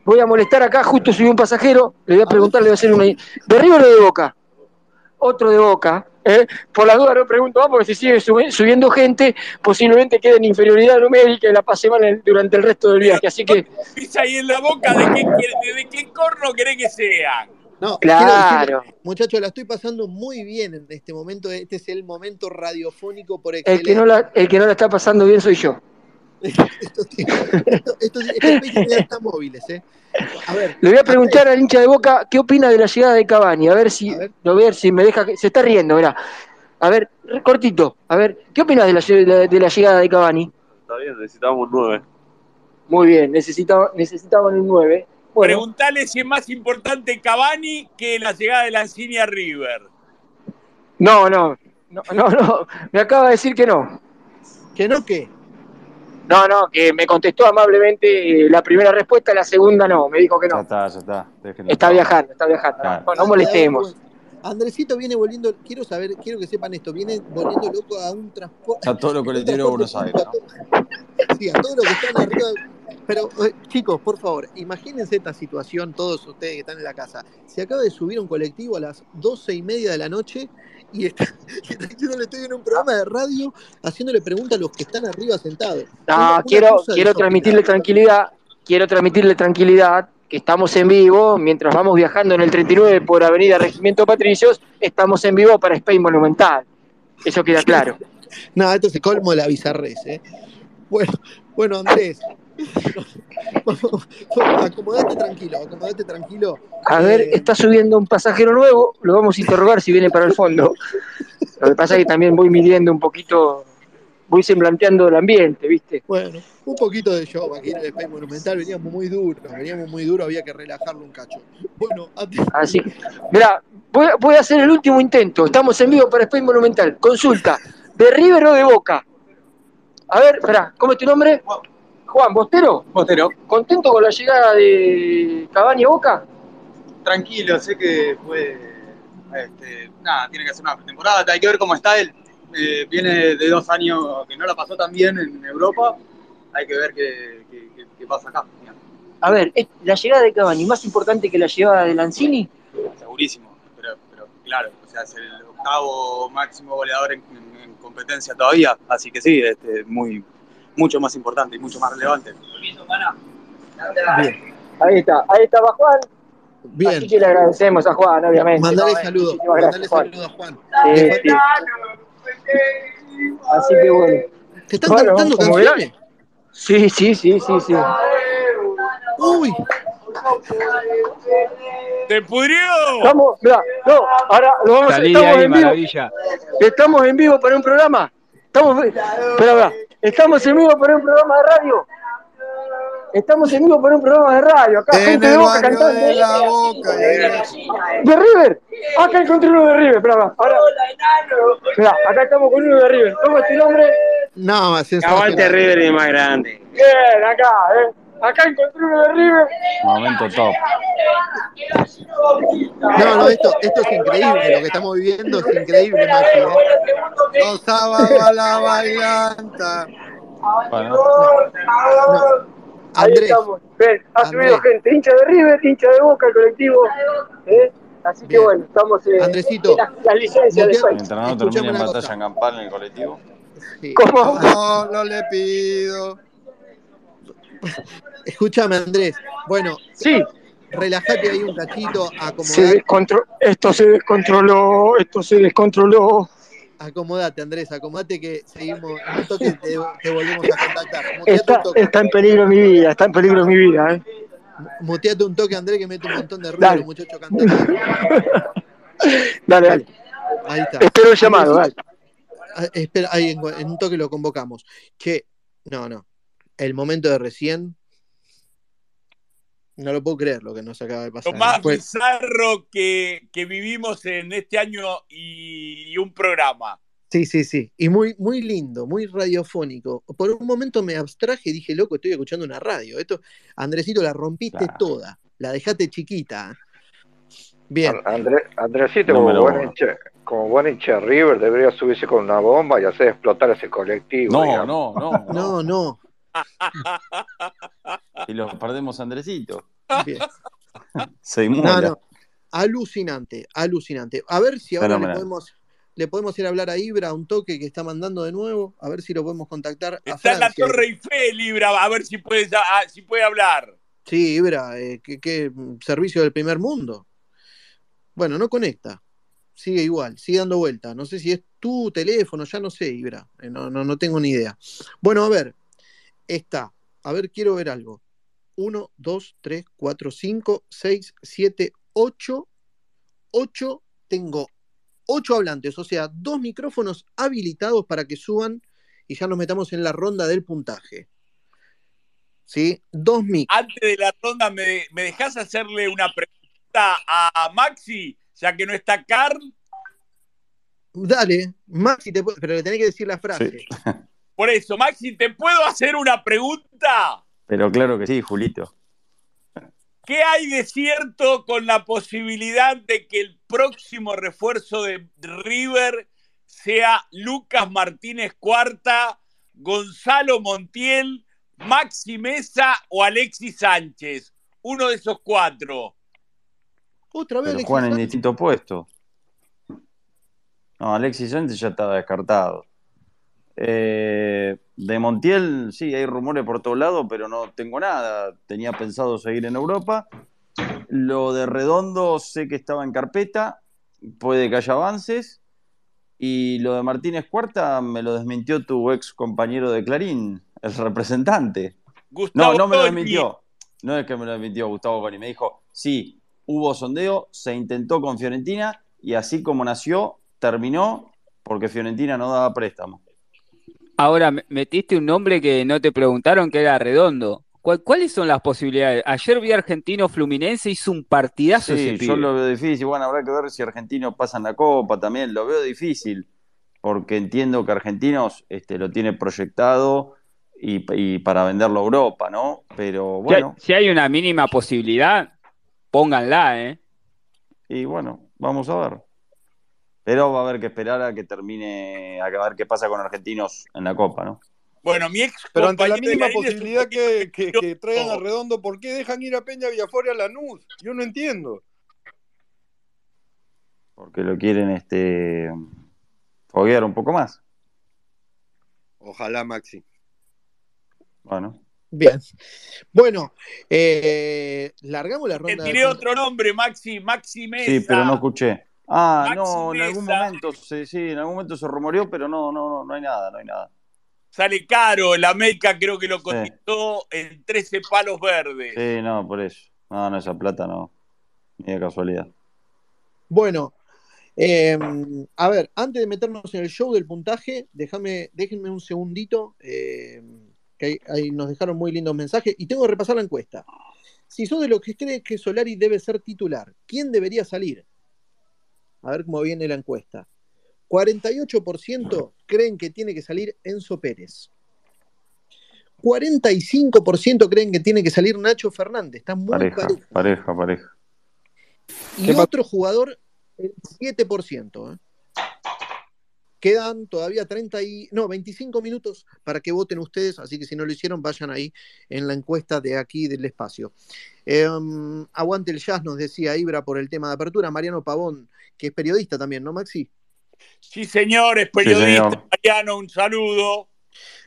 voy a molestar acá, justo soy un pasajero, le voy a preguntar, le voy a hacer una. ¿De River o de Boca? Otro de Boca. ¿eh? Por la duda no pregunto más, porque si sigue subiendo gente, posiblemente quede en inferioridad numérica y la pase mal durante el resto del viaje. Así que. Pisa ahí en la boca de qué, de qué corno querés que sean. No, claro. muchachos, la estoy pasando muy bien en este momento. Este es el momento radiofónico por excelencia. El que no la, el que no la está pasando bien soy yo. estos esto, están móviles, ¿eh? A ver, Le voy a preguntar al hincha de Boca qué opina de la llegada de Cavani. A ver si, a ver, si me deja. Se está riendo, mirá. A ver, cortito. A ver, ¿qué opinas de la, de la llegada de Cavani? Está bien, necesitábamos un 9. Muy bien, necesitaba, necesitaban un 9. Preguntale si es más importante Cavani que la llegada de Lanzini a River. No, no, No, no, no, me acaba de decir que no. ¿Que no qué? No, no, que me contestó amablemente la primera respuesta, la segunda no, me dijo que no. Ya está, ya está. Está viajando, está viajando. Bueno, no molestemos. Andresito viene volviendo, quiero saber, quiero que sepan esto, viene volviendo loco a un transporte. A todo lo colectivo de Buenos Aires, Sí, a todos los que están arriba. Pero, eh, chicos, por favor, imagínense esta situación, todos ustedes que están en la casa. Se acaba de subir un colectivo a las doce y media de la noche y está, yo le estoy en un programa de radio haciéndole preguntas a los que están arriba sentados. No, quiero, quiero transmitirle tranquilidad, quiero transmitirle tranquilidad que estamos en vivo, mientras vamos viajando en el 39 por Avenida Regimiento Patricios, estamos en vivo para Spain Monumental. Eso queda claro. no, esto se colmo de la bizarrez, ¿eh? Bueno, bueno, Andrés. acomodate tranquilo, acomodate tranquilo. A ver, eh, está subiendo un pasajero nuevo, lo vamos a interrogar si viene para el fondo. Lo que pasa es que también voy midiendo un poquito voy semblanteando el ambiente, ¿viste? Bueno, un poquito de show aquí en el Space Monumental, veníamos muy duros, veníamos muy duros, había que relajarlo un cacho. Bueno, Así, mira, voy, voy, a hacer el último intento, estamos en vivo para Space Monumental, consulta, ¿de River o de Boca? A ver, espera, ¿cómo es tu nombre? Juan, ¿Bostero? Bostero. ¿Contento con la llegada de Cabaña a Boca? Tranquilo, sé que fue... Este, nada, tiene que hacer una temporada, hay que ver cómo está él eh, viene de dos años que no la pasó tan bien en Europa. Hay que ver qué, pasa acá. A ver, ¿la llegada de Cavani más importante que la llegada de Lanzini? Segurísimo, pero, claro, o sea, es el octavo máximo goleador en, competencia todavía, así que sí, este, muy, mucho más importante y mucho más relevante. Bien. Ahí está, ahí estaba Juan. Bien. Así que le agradecemos a Juan, obviamente. Mandale saludos, mandale saludos a Juan. Así que bueno. ¿Te están cantando canciones? Sí, sí, sí, sí, sí. Uy. ¡Te pudrió! Estamos, mira, no, ahora lo vamos a estamos en vivo. Estamos en vivo para un programa. Estamos, espera, estamos en vivo para un programa de radio. Estamos en vivo por un programa de radio. Acá gente de Boca cantando. De, la boca, de River. Acá encontré uno de River. Espera, ahora. Mira, acá estamos con uno de River. ¿Cómo es tu nombre? No, Aguante River y más grande. Bien, acá, eh. Acá encontré uno de River. Momento top. No, no, esto, esto es increíble. Lo que estamos viviendo es increíble, Maxi. ¿eh? No sábado a la bailanta. Bueno. No. Ahí estamos. Ven, ha subido gente, hincha de River, hincha de Boca, el colectivo. ¿eh? Así que bueno, estamos en, Andresito, las, licencias de El entrenador termina en batalla en campal en el colectivo. ¿Cómo? No, no le pido. Escúchame, Andrés. Bueno, sí. relájate ahí un cachito. Se esto se descontroló, esto se descontroló. Acomodate, Andrés, acomodate que seguimos. En un toque te, te volvemos a contactar. Está, está, en peligro mi vida, está en peligro mi vida. ¿eh? Muteate un toque, Andrés, que mete un montón de ruido, muchacho cantando. dale, dale. Ahí está. Espero el llamado, dale. Ah, espera, ahí en, en, un toque lo convocamos. Che, no, no. El momento de recién. No lo puedo creer lo que nos acaba de pasar. Lo más bizarro que, que, vivimos en este año y, y un programa. Sí, sí, sí. Y muy, muy lindo, muy radiofónico. Por un momento me abstraje y dije, loco, estoy escuchando una radio. Esto, Andresito, la rompiste toda. La dejaste chiquita. Bien. André, Andresito, como, buen hincha, como buen hincha River, debería subirse con una bomba y hacer explotar ese colectivo. No, no, no, no. No, y lo perdemos Andresito. Bien. Se no, no. Alucinante, alucinante. A ver si ahora le podemos le podemos ir a hablar a Ibra, un toque que está mandando de nuevo, a ver si lo podemos contactar. Está en la Torre Eiffel, Ibra, a ver si puede, si puede hablar. Sí, Ibra, eh, ¿qué, servicio del primer mundo. Bueno, no conecta. Sigue igual, sigue dando vuelta. No sé si es tu teléfono, ya no sé, Ibra. Eh, no, no, no tengo ni idea. Bueno, a ver, está. A ver, quiero ver algo. 1, 2, 3, 4, 5, 6, 7, 8. 8. Tengo ocho hablantes, o sea, dos micrófonos habilitados para que suban y ya nos metamos en la ronda del puntaje. ¿Sí? Dos mic. Antes de la ronda, ¿me, ¿me dejas hacerle una pregunta a Maxi, ya que no está Carl? Dale, Maxi, te pero le tenés que decir la frase. Por eso, Maxi, ¿te puedo hacer una pregunta? Pero claro que sí, Julito. ¿Qué hay de cierto con la posibilidad de que el próximo refuerzo de River sea Lucas Martínez Cuarta, Gonzalo Montiel, Maxi Mesa o Alexis Sánchez? Uno de esos cuatro. Otra vez. Pero juegan en distinto puesto. No, Alexis Sánchez ya estaba descartado. Eh, de Montiel, sí, hay rumores por todos lados, pero no tengo nada. Tenía pensado seguir en Europa. Lo de Redondo sé que estaba en carpeta, puede que haya avances. Y lo de Martínez Cuarta me lo desmintió tu ex compañero de Clarín, el representante. no, no me lo desmintió. No es que me lo desmintió Gustavo Coni. Me dijo, sí, hubo sondeo, se intentó con Fiorentina y así como nació, terminó porque Fiorentina no daba préstamo. Ahora, metiste un nombre que no te preguntaron que era redondo. ¿Cuáles son las posibilidades? Ayer vi Argentino Fluminense, hizo un partidazo sí, Yo lo veo difícil. Bueno, habrá que ver si Argentino pasa en la Copa también. Lo veo difícil, porque entiendo que Argentinos este, lo tiene proyectado y, para venderlo a Europa, ¿no? Pero bueno. Si hay, si hay una mínima posibilidad, pónganla, ¿eh? Y bueno, vamos a ver. Pero va a haber que esperar a que termine, a ver qué pasa con Argentinos en la Copa, ¿no? Bueno, mi ex Pero ante la mínima posibilidad que, que, traigan a Redondo, ¿por qué dejan ir a Peña Villafora a Lanús? Yo no entiendo. Porque lo quieren este foguear un poco más. Ojalá, Maxi. Bueno. Bien. Bueno, eh, largamos la ronda. Te tiré otro nombre, Maxi, Maxi Mesa. Sí, pero no escuché. Ah, no, en algún momento, sí, sí, en algún momento se rumoreó, pero no, no, no, no hay nada, no hay nada. Sale caro, el América creo que lo cotizó en 13 palos verdes. Sí, no, por eso. No, no, esa plata no. Ni de casualidad. Bueno, em, a ver, antes de meternos en el show del puntaje, déjame, déjenme un segundito, em, que ahí, nos dejaron muy lindos mensajes, y tengo que repasar la encuesta. Si sos de los que creen que Solari debe ser titular, ¿quién debería salir? A ver cómo viene la encuesta. 48% creen que tiene que salir Enzo Pérez. 45% creen que tiene que salir Nacho Fernández. Está muy pareja. Pareja, pareja, Y otro jugador, el 7%. ¿eh? Quedan todavía 30 y, no, 25 minutos para que voten ustedes, así que si no lo hicieron, vayan ahí en la encuesta de aquí del espacio. Em, aguante el jazz, nos decía Ibra por el tema de apertura. Mariano Pavón, que es periodista también, ¿no, Maxi? Sí, señor, es periodista. Mariano, un saludo.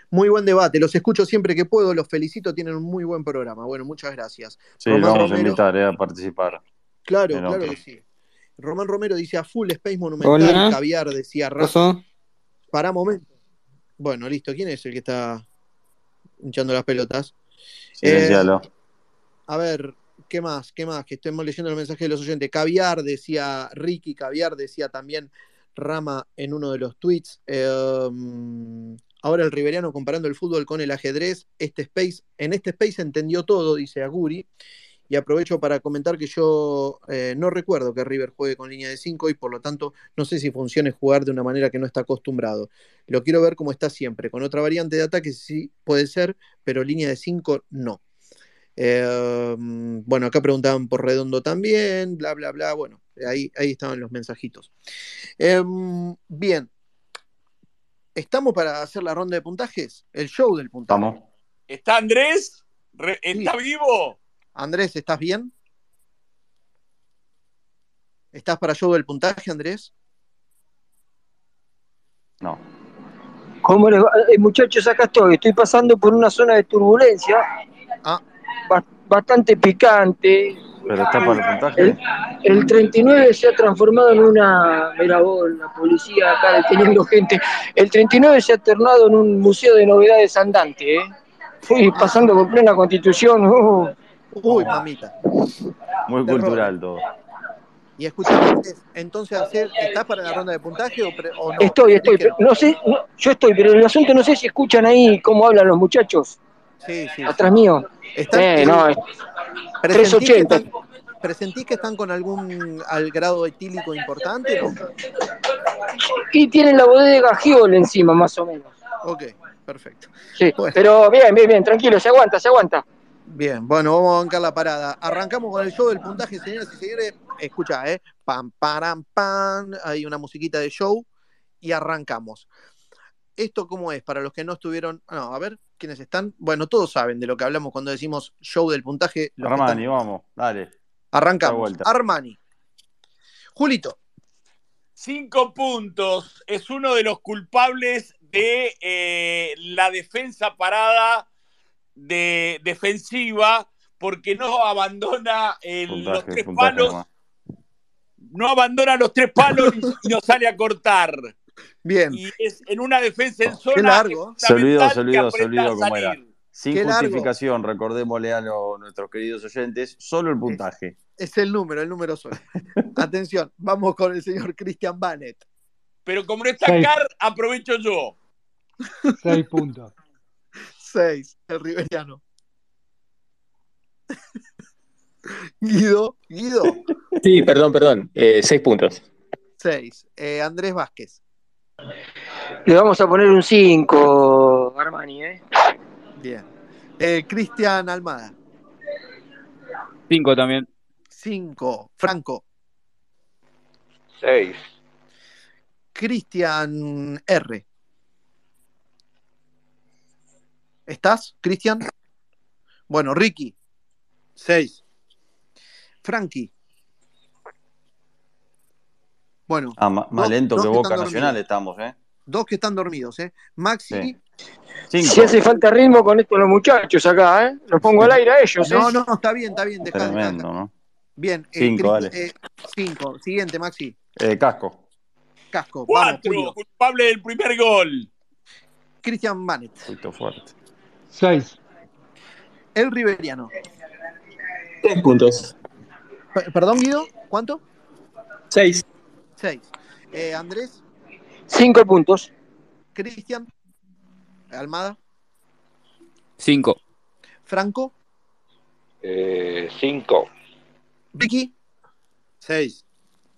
Muy buen debate, los escucho siempre que puedo, los felicito, tienen un muy buen programa. Bueno, muchas gracias. Sí, vamos a invitar eh, a participar. Claro, claro que sí. Román Romero dice a full Space Monumental, caviar, decía Rafa. Para momento. Bueno, listo. ¿Quién es el que está hinchando las pelotas? Eh, a ver, ¿qué más? ¿Qué más? Que estemos leyendo el mensaje de los oyentes. Caviar, decía Ricky, Caviar, decía también Rama en uno de los tweets. Em, ahora el Riveriano comparando el fútbol con el ajedrez. Este space, en este space entendió todo, dice Aguri. Y aprovecho para comentar que yo eh, no recuerdo que River juegue con línea de 5 y por lo tanto no sé si funcione jugar de una manera que no está acostumbrado. Lo quiero ver como está siempre. Con otra variante de ataque sí puede ser, pero línea de 5 no. Em, bueno, acá preguntaban por Redondo también, bla, bla, bla. Bueno, ahí, ahí estaban los mensajitos. Em, bien. ¿Estamos para hacer la ronda de puntajes? El show del puntaje. Estamos. ¿Está Andrés? ¿Está vivo? Andrés, ¿estás bien? ¿Estás para show del puntaje, Andrés? No. ¿Cómo les va? Eh, muchachos, acá estoy. Estoy pasando por una zona de turbulencia. Ah. Bastante picante. Pero está para el puntaje. El, 39 se ha transformado en una. Mira vos, la policía acá deteniendo gente. El 39 se ha tornado en un museo de novedades andante, ¿eh? Fui pasando por plena constitución. Uh, Uy, mamita. Muy cultural todo. Y escúchame, entonces, ¿estás para la ronda de puntaje o, no? Estoy, estoy, no sé, yo estoy, pero el asunto no sé si escuchan ahí cómo hablan los muchachos. Sí, sí. Atrás mío. ¿Están, eh, no, 380. ¿Presentís que están con algún al grado etílico importante? Y tienen la bodega Giol encima, más o menos. Ok, perfecto. Sí, pero bien, bien, bien, tranquilo, se aguanta, se aguanta. Bien, bueno, vamos a bancar la parada. Arrancamos con el show del puntaje, señoras y señores. Escucha, ¿eh? Pam, param, pam. Hay una musiquita de show y arrancamos. ¿Esto cómo es? Para los que no estuvieron. No, a ver, ¿quiénes están? Bueno, todos saben de lo que hablamos cuando decimos show del puntaje. Armani, vamos, dale. Arrancamos. Armani. Julito. Cinco puntos. Es uno de los culpables de eh, la defensa parada de defensiva porque no abandona los tres palos. No abandona los tres palos y no sale a cortar. Bien. Y es en una defensa en zona. Qué largo. Se olvidó, se olvidó, se olvidó cómo era. Sin justificación, recordémosle a nuestros queridos oyentes, solo el puntaje. Es, el número, el número solo. Atención, vamos con el señor Christian Bannett. Pero como no está Car, aprovecho yo. Seis puntos. Seis, el riberiano. Guido, Guido. Sí, perdón, perdón. Eh, seis puntos. Seis. Eh, Andrés Vázquez. Le vamos a poner un 5, Armani, ¿eh? Bien. Eh, Cristian Almada. 5 también. 5. Franco. 6. Cristian R. ¿Estás, Cristian? Bueno, Ricky. 6. Frankie. Bueno. Ah, más, lento que Boca Nacional estamos, ¿eh? Dos que están dormidos, ¿eh? Maxi. Si hace falta ritmo con esto los muchachos acá, ¿eh? Los pongo al aire a ellos. No, ¿eh? no, está bien, está bien. Dejá, Tremendo, ¿no? Bien. Eh, cinco, dale. Eh, cinco. Siguiente, Maxi. Eh, casco. Casco. Cuatro. Vamos, culpable del primer gol. Cristian Manet. Fuerte. Seis. El Riveriano. Tres puntos. Perdón, Guido, ¿cuánto? Seis. 6. Eh, Andrés. 5 puntos. Cristian. Almada. 5. Franco. 5. Eh, Vicky. 6.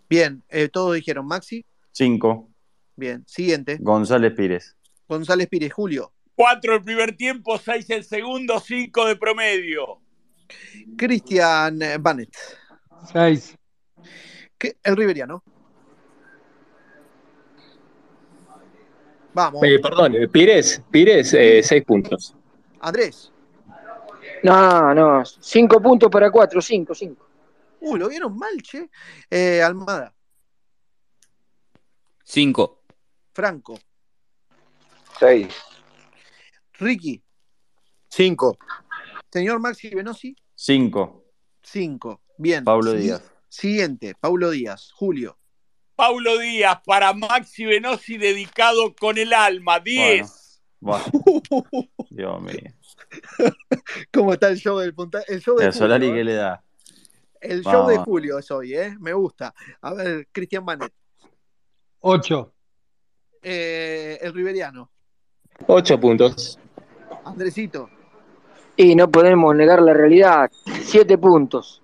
Bien, eh, todos dijeron Maxi. 5. Bien, siguiente. González Pires. González Pires, Julio. 4 el primer tiempo, 6 el segundo, 5 de promedio. Cristian Bannett. 6. El Riveriano. Vamos. Eh, perdón, eh, Pires, Pires, eh, seis puntos. Andrés. No, no, cinco puntos para cuatro, cinco, cinco. Uy, lo vieron mal, che. Eh, Almada. Cinco. Franco. Seis. Ricky. Cinco. Señor Maxi Venosi. Cinco. Cinco. Bien. Pablo Díaz. Siguiente, Paulo Díaz. Julio. Paulo Díaz para Maxi Venosi dedicado con el alma. 10. Bueno, Dios mío. ¿Cómo está el show del punta? El show de ¿El Solari qué le da? El show de Julio es hoy, ¿eh? Me gusta. A ver, Cristian Manet. 8. Eh, el Riveriano. 8 puntos. Andresito. Y no podemos negar la realidad. 7 puntos.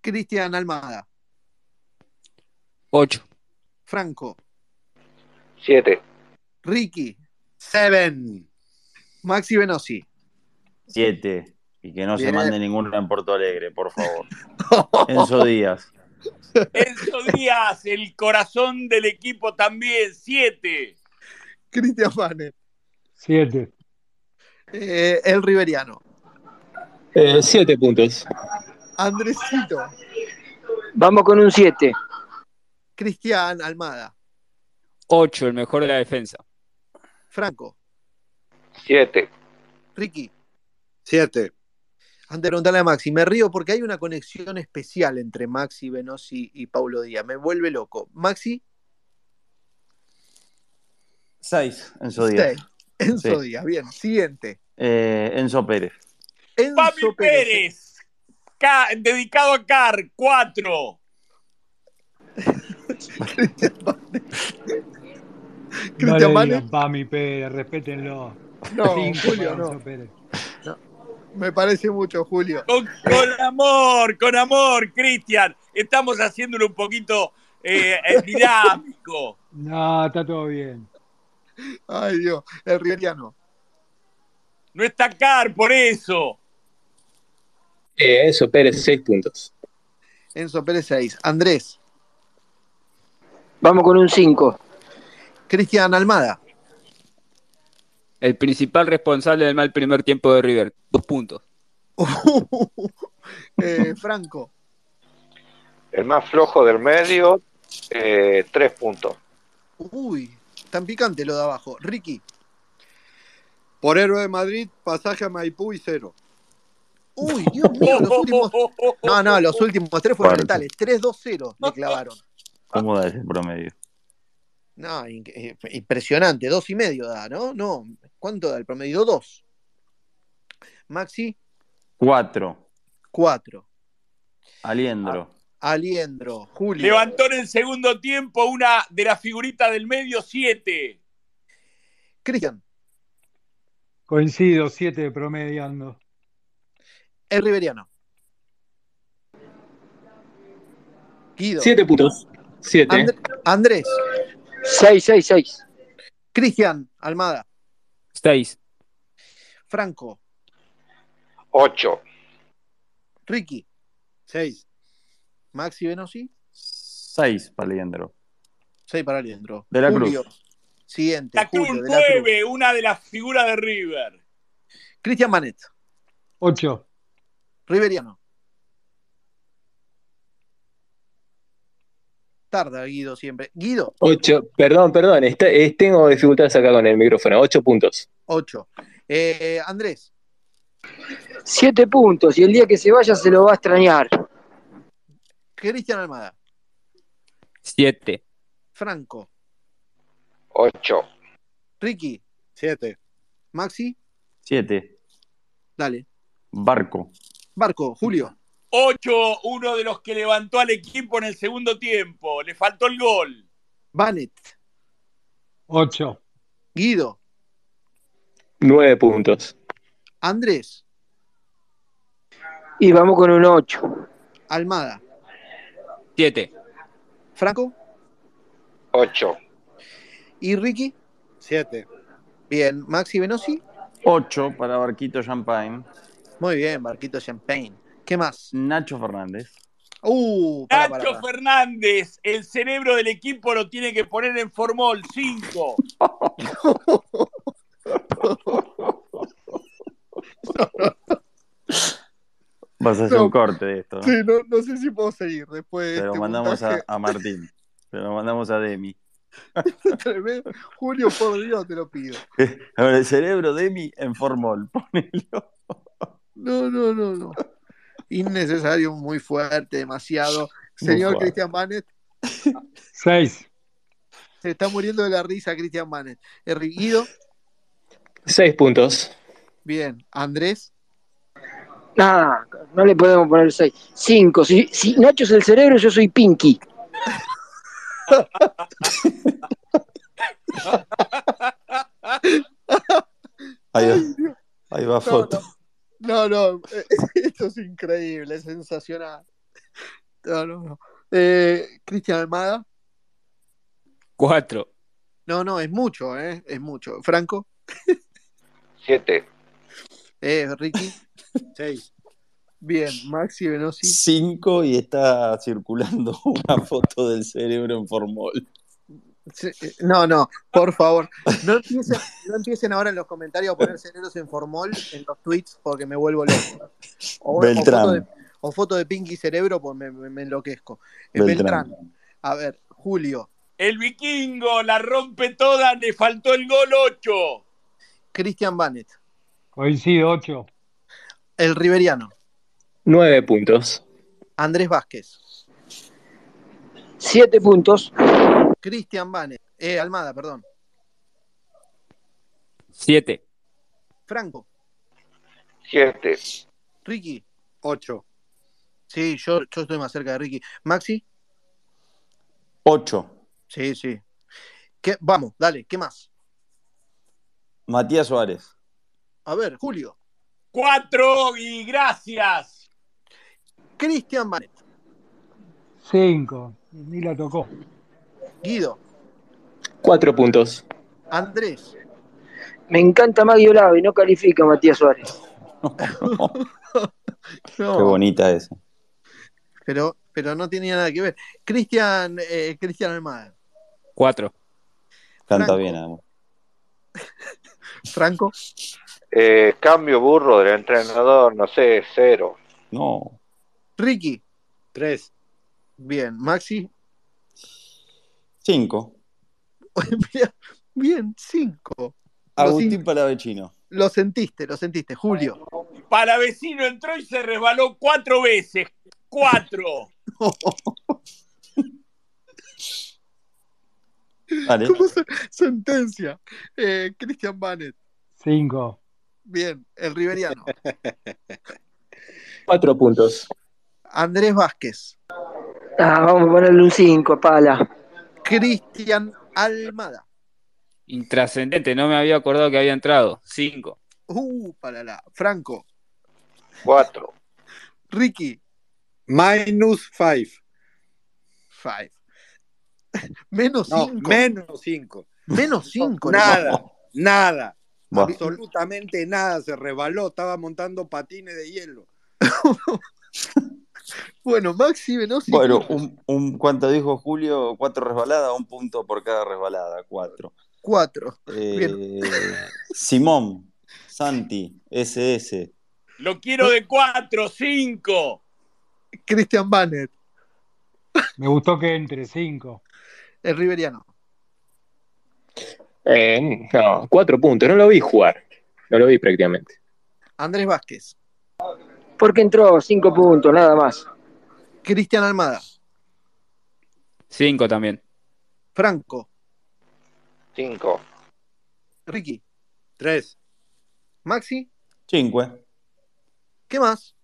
Cristian Almada. 8. Franco. 7. Ricky. 7. Maxi Venosi. 7. Y que no Bien. se mande ninguna en Porto Alegre, por favor. Enzo Díaz. Enzo Díaz, el corazón del equipo también. 7. Cristian Manet. 7. Eh, el Riveriano. 7 puntos. Andresito. Vamos con un 7. Cristian Almada. 8, el mejor de la defensa. Franco. 7. Ricky. 7. Antes de preguntarle a Maxi, me río porque hay una conexión especial entre Maxi Venosi y Paulo Díaz. Me vuelve loco. Maxi. 6. Enzo Díaz. Seis. Enzo Sí. Díaz. Bien. Siguiente. Eh, Enzo Pérez. Enzo Papi Pérez. Ca- dedicado a Car. 4. Cristian Manet. Pami Pérez, respétenlo. No, Cinco Julio, no. Enzo Pérez. Me parece mucho, Julio. Con, amor, con amor, Cristian. Estamos haciéndolo un poquito eh, dinámico. No, está todo bien. Ay, Dios, el riveriano. No está car, por eso. Eh, Enzo Pérez, seis puntos. Enzo Pérez, seis. Andrés. Vamos con un 5. Cristian Almada. El principal responsable del mal primer tiempo de River. Dos puntos. Eh, Franco. El más flojo del medio, eh, tres puntos. Uy, tan picante lo de abajo. Ricky. Por héroe de Madrid, pasaje a Maipú y cero. Uy, Dios mío, los últimos. No, no, los últimos tres fueron letales. 3-2-0 le clavaron. ¿Cómo da ese promedio? No, eh, impresionante. Dos y medio da, ¿no? No. ¿Cuánto da el promedio? Dos. Maxi. Cuatro. Cuatro. Aliendro. Aliendro. Julio. Levantó en el segundo tiempo una de las figuritas del medio, siete. Cristian. Coincido, siete promediando. El Riveriano. Guido. Siete puntos. Siete. Andrés. Seis, seis, seis. Cristian Almada. Seis. Franco. Ocho. Ricky. Seis. Maxi Venosi. Seis para Liendro. Seis para Liendro. De la Cruz. Siguiente. La Cruz Julio, de nueve, una de las figuras de River. Cristian Manet. Ocho. Riveriano. Tarda Guido siempre. Guido. Ocho, perdón, perdón, tengo dificultades acá con el micrófono. Ocho puntos. Ocho. Eh, Andrés. Siete puntos y el día que se vaya se lo va a extrañar. Cristian Almada. Siete. Franco. Ocho. Ricky. Siete. Maxi. Siete. Dale. Barco. Barco, Julio. Ocho, uno de los que levantó al equipo en el segundo tiempo. Le faltó el gol. Banet. Ocho. Guido. Nueve puntos. Andrés. Y vamos con un ocho. Almada. Siete. Franco. Ocho. ¿Y Ricky? Siete. Bien. Maxi Venosi. Ocho para Barquito Champagne. Muy bien, Barquito Champagne. ¿Qué más? Nacho Fernández. Uh, Nacho Fernández, el cerebro del equipo lo tiene que poner en formol, cinco. Vas a hacer un corte de esto. ¿no? Sí, no, sé si puedo seguir después. Pero este mandamos a, Martín. Pero mandamos a Demi. Julio, por Dios, te lo pido. el cerebro Demi en formol. Ponelo. No, no, no, no. Innecesario, muy fuerte, demasiado. Señor Cristian Manet. Seis. Se está muriendo de la risa Cristian Manet. Erguido. Seis puntos. Bien. Andrés. Nada, no le podemos poner seis. Cinco. Si, si Nacho es el cerebro, yo soy Pinky. ahí, ahí va foto. No, no, esto es increíble, es sensacional. No, no, no. Eh, Cristian Almada. Cuatro. No, no, es mucho, ¿eh? Es mucho. Franco. Siete. Eh, Ricky. Seis. Bien, Maxi Venosi. Cinco y está circulando una foto del cerebro en formol. Eh, no, no, por favor. No empiecen, ahora en los comentarios a poner cerebros en formol en los tweets porque me vuelvo loco. O, o, foto, de, Pinky Cerebro porque me, enloquezco. Eh, Beltrán. A ver, Julio. El vikingo la rompe toda, le faltó el gol 8. Cristian Banet. Coincido, 8. El Riveriano. Nueve puntos. Andrés Vázquez. Siete puntos. Cristian Bane. Eh, Almada, perdón. Siete. Franco. Siete. Ricky. Ocho. Sí, yo, yo estoy más cerca de Ricky. Maxi. Ocho. Sí, sí. ¿Qué? Vamos, dale, ¿qué más? Matías Suárez. A ver, Julio. Cuatro y gracias. Cristian Manet. Cinco. Ni la tocó. Guido. Cuatro puntos. Andrés. Me encanta Maggie Olave, no califica Matías Suárez. Qué bonita esa. Pero, pero no tenía nada que ver. Cristian, eh, Cristian Almada. Cuatro. Canta Franco. bien, además. Franco. Eh, cambio burro del entrenador, no sé, cero. No. Ricky. Tres. Bien. Maxi. Cinco. Bien, cinco. Lo, Agustín Palavecino. lo sentiste, lo sentiste. Julio. Palavecino entró y se resbaló cuatro veces. Cuatro. Dale. ¿Cómo se- sentencia? Eh, Cristian Banet. Cinco. Bien, el Riveriano. Cuatro puntos. Andrés Vázquez. Ah, vamos a ponerle un 5, pala. Cristian Almada. Intrascendente, no me había acordado que había entrado. Cinco. Uh, para la. Franco. Cuatro. Ricky. Minus five. Five. Menos No, cinco. menos cinco. Menos cinco. Nada, nada. Absolutamente nada. Se rebaló. Estaba montando patines de hielo. Bueno, Maxi Velosi. Bueno, un, un, ¿cuánto dijo Julio? Cuatro resbaladas, un punto por cada resbalada, cuatro. Cuatro. Eh, Simón, Santi, SS. Lo quiero de cuatro, cinco. Cristian Banet. Me gustó que entre cinco. El Riveriano. Eh, no, cuatro puntos. No lo vi jugar. No lo vi prácticamente. Andrés Vázquez. Porque entró 5 puntos, nada más. Cristian Almada. Cinco también. Franco. Cinco. Ricky. Tres. Maxi. Cinque. ¿Qué más?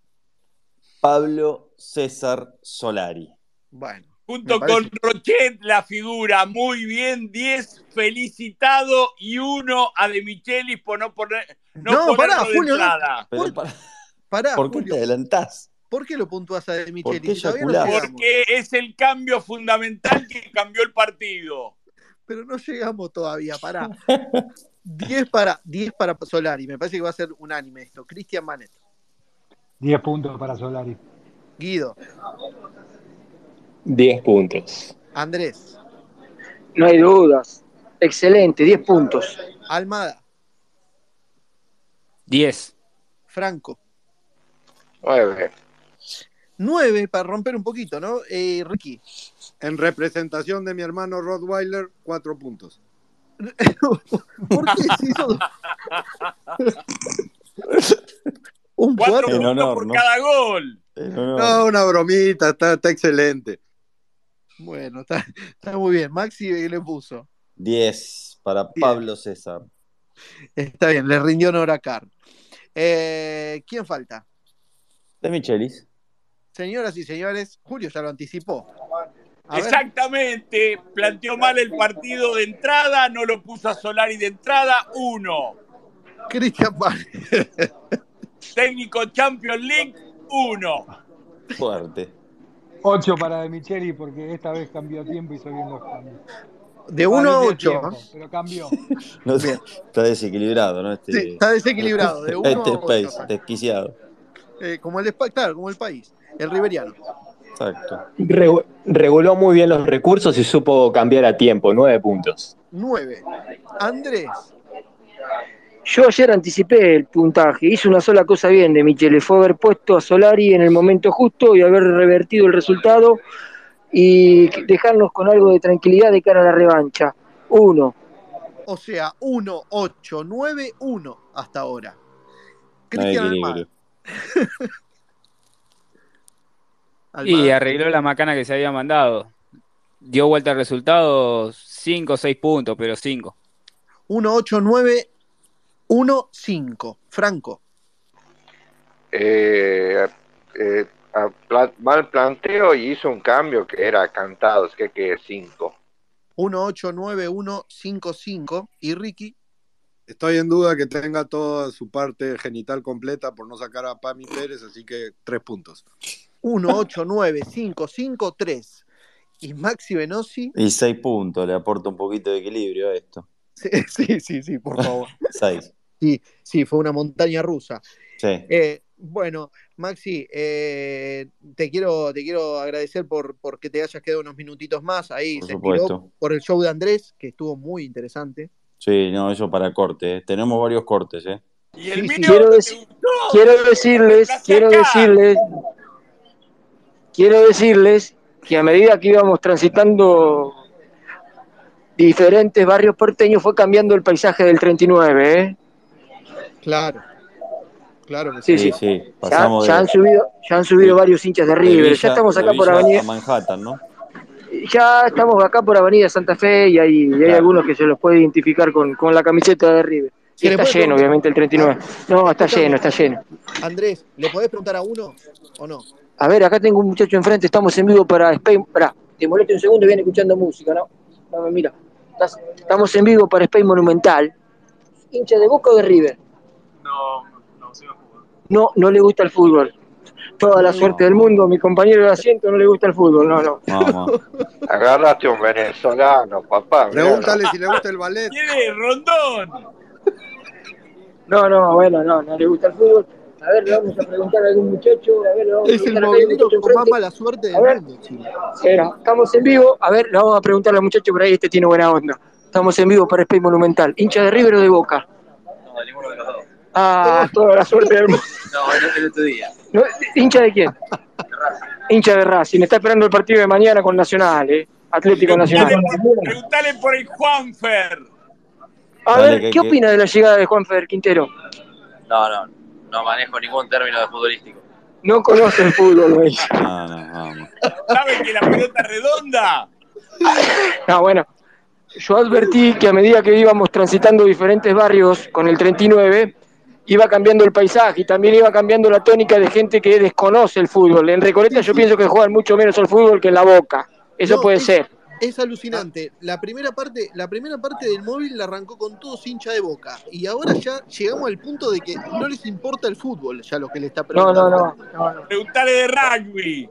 Pablo César Solari. Bueno. Junto con Rochet, la figura. Muy bien, 10 felicitado y uno a De Michelis por no poner no, No, pará, Julio, no. ¿Por- Pará, ¿Por qué Julio. te adelantás? ¿Por qué lo puntúas a De Micheli? qué Todavía no eyaculás? llegamos. Porque es el cambio fundamental que cambió el partido. Pero no llegamos todavía, pará. 10 para, 10 para Solari. Me parece que va a ser unánime esto. Cristian Manet. Diez puntos para Solari. Guido. Diez puntos. Andrés. No hay dudas. Excelente, 10 puntos. Almada. Diez. Franco. Nueve. 9 para romper un poquito, ¿no? Eh, Ricky. En representación de mi hermano Rottweiler, cuatro puntos. ¿Por qué se hizo? Un Cuatro puntos honor, por ¿no? cada gol. No, una bromita, está, está excelente. Bueno, está, está muy bien. Maxi ¿qué le puso. 10 para Bien. Pablo César. Está bien, le rindió honor a Car. Eh, ¿Quién falta? De Michelis. Señoras y señores, Julio ya lo anticipó. A ver, Exactamente. Planteó mal el partido de entrada, no lo puso a Solari de entrada. Uno. Cristian. Técnico Champions League, uno. Fuerte. Ocho para De Micheli porque esta vez cambió tiempo y hizo bien los cambios. De Bueno, 1 a no tiene 8. tiempo, Pero cambió. No, está desequilibrado, ¿no? Este, Sí, está desequilibrado. De 1 este a 8. Space, desquiciado. Eh, como el claro, como el país. El Riveriano. Exacto. Regu- reguló muy bien los recursos y supo cambiar a tiempo. Nueve puntos. 9. Andrés. Yo ayer anticipé el puntaje. Hizo una sola cosa bien de Michele. Fue haber puesto a Solari en el momento justo y haber revertido el resultado y dejarnos con algo de tranquilidad de cara a la revancha. Uno. O sea, 1, 8, 9, 1 hasta ahora. Cristian. Almada. Y arregló la macana que se había mandado. Dio vuelta al resultado, 5 o 6 puntos, pero 5. 1, 8, 9, 1, 5. Franco. Eh, eh, mal planteo y hizo un cambio que era cantado, es que que cinco. 1, 8, 9, 1, 5, 5. Y Ricky. Estoy en duda que tenga toda su parte genital completa por no sacar a Pami Pérez, así que tres puntos. 1, 8, 9, 5, 5, 3. Y Maxi Venosi. Y seis puntos, le aporta un poquito de equilibrio a esto. Sí, sí, sí, por favor. seis. Sí, sí, fue una montaña rusa. Sí. Eh, bueno, Maxi, eh, te, quiero, te quiero agradecer por, por que te hayas quedado unos minutitos más ahí. Por se supuesto. estiró por el show de Andrés, que estuvo muy interesante. Sí, no, eso para corte. ¿eh? Tenemos varios cortes, ¿eh? Y el Sí, mío Quiero, dec- quiero decirles, quiero decirles, quiero decirles que a medida que íbamos transitando diferentes barrios porteños fue cambiando el paisaje del 39, ¿eh? Claro, claro que Sí, sí. sí. Sí, Ya, pasamos ya de, han subido, ya han subido varios hinchas de de River. Villa, ya estamos acá por avenida, Manhattan, ¿no? ya estamos acá por Avenida Santa Fe y hay, y hay algunos que se los puede identificar con, con la camiseta de River. Y ¿Se le está lleno, preguntar- obviamente, el 39. No, está lleno, está lleno. Andrés, ¿le podés preguntar a uno o no? A ver, acá tengo un muchacho enfrente, estamos en vivo para Spain. Pará, te molesto un segundo y viene escuchando música, ¿no? No, mira, estás- estamos en vivo para Spain Monumental. ¿Hincha de Boca o de River? No, no, soy fútbol. No, no le gusta el fútbol. Toda la suerte del mundo, mi compañero de asiento no le gusta el fútbol, no, no. Vamos. Agarraste un venezolano, papá. Pregúntale si le gusta el ballet. ¿Quién es? Rondón. No, no, bueno, no, no le gusta el fútbol. A ver, le vamos a preguntar a algún muchacho, a ver, le vamos a Es el preguntar hay un movilero muchacho con más mala suerte A del ver. mundo, estamos en vivo. A ver, le vamos a preguntar al muchacho por ahí, este tiene buena onda. Estamos en vivo para Spain Monumental. ¿Hincha de River o de Boca? No, de ninguno de los dos. Ah, toda la suerte del mundo. No, el, el otro día. No, ¿Hincha de quién? Hincha de Racing. Está esperando el partido de mañana con Nacional, ¿eh? Atlético Nacional. Preguntale por el Juanfer. A Dale, ver, ¿qué que- opina de la llegada de Juan Fer Quintero? No, no, no manejo ningún término de futbolístico. No conoce el fútbol, dice. No, no, vamos. ¿Saben que la pelota es redonda? No, bueno, yo advertí que a medida que íbamos transitando diferentes barrios con el 39, iba cambiando el paisaje y también iba cambiando la tónica de gente que desconoce el fútbol. En Recoleta yo pienso que juegan mucho menos al fútbol que en la Boca. Eso No, puede ser. Es alucinante. La primera parte, la primera parte del móvil la arrancó con todos hincha de boca. Y ahora ya llegamos al punto de que no les importa el fútbol, ya lo que le está No, preguntando. no, no. Preguntale de rugby.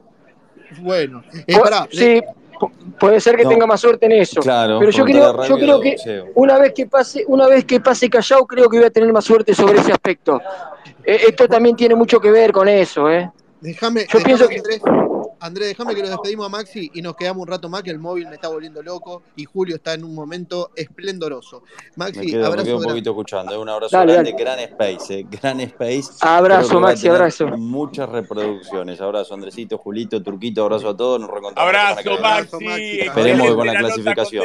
Bueno, eh, pará, sí, pu- puede ser que No. tenga más suerte en eso. Claro, Pero yo creo, yo creo que una vez que pase, una vez que pase Callao, creo que voy a tener más suerte sobre ese aspecto. Eh, esto también tiene mucho que ver con eso, ¿eh? déjame, Yo déjame, pienso que- Andrés, Andrés, déjame que lo despedimos a Maxi y nos quedamos un rato más, que el móvil me está volviendo loco y Julio está en un momento esplendoroso. Me Maxi, quedo, me abrazo quedo un poquito escuchando. ¿eh? Un abrazo Dale, grande, dale. gran space, ¿eh? gran space. Abrazo, Maxi, abrazo. Muchas reproducciones. Abrazo, Andresito, Julito, Turquito, abrazo a todos. Nos reencontramos Abrazo, Maxi. Maxi. Esperemos que con la clasificación.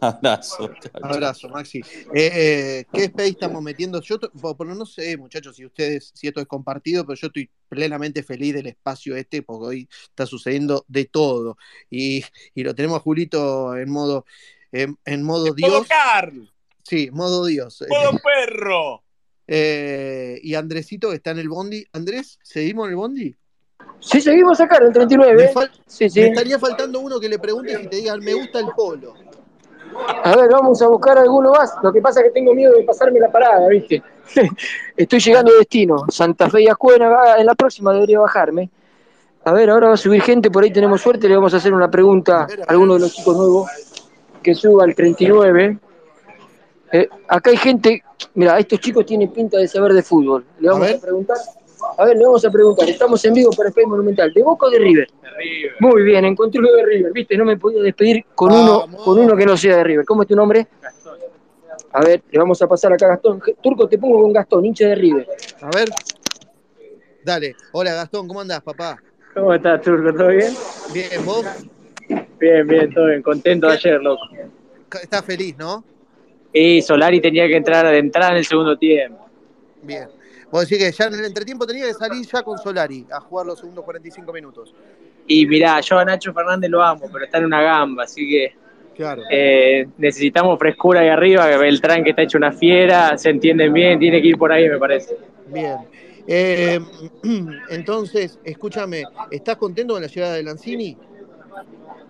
Abrazo. Abrazo, Maxi. Eh, eh, ¿Qué space estamos metiendo? Yo, no sé, muchachos, si ustedes, si esto es compartido, pero yo estoy plenamente feliz del espacio este, porque hoy está sucediendo de todo. Y, y lo tenemos a Julito en modo, en, en modo Dios. Carl. Sí, modo Dios. Modo perro. Eh, y Andresito que está en el bondi. Andrés, ¿seguimos en el bondi? Sí, seguimos acá en el 39. Me, fal- Sí, sí. me estaría faltando uno que le pregunte si te digan, me gusta el polo. A ver, vamos a buscar alguno más. Lo que pasa es que tengo miedo de pasarme la parada, ¿viste? Estoy llegando a destino. Santa Fe y Ascuena, en la próxima debería bajarme. A ver, ahora va a subir gente, por ahí tenemos suerte, le vamos a hacer una pregunta a alguno de los chicos nuevos que suba al 39. Eh, acá hay gente, mira, estos chicos tienen pinta de saber de fútbol. Le vamos a, preguntar. A ver, le vamos a preguntar, estamos en vivo para Space Monumental, ¿de Boca o de River? Muy bien, encontré uno de River, viste, no me podía despedir con uno, con uno que no sea de River. ¿Cómo es tu nombre? A ver, le vamos a pasar acá a Gastón. Turco, te pongo con Gastón, hincha de River. A ver. Dale. Hola Gastón, ¿cómo andás, papá? ¿Cómo estás, Turco? ¿Todo bien? Bien, ¿vos? Bien, bien, todo bien. Contento de ayer, loco. Estás feliz, ¿no? Y Solari tenía que entrar de entrada en el segundo tiempo. Bien. Vos decís que ya en el entretiempo tenía que salir ya con Solari a jugar los segundos 45 minutos. Y mirá, yo a Nacho Fernández lo amo, pero está en una gamba, así que Claro. eh, necesitamos frescura ahí arriba, que Beltrán que está hecho una fiera, se entienden bien, tiene que ir por ahí, me parece. Bien. Eh, entonces, escúchame, ¿estás contento con la llegada de Lanzini?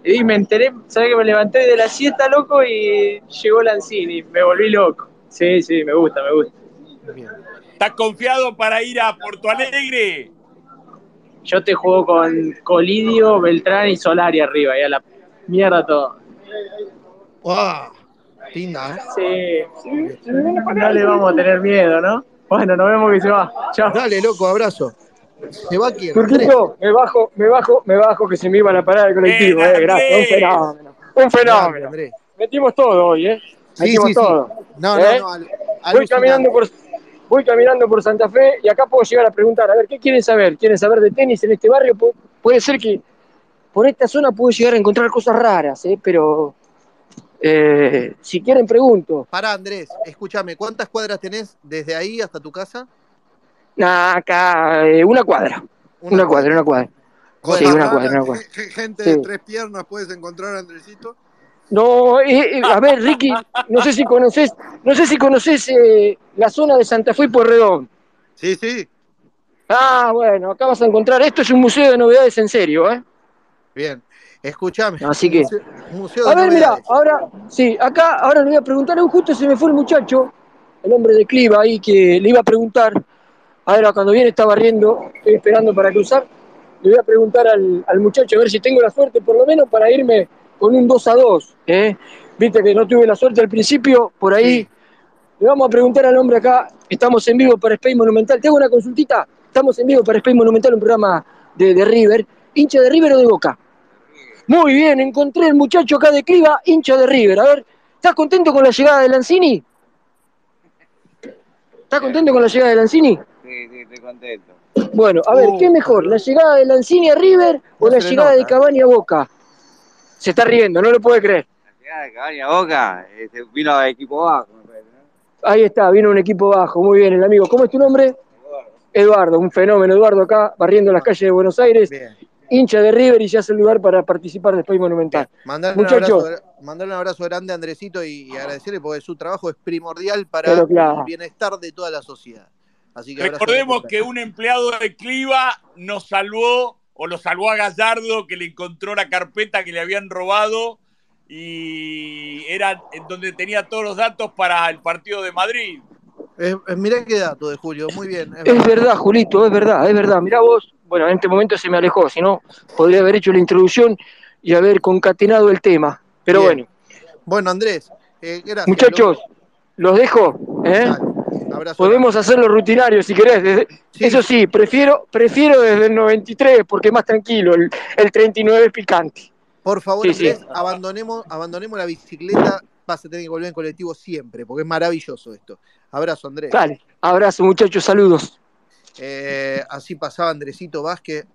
Y me enteré, ¿sabes que me levanté de la siesta, loco? Y llegó Lanzini, me volví loco. Sí, sí, me gusta, me gusta. ¿Estás confiado para ir a Porto Alegre? Yo te juego con Colidio, Beltrán y Solari arriba, y a la mierda todo. ¡Wow! Linda, ¿eh? Sí, sí. No le vamos a tener miedo, ¿no? Bueno, nos vemos que se va. Chao. Dale, loco, abrazo. Se va quién. Turquito, me bajo, me bajo, me bajo que se me iban a parar el colectivo, eh. Gracias, un fenómeno. Un fenómeno. Metimos todo hoy, eh. Metimos sí, sí. todo. No, ¿Eh? no, no. al- Voy alucinante. caminando por voy caminando por Santa Fe y acá puedo llegar a preguntar, a ver, ¿qué quieren saber? ¿Quieren saber de tenis en este barrio? Pu- puede ser que por esta zona puedo llegar a encontrar cosas raras, ¿eh? pero eh, si quieren pregunto. Pará, Andrés, escúchame, ¿cuántas cuadras tenés desde ahí hasta tu casa? Nah, acá, eh, una cuadra. Una, cuadra, una cuadra. Sí, una cuadra, una cuadra. ge- Gente Sí. de tres piernas puedes encontrar, Andresito. No, eh, eh, a ver, Ricky, no sé si conoces, no sé si conoces eh, la zona de Santa Fe y Pueyrredón. Sí, sí. Ah, bueno, acá vas a encontrar, esto es un museo de novedades en serio, ¿eh? Bien, escúchame. Así que- Museo, museo A ver, mira, ahora, sí, acá, ahora le voy a preguntar, un justo se me fue el muchacho, el hombre de Cliva ahí, que le iba a preguntar, ahora cuando viene estaba riendo, estoy esperando para cruzar, le voy a preguntar al, al muchacho a ver si tengo la suerte, por lo menos para irme con un 2 a 2, ¿eh? Viste que no tuve la suerte al principio, por ahí. Le vamos a preguntar al hombre acá, estamos en vivo para Space Monumental, te hago una consultita, estamos en vivo para Space Monumental, un programa de, de River, hincha de River o de Boca. Muy bien, encontré el muchacho acá de Cliva, hincha de River. A ver, ¿estás contento con la llegada de Lanzini? ¿Estás contento con la llegada de Lanzini? Sí, sí, estoy contento. Bueno, a ver, ¿qué es mejor? ¿La llegada de Lanzini a River o No la llegada de Cavani a Boca? Se está riendo, no lo puede creer. Llegada de Cavani a Boca, este, vino a equipo bajo. Ahí está, vino un equipo bajo, muy bien, el amigo. ¿Cómo es tu nombre? Eduardo, un fenómeno, Eduardo acá, barriendo las calles de Buenos Aires, hincha de River y ya hace el lugar para participar de Space Monumental. Mandale un, Muchachos, abrazo, mandale un abrazo grande a Andresito y, y agradecerle porque su trabajo es primordial para claro. el bienestar de toda la sociedad. Así que Recordemos que un empleado de Cliva nos salvó, o lo salvó a Gallardo, que le encontró la carpeta que le habían robado y era en donde tenía todos los datos para el partido de Madrid. Es- es- mirá qué dato de Julio, muy bien. Es verdad, Julito, es verdad, es verdad. Mirá vos, bueno, en este momento se me alejó, si no, podría haber hecho la introducción y haber concatenado el tema. Pero Bien. bueno, Bueno, Andrés, eh, gracias. muchachos, los dejo, ¿eh? Abrazo Podemos hacerlo rutinario si querés. desde- Eso sí, prefiero, prefiero desde el 93 porque es más tranquilo, el, el 39 es picante. Por favor, Sí, sí. Andrés, abandonemos, abandonemos la bicicleta. Vas a tener que volver en colectivo siempre, porque es maravilloso esto. Abrazo, Andrés. Dale, abrazo muchachos, saludos. Eh, así pasaba Andresito Vázquez.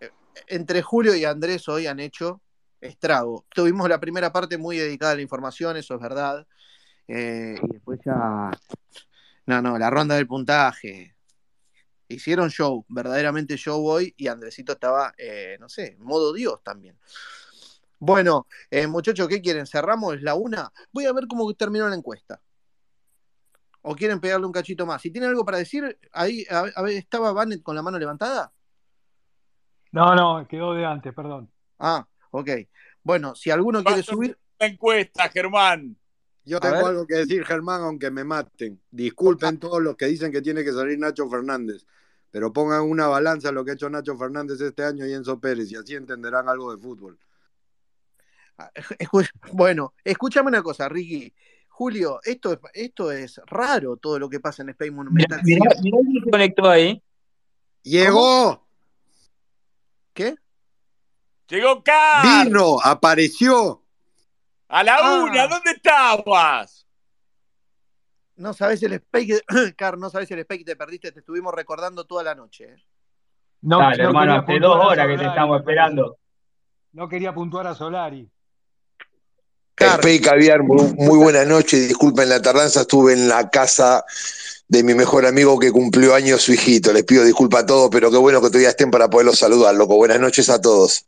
Eh, Entre Julio y Andrés hoy han hecho estrago. Tuvimos la primera parte muy dedicada a la información, eso es verdad. Eh, y después ya. No, no, la ronda del puntaje. Hicieron show, verdaderamente show hoy, y Andresito estaba, eh, no sé, modo Dios también. Bueno, eh, muchachos, ¿qué quieren? ¿Cerramos la una? Voy a ver cómo terminó la encuesta. ¿O quieren pegarle un cachito más? Si tienen algo para decir, ahí a, a ver, ¿estaba Vanet con la mano levantada? No, no, quedó de antes, perdón. Ah, ok. Bueno, si alguno quiere subir. La encuesta, Germán. Yo tengo algo que decir, Germán, aunque me maten. Disculpen todos los que dicen que tiene que salir Nacho Fernández, pero pongan una balanza lo que ha hecho Nacho Fernández este año y Enzo Pérez, y así entenderán algo de fútbol. Escu- Bueno, escúchame una cosa, Ricky. Julio, esto es, esto es raro todo lo que pasa en Space Monumental. Mirá, mirá quién se conectó ahí. ¡Llegó! ¿Qué? Llegó Car. ¡Vino! ¡Apareció! A la Ah. una, ¿dónde estabas? No sabes el Space, Car, no sabes el Space que te perdiste, te estuvimos recordando toda la noche. ¿eh? No, Dale, no hermano, quería hace puntuar dos a horas que te Solari, estamos esperando. No quería puntuar a Solari. Spey Caviar, muy, muy buena noche. Disculpen la tardanza, estuve en la casa de mi mejor amigo que cumplió años su hijito. Les pido disculpas a todos, pero qué bueno que todavía estén para poderlos saludar, loco. Buenas noches a todos.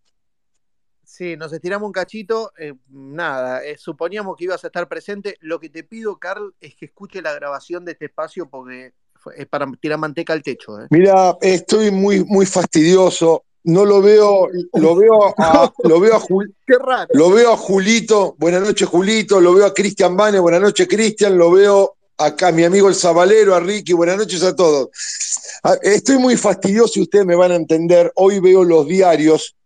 Sí, nos estiramos un cachito. eh, nada, eh, suponíamos que ibas a estar presente. Lo que te pido, Carl, es que escuche la grabación de este espacio porque es para tirar manteca al techo. ¿eh? Mira, estoy muy, muy fastidioso. No lo veo, lo veo a, lo veo a Jul- Qué raro. Lo veo a Julito, buenas noches Julito, lo veo a Cristian Bane, buenas noches Cristian, lo veo acá mi amigo el Zabalero, a Ricky, buenas noches a todos. Ah, estoy muy fastidioso y ustedes me van a entender. Hoy veo los diarios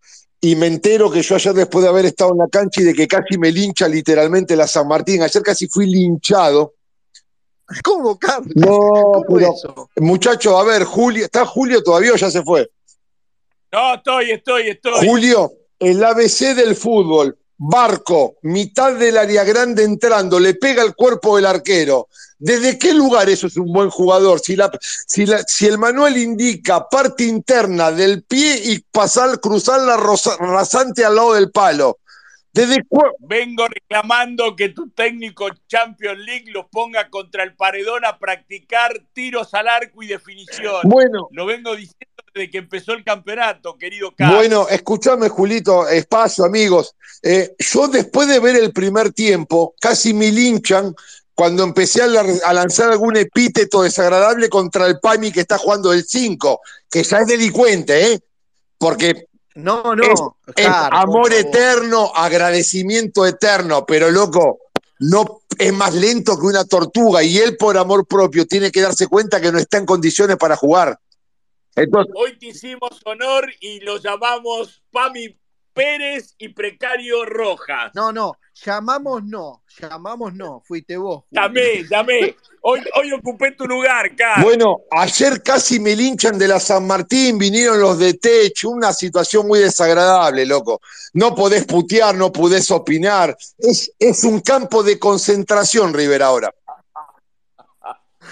y me entero que yo ayer después de haber estado en la cancha y de que casi me lincha literalmente la San Martín, ayer casi fui linchado. ¿Cómo, Carlos? No, pero, muchacho, a ver, Julio, ¿está Julio todavía o ya se fue? No, estoy, estoy, estoy. Julio, el ABC del fútbol, Barco, mitad del área grande entrando, le pega el cuerpo del arquero. ¿Desde qué lugar eso es un buen jugador? Si, la, si, la, si el manual indica parte interna del pie y pasar, cruzar la rasante al lado del palo. ¿Desde Vengo reclamando que tu técnico Champions League los ponga contra el paredón a practicar tiros al arco y definición. Bueno. Lo vengo diciendo desde que empezó el campeonato, querido Carlos. Bueno, escúchame, Julito, espacio, amigos. Eh, yo después de ver el primer tiempo, casi me linchan cuando empecé a, lanzar algún epíteto desagradable contra el Pami que está jugando el 5, que ya es delincuente, ¿eh? Porque no, no, es, amor eterno, agradecimiento eterno, pero loco, no es más lento que una tortuga y él por amor propio tiene que darse cuenta que no está en condiciones para jugar. Hoy te hicimos honor y lo llamamos Pami Pérez y Precario Rojas. No, no, llamamos no, llamamos no, fuiste vos. Llamé, llamé. Hoy, hoy ocupé tu lugar, Carlos. Bueno, ayer casi me linchan de la San Martín, vinieron los de Techo, una situación muy desagradable, loco. No podés putear, no podés opinar. Es, es un campo de concentración, River, ahora.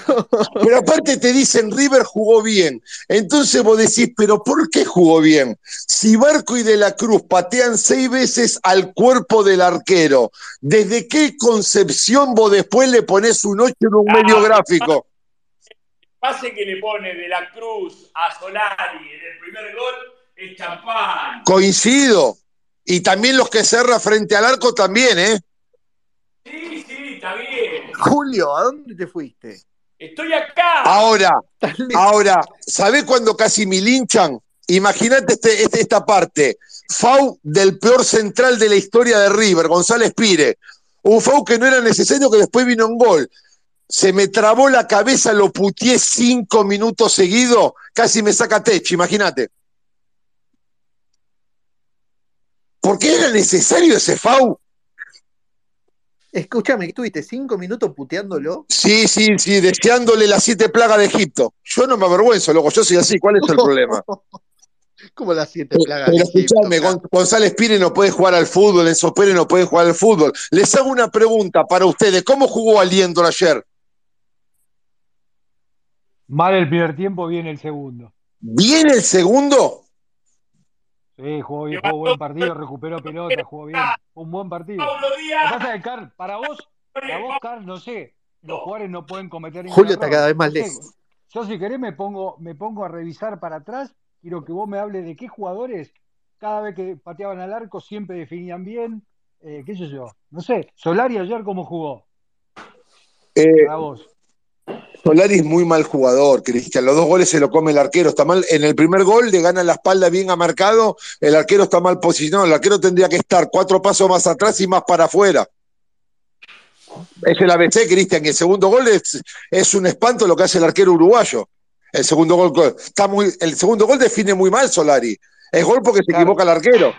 Pero aparte te dicen, River jugó bien. Entonces vos decís, pero ¿por qué jugó bien? Si Barco y De la Cruz patean seis veces al cuerpo del arquero, ¿desde qué concepción vos después le pones un 8 en un medio gráfico? pase que le pone De la Cruz a Solari en el primer gol es champán. Coincido. Y también los que cerra frente al arco también, ¿eh? Sí, sí, está bien. Julio, ¿a dónde te fuiste? Estoy acá. Ahora, ahora, ¿sabés cuándo casi me linchan? Imagínate este, este, esta parte. Fau del peor central de la historia de River, González Pire. Un Fau que no era necesario, que después vino un gol. Se me trabó la cabeza, lo putié cinco minutos seguidos, casi me saca techo, imagínate. ¿Por qué era necesario ese Fau? Escúchame, ¿estuviste cinco minutos puteándolo? Sí, sí, sí, deseándole las siete plagas de Egipto. Yo no me avergüenzo, loco, yo soy así, ¿cuál es el problema? ¿Cómo las siete plagas Pero de escúchame, González Pire no puede jugar al fútbol, Enzo Pérez no puede jugar al fútbol. Les hago una pregunta para ustedes, ¿cómo jugó Aliendro ayer? Mal el primer tiempo, bien el segundo. ¿Bien el segundo? Sí, jugó, bien, jugó buen partido, recuperó pelota, jugó bien. Un buen partido. Lo pasa que, para vos, para vos, Carl, no sé, los jugadores no pueden cometer Julio está cada vez más lejos. Yo si querés me pongo, me pongo a revisar para atrás, quiero que vos me hables de qué jugadores cada vez que pateaban al arco siempre definían bien, eh, qué sé yo, no sé, Solari ayer cómo jugó. Eh, para vos. Solari es muy mal jugador, Cristian. Los dos goles se lo come el arquero. Está mal. En el primer gol le gana la espalda bien a marcado. El arquero está mal posicionado. El arquero tendría que estar cuatro pasos más atrás y más para afuera. Es el ABC, Cristian. Y el segundo gol es, es, un espanto lo que hace el arquero uruguayo. El segundo gol está muy, el segundo gol define muy mal Solari. Es gol porque se equivoca el arquero.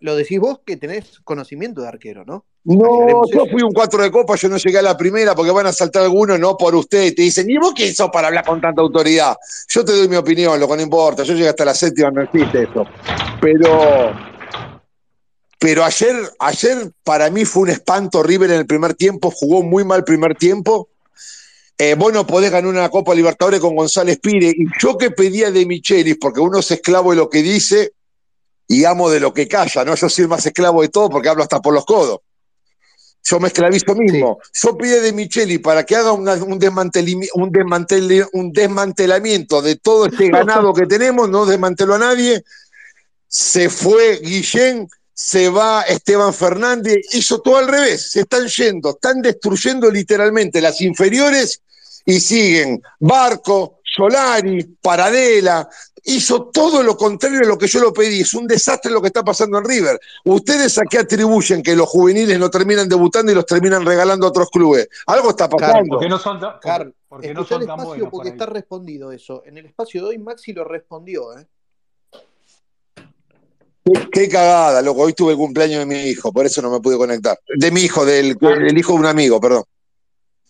Lo decís vos que tenés conocimiento de arquero, ¿no? No, yo fui un cuatro de copa, yo no llegué a la primera porque van a saltar algunos, no por usted. Te dicen, ¿y vos quién sos para hablar con tanta autoridad? Yo te doy mi opinión, lo que no importa. Yo llegué hasta la séptima, no existe eso. Pero, pero ayer, ayer para mí fue un espanto. River en el primer tiempo jugó muy mal primer tiempo. Eh, vos no podés ganar una Copa Libertadores con González Pire. Y yo que pedía de Michelis, porque uno es esclavo de lo que dice y amo de lo que calla, ¿no? Yo soy el más esclavo de todo porque hablo hasta por los codos. Yo me esclavizo mismo. Yo pide de Micheli para que haga un, un, un desmantelamiento de todo este ganado que tenemos, no desmanteló a nadie. Se fue Guillén, se va Esteban Fernández, hizo todo al revés. Se están yendo, están destruyendo literalmente las inferiores y siguen Barco, Solari, Paradela, hizo todo lo contrario a lo que yo lo pedí. Es un desastre lo que está pasando en River. ¿Ustedes a qué atribuyen que los juveniles no terminan debutando y los terminan regalando a otros clubes? Algo está pasando. porque no son, Car, porque no son tan buenos. Porque está respondido eso. En el espacio de hoy Maxi lo respondió, ¿eh? Qué, cagada, loco. Hoy tuve el cumpleaños de mi hijo, por eso no me pude conectar. De mi hijo, del, hijo de un amigo, perdón.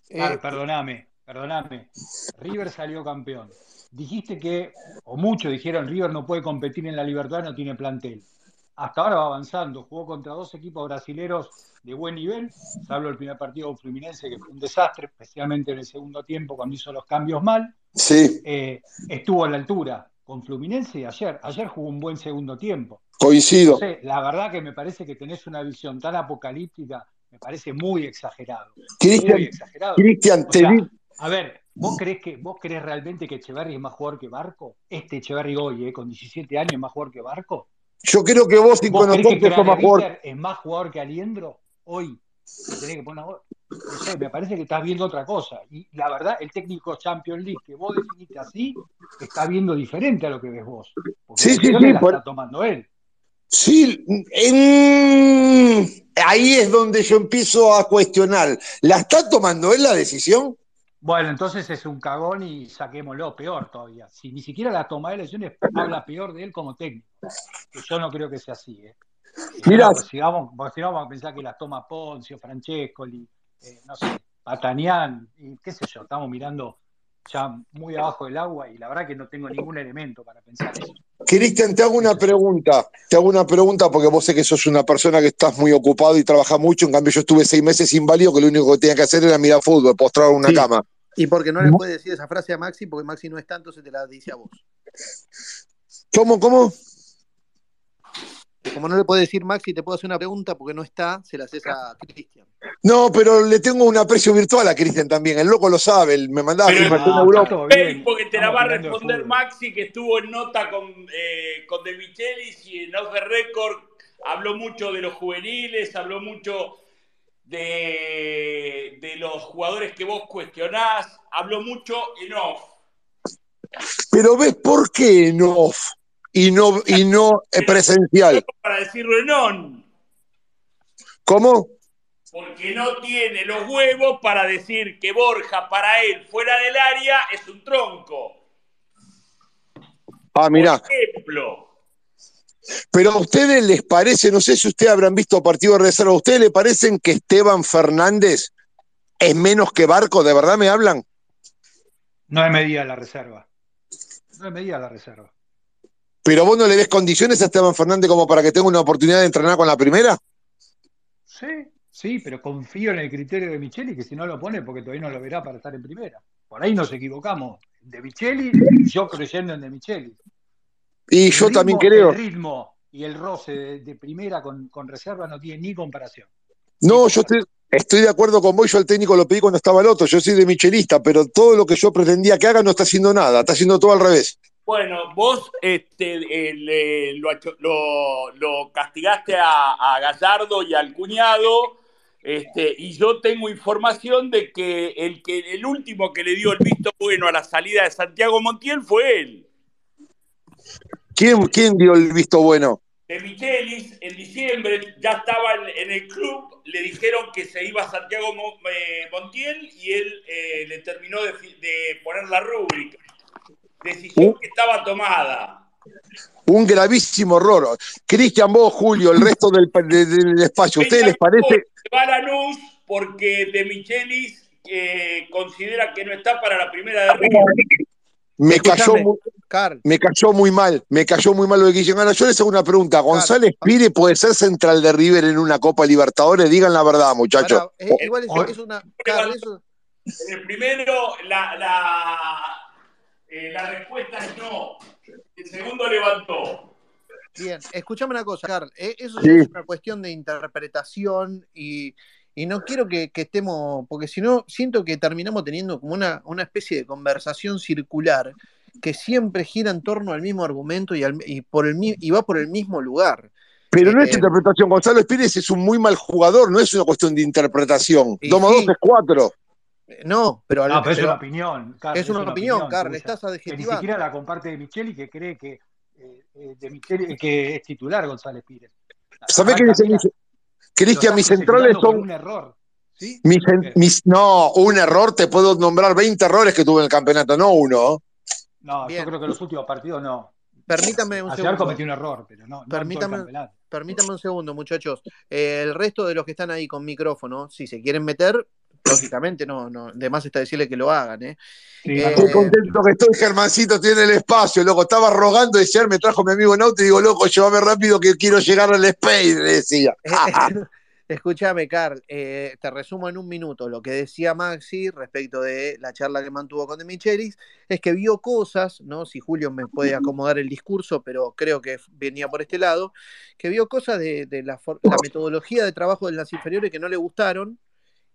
Eh, perdóname, perdóname. River salió campeón. Dijiste que, o muchos dijeron, River no puede competir en la Libertad, no tiene plantel. Hasta ahora va avanzando. Jugó contra dos equipos brasileros de buen nivel, salvo el primer partido con Fluminense, que fue un desastre, especialmente en el segundo tiempo cuando hizo los cambios mal. Sí. Eh, estuvo a la altura con Fluminense y ayer. Ayer jugó un buen segundo tiempo. Coincido. la verdad que me parece que tenés una visión tan apocalíptica, me parece muy exagerado. muy exagerado. Cristian, te A ver, ¿vos crees, que, ¿vos crees realmente que Echeverry es más jugador que Barco? Este Echeverry hoy, eh, con 17 años, es más jugador que Barco. Yo creo que vos, sin conocer que es más jugador. ¿Es más jugador que Aliendro hoy? que poner no sé, me parece que estás viendo otra cosa. Y la verdad, el técnico Champions League que vos definiste así, está viendo diferente a lo que ves vos. sí, sí, sí. está tomando él. Sí, ahí es donde yo empiezo a cuestionar. ¿La está tomando él la decisión? Bueno, entonces es un cagón y saquémoslo, peor todavía. Si ni siquiera la toma de lesiones habla peor de él como técnico. yo no creo que sea así. ¿eh? Mira, si vamos, si vamos a pensar que las toma Poncio, Francescoli, eh, no sé, Patanián, y qué sé yo, estamos mirando ya muy abajo del agua y la verdad que no tengo ningún elemento para pensar eso. Cristian, te hago una pregunta, te hago una pregunta porque vos sé que sos una persona que estás muy ocupado y trabaja mucho, en cambio yo estuve seis meses inválido que lo único que tenía que hacer era mirar fútbol, postrar una cama. Y porque no le puedes decir esa frase a Maxi, porque Maxi no es tanto, se te la dice a vos. ¿Cómo, cómo? Como no le puedo decir Maxi, te puedo hacer una pregunta porque no está, se la haces a Cristian. No, pero le tengo un aprecio virtual a Cristian también. El loco lo sabe, me mandaba pero, a Europa. porque te la va a responder Maxi, que estuvo en nota con, eh, con De Michelis y en Off the Record habló mucho de los juveniles, habló mucho de, de los jugadores que vos cuestionás, habló mucho en off. Pero ves por qué en off y no, y no presencial. Para decirlo en on. ¿Cómo? Porque no tiene los huevos para decir que Borja para él fuera del área es un tronco. Ah, mira. Por ejemplo. Pero a ustedes les parece, no sé si ustedes habrán visto partido de reserva, ¿a ustedes les parecen que Esteban Fernández es menos que Barco? ¿De verdad me hablan? No es medida la reserva. No es medida la reserva. ¿Pero vos no le ves condiciones a Esteban Fernández como para que tenga una oportunidad de entrenar con la primera? Sí, sí, pero confío en el criterio de Micheli, que si no lo pone, porque todavía no lo verá para estar en primera. Por ahí nos equivocamos. De Micheli, yo creyendo en De Micheli. Y yo también creo. El ritmo y el roce de, primera con, reserva no tiene ni comparación. No, yo estoy, de acuerdo con vos. Yo al técnico lo pedí cuando estaba el otro. Yo soy de Michelista, pero todo lo que yo pretendía que haga no está haciendo nada. Está haciendo todo al revés. Bueno, vos este, eh, lo, castigaste a, Gallardo y al cuñado, este, y yo tengo información de que el, que el último que le dio el visto bueno a la salida de Santiago Montiel fue él. ¿Quién, quién dio el visto bueno? De Michelis, en diciembre ya estaba en, el club, le dijeron que se iba a Santiago eh, Montiel y él eh, le terminó de, de poner la rúbrica decisión que estaba tomada. Un gravísimo error. Cristian, vos, Julio, el resto del, espacio, ¿ustedes les parece? Va a luz porque De Michelis eh, considera que no está para la primera de River. Me cayó, muy, me cayó muy mal, me cayó muy mal lo de Guillermo. Ahora yo les hago una pregunta. ¿González Pire puede ser central de River en una Copa Libertadores? Digan la verdad, muchachos. Eh, igual es, una. En el primero, la, eh, la respuesta es no. El segundo levantó. Bien, escúchame una cosa, Carl. Eh, eso es una cuestión de interpretación y, no quiero que, estemos, porque si no, siento que terminamos teniendo como una, una, especie de conversación circular que siempre gira en torno al mismo argumento y, por el, y va por el mismo lugar. Pero no es eh, interpretación. Gonzalo Pérez es un muy mal jugador, no es una cuestión de interpretación. Toma dos es cuatro. No, pero, no, pero es una opinión. es, una, opinión, Carl. Estás adjetivando. Que ni siquiera la comparte de Micheli, que cree que, eh, eh, de Micheli, que es titular González Pires. ¿Sabés qué dice Cristian? Mis centrales son. Un error. ¿Sí? Mis, no, un error, te puedo nombrar 20 errores que tuve en el campeonato, no uno. No, yo creo que en los últimos partidos no. Permítame un Ayer segundo. cometió un error, pero no. Permítame, permítame un segundo, muchachos. Eh, el resto de los que están ahí con micrófono, si se quieren meter, lógicamente no, no, de más está decirle que lo hagan, ¿eh? eh estoy contento que estoy, Germancito, tiene el espacio, loco. Estaba rogando y ayer me trajo mi amigo en auto y digo, loco, llévame rápido que quiero llegar al Space, le decía. Escúchame, Carl, eh, te resumo en un minuto. Lo que decía Maxi respecto de la charla que mantuvo con De Michelis es que vio cosas, ¿no? Si Julio me puede acomodar el discurso, pero creo que venía por este lado, que vio cosas de, la, metodología de trabajo de las inferiores que no le gustaron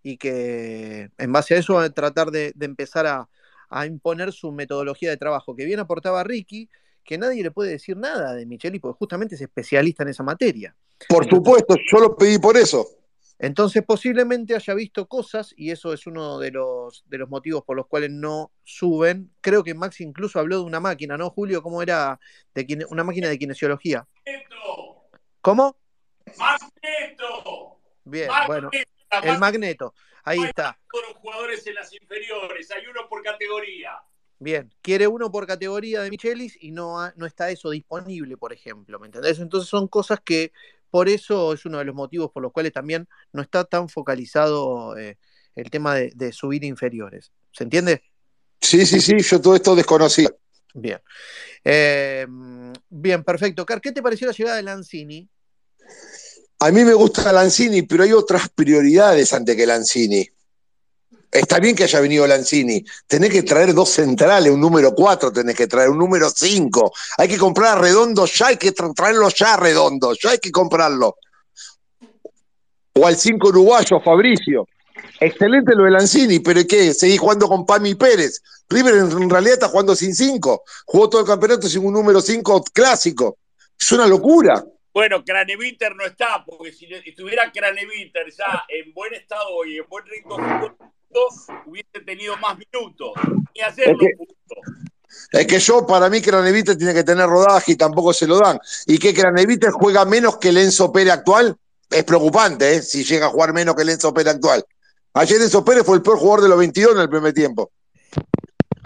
y que en base a eso va a tratar de, empezar a, a, imponer su metodología de trabajo, que bien aportaba Ricky, que nadie le puede decir nada de Micheli, porque justamente es especialista en esa materia. Por supuesto, yo lo pedí por eso. Entonces posiblemente haya visto cosas y eso es uno de los, de los motivos por los cuales no suben. Creo que Max incluso habló de una máquina, ¿no, Julio? ¿Cómo era de una máquina de kinesiología? ¿Cómo? Magneto. Bien, bueno, el magneto. Ahí está. Todos los jugadores en las inferiores, hay uno por categoría. Bien, quiere uno por categoría de Michelis y no, no está eso disponible, por ejemplo, ¿me entendés? Entonces son cosas que por eso es uno de los motivos por los cuales también no está tan focalizado eh, el tema de, subir inferiores. ¿Se entiende? Sí, sí, sí, yo todo esto desconocía. Bien. Eh, bien, perfecto. Car, ¿qué te pareció la llegada de Lanzini? A mí me gusta Lanzini, pero hay otras prioridades ante que Lanzini. Está bien que haya venido Lanzini. Tenés que traer dos centrales, un número cuatro tenés que traer, un número cinco. Hay que comprar a Redondo ya, hay que traerlo ya Redondo, ya hay que comprarlo. O al cinco uruguayo, Fabricio. Excelente lo de Lanzini, pero ¿qué? Seguís jugando con Pami Pérez. River en realidad está jugando sin cinco. Jugó todo el campeonato sin un número cinco clásico. Es una locura. Bueno, Craneviter no está, porque si estuviera Craneviter ya en buen estado y en buen ritmo hubiese tenido más minutos. Ni hacerlo es que, Es que yo, para mí, Craneviter tiene que tener rodaje y tampoco se lo dan. Y que Craneviter juega menos que el Enzo Pérez actual, es preocupante, ¿eh? si llega a jugar menos que el Enzo Pérez actual. Ayer Enzo Pérez fue el peor jugador de los 22 en el primer tiempo.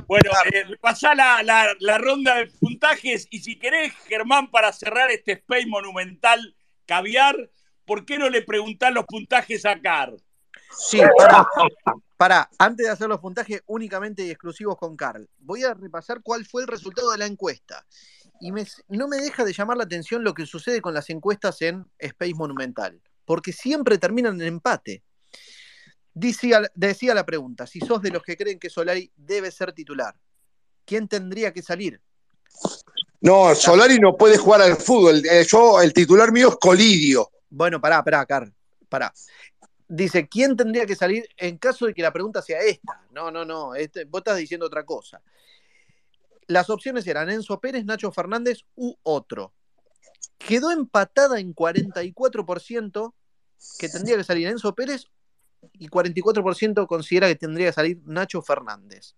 Bueno, eh, repasá la, la, ronda de puntajes y si querés, Germán, para cerrar este Space monumental caviar, ¿por qué no le preguntás los puntajes a Car? Sí, para, para, antes de hacer los puntajes únicamente y exclusivos con Carl, voy a repasar cuál fue el resultado de la encuesta. Y no me deja de llamar la atención lo que sucede con las encuestas en Space Monumental, porque siempre terminan en empate. Decía, decía la pregunta, si sos de los que creen que Solari debe ser titular, ¿quién tendría que salir? No, Solari no puede jugar al fútbol. Eh, yo, el titular mío es Colidio. Bueno, pará, pará, Carl, pará dice, ¿quién tendría que salir en caso de que la pregunta sea esta? No, no, no, este, vos estás diciendo otra cosa. Las opciones eran Enzo Pérez, Nacho Fernández u otro. Quedó empatada en 44% que tendría que salir Enzo Pérez y 44% considera que tendría que salir Nacho Fernández.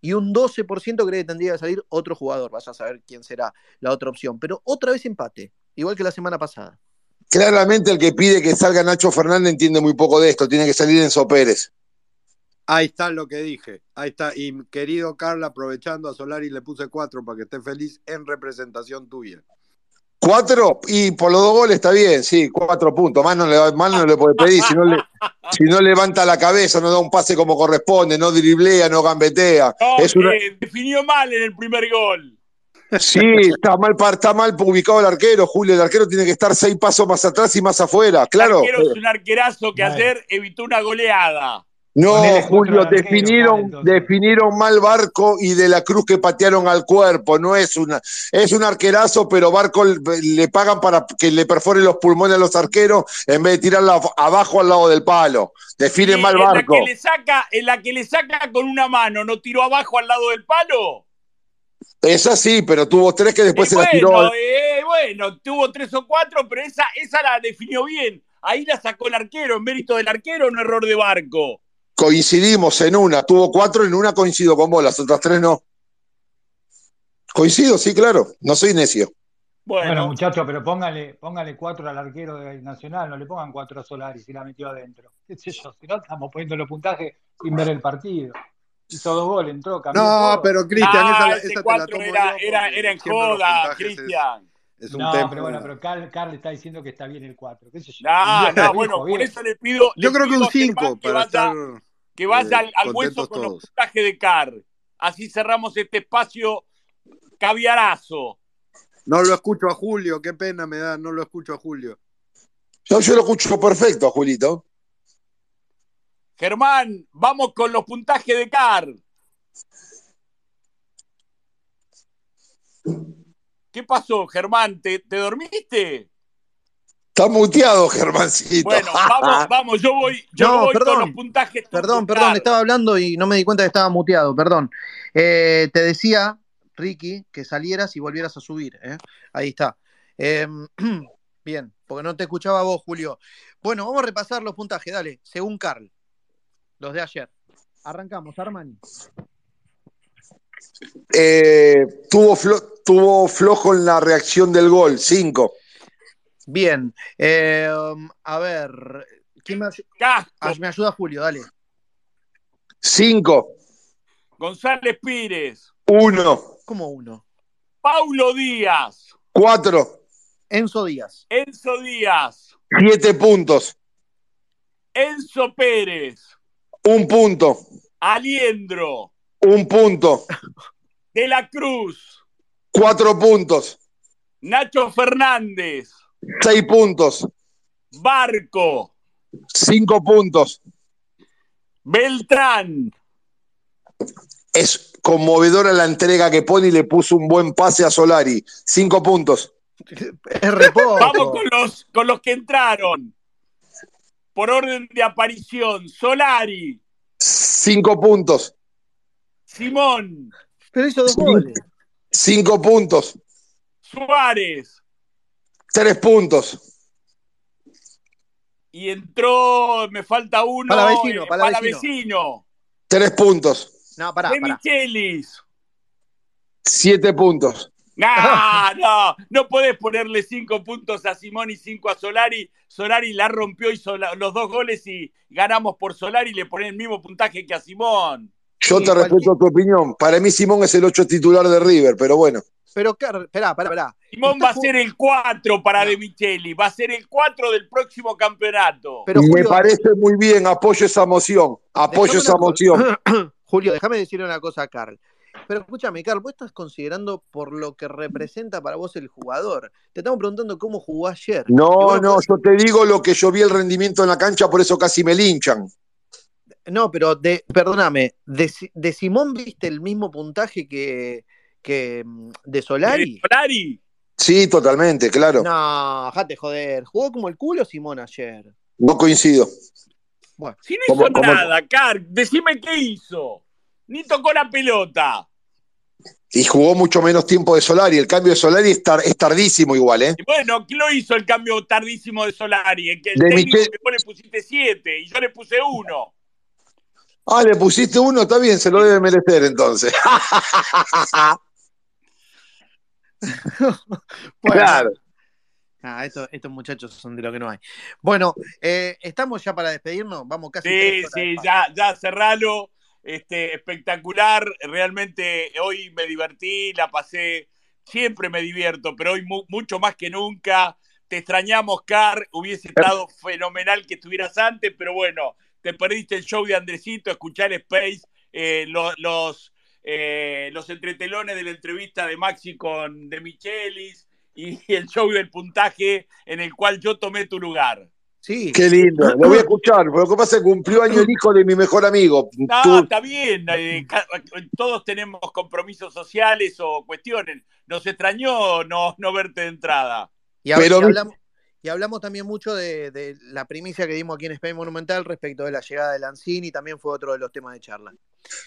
Y un 12% cree que tendría que salir otro jugador. Vas a saber quién será la otra opción. Pero otra vez empate, igual que la semana pasada. Claramente el que pide que salga Nacho Fernández entiende muy poco de esto, tiene que salir Enzo Pérez. Ahí está lo que dije, ahí está. Y querido Carla, aprovechando a Solari le puse cuatro para que esté feliz en representación tuya. ¿Cuatro? Y por los dos goles está bien, sí, cuatro puntos. Más no le, no le puede pedir. Si no, le, si no levanta la cabeza, no da un pase como corresponde, no driblea, no gambetea. es una... definió mal en el primer gol. Sí, está mal, está mal ubicado el arquero, Julio. El arquero tiene que estar seis pasos más atrás y más afuera, claro. El arquero es un arquerazo que ayer evitó una goleada. No, Julio, definieron, definieron mal Barco y de la Cruz que patearon al cuerpo. No es una, es un arquerazo, pero Barco le pagan para que le perforen los pulmones a los arqueros en vez de tirarla abajo al lado del palo. Define mal Barco. En la, que le saca, en la que le saca con una mano, ¿no tiró abajo al lado del palo? Esa sí, pero tuvo tres que después se la tiró. Eh, bueno, tuvo tres o cuatro, pero esa, esa la definió bien. Ahí la sacó el arquero, en mérito del arquero, un error de barco. Coincidimos en una, tuvo cuatro, en una coincido con vos, las otras tres no. Coincido, sí, claro, no soy necio. Bueno, muchachos, pero póngale, póngale cuatro al arquero de Nacional, no le pongan cuatro a Solari si la metió adentro. ¿Qué sé yo? Si no, estamos poniendo los puntajes sin ver el partido. Hizo dos goles, entró, cambió. No, pero Cristian, Ah, esa, ese esa te la tomo era, era, era en joda, Cristian. Es un no, tema. pero bueno, pero Carl, Carl está diciendo que está bien el 4. ¿Qué sé yo? No, no, bueno, por eso le pido. Yo le creo que un a Germán 5 que para vaya, estar que vaya eh, al, hueso con los todos. puntajes de CAR. Así cerramos este espacio caviarazo. No lo escucho a Julio, qué pena me da, no lo escucho a Julio. Yo, yo lo escucho perfecto, Julito. Germán, vamos con los puntajes de CAR. ¿Qué pasó, Germán? ¿Te, te dormiste? Está muteado, Germancito. Bueno, vamos, vamos, yo voy, yo No, voy con perdón. los puntajes. Perdón, perdón, estaba hablando y no me di cuenta que estaba muteado, perdón. Eh, te decía, Ricky, que salieras y volvieras a subir. ¿eh? Ahí está. Eh, bien, porque no te escuchaba vos, Julio. Bueno, vamos a repasar los puntajes, dale, según Carl, los de ayer. Arrancamos, Armani. Eh, tuvo, flo- tuvo flojo en la reacción del gol, 5. Bien, eh, a ver, ¿quién me, Casco, ah, me ayuda Julio? Dale. 5. González Pires, 1. ¿Cómo uno? Paulo Díaz, 4. Enzo Díaz. Enzo Díaz, 7 puntos. Enzo Pérez, Un punto. Aliendro, Un punto. De la Cruz, Cuatro puntos. Nacho Fernández, Seis puntos. Barco, Cinco puntos. Beltrán, Es conmovedora la entrega que pone y le puso un buen pase a Solari. Cinco puntos. Vamos con los, con los que entraron. Por orden de aparición, Solari, Cinco puntos. Simón, Pero hizo dos goles. Cinco puntos. Suárez. Tres puntos. Y entró, me falta uno. Palavecino, eh, Palavecino. Palavecino. Tres puntos. No, pará, De pará. Michelis. Siete puntos. No, no, no podés ponerle cinco puntos a Simón y cinco a Solari. Solari la rompió, hizo la- los dos goles y ganamos por Solari y le ponen el mismo puntaje que a Simón. Yo Sí, te cualquier- respeto tu opinión. Para mí Simón es el ocho titular de River, pero bueno. Pero, Carl, esperá, pará, pará. Simón va a ser el 4 para De Micheli, va a ser el 4 del próximo campeonato. Pero, Me parece muy bien. Apoyo esa moción. Apoyo esa moción. Julio, déjame decirle una cosa a Carl. Pero escúchame, Carl, vos estás considerando por lo que representa para vos el jugador. Te estamos preguntando cómo jugó ayer. No, no, yo te digo lo que yo vi el rendimiento en la cancha, por eso casi me linchan. No, pero de, perdóname, de Simón viste el mismo puntaje que, que mm, de Solari? Solari, Sí, totalmente, claro. No, No, jate joder. Jugó como el culo Simón ayer. coincido. Bueno, si no ¿Cómo- hizo cómo- nada, Car, decime qué hizo. Ni tocó la pelota. Y jugó mucho menos tiempo de Solari. El cambio de Solari es, tar- es tardísimo igual, ¿eh? Y bueno, ¿quién lo hizo el cambio tardísimo de Solari? El, que el De técnico Michel- que vos le pusiste 7 y yo le puse 1. Ah, le pusiste uno, está bien, se lo debe merecer entonces. Bueno. Claro. Ah, estos, estos muchachos son de lo que no hay. Bueno, eh, estamos ya para despedirnos. Vamos casi. Sí, sí, ya, ya cerralo. Este, espectacular. Realmente hoy me divertí, la pasé. Siempre me divierto, pero hoy mu- mucho más que nunca. Te extrañamos, Car. Hubiese estado fenomenal que estuvieras antes, pero bueno, te perdiste el show de Andresito, escuchar Space, eh, lo- los, eh, los entretelones de la entrevista de Maxi con De Michelis y el show del puntaje en el cual yo tomé tu lugar. Sí. Qué lindo, lo voy a escuchar. Pero lo que pasa es que cumplió año el hijo de mi mejor amigo. No, Tú- está bien. eh, todos tenemos compromisos sociales o cuestiones. Nos extrañó no, no verte de entrada. Y, Pero hablamos, y hablamos también mucho de, de la primicia que dimos aquí en Spain Monumental respecto de la llegada de Lanzini, también fue otro de los temas de charla.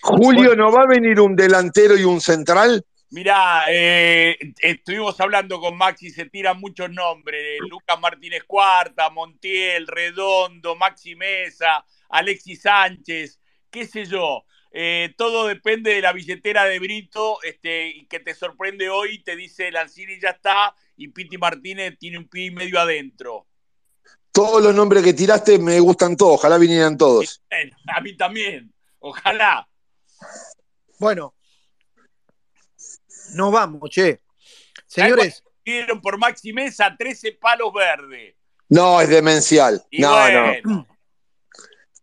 Julio, ¿no va a venir un delantero y un central? Mirá, eh, estuvimos hablando con Maxi, se tiran muchos nombres. Lucas Martínez Cuarta, Montiel, Redondo, Maxi Mesa, Alexis Sánchez, qué sé yo. Eh, todo depende de la billetera de Brito, este, que te sorprende hoy, te dice Lancini ya está y Piti Martínez tiene un pie y medio adentro. Todos los nombres que tiraste me gustan todos, ojalá vinieran todos. a mí también, ojalá. Bueno, nos vamos, che. Señores. Dieron por Maxi Mesa 13 palos verdes. No, es demencial. no, no.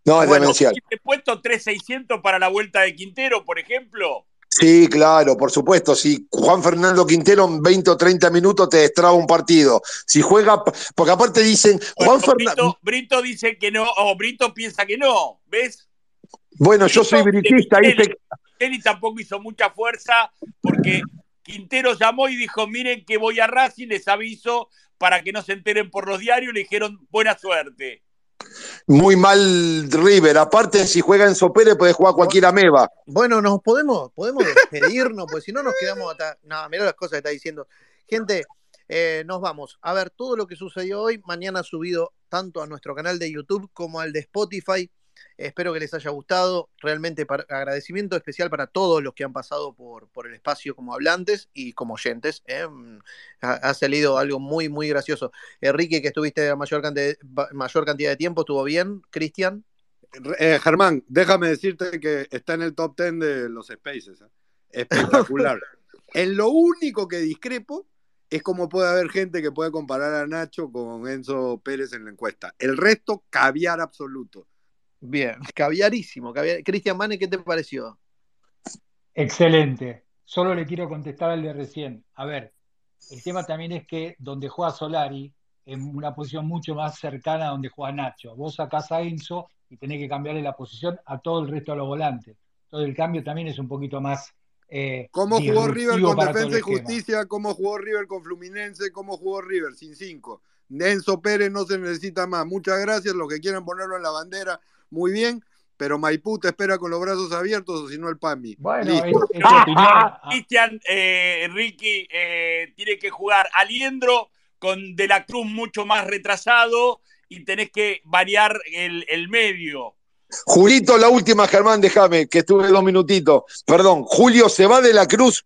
No, es demencial. ¿Te puesto 3.600 para la vuelta de Quintero, por ejemplo? Sí, claro, por supuesto. Si Juan Fernando Quintero en 20 o 30 minutos te destraba un partido. Si juega, porque aparte dicen, Juan Fernando. Brito, dice que no, o Brito piensa que no, ¿ves? Bueno, yo soy britista. Él tampoco hizo mucha fuerza porque Quintero llamó y dijo, miren que voy a Racing, les aviso para que no se enteren por los diarios, le dijeron buena suerte. Muy mal River. Aparte, si juega en Sopere, puede jugar cualquier ameba. Bueno, nos podemos, podemos despedirnos, pues si no nos quedamos hasta. Nada, mira las cosas que está diciendo. Gente, eh, nos vamos. A ver, todo lo que sucedió hoy, mañana subido tanto a nuestro canal de YouTube como al de Spotify. Espero que les haya gustado. Realmente agradecimiento especial para todos los que han pasado por, por el espacio como hablantes y como oyentes. ¿eh? Mm, ha, salido algo muy, muy gracioso. Enrique, que estuviste la mayor, cantidad, mayor cantidad de tiempo, ¿estuvo bien? Cristian. Eh, Germán, déjame decirte que está en el top 10 de los Spaces. ¿eh? Espectacular. en lo único que discrepo es como puede haber gente que puede comparar a Nacho con Enzo Pérez en la encuesta. El resto, caviar absoluto. Bien, caviarísimo. Cristian Mane, ¿qué te pareció? Excelente. Solo le quiero contestar al de recién. A ver, el tema también es que donde juega Solari, en una posición mucho más cercana a donde juega Nacho. Vos sacás a Enzo y tenés que cambiarle la posición a todo el resto de los volantes. Todo el cambio también es un poquito más. Eh, ¿Cómo jugó River con Defensa y Justicia? ¿Cómo jugó River con Fluminense? ¿Cómo jugó River sin cinco? Enzo Pérez no se necesita más. Muchas gracias. Los que quieran ponerlo en la bandera, muy bien, pero Maipú te espera con los brazos abiertos o si no el PAMI. Bueno, Cristian, eh, Ricky eh, tiene que jugar Aliendro con De la Cruz mucho más retrasado y tenés que variar el, medio. Julito, la última, Germán, déjame, que estuve dos minutitos. Perdón, Julio se va de la Cruz.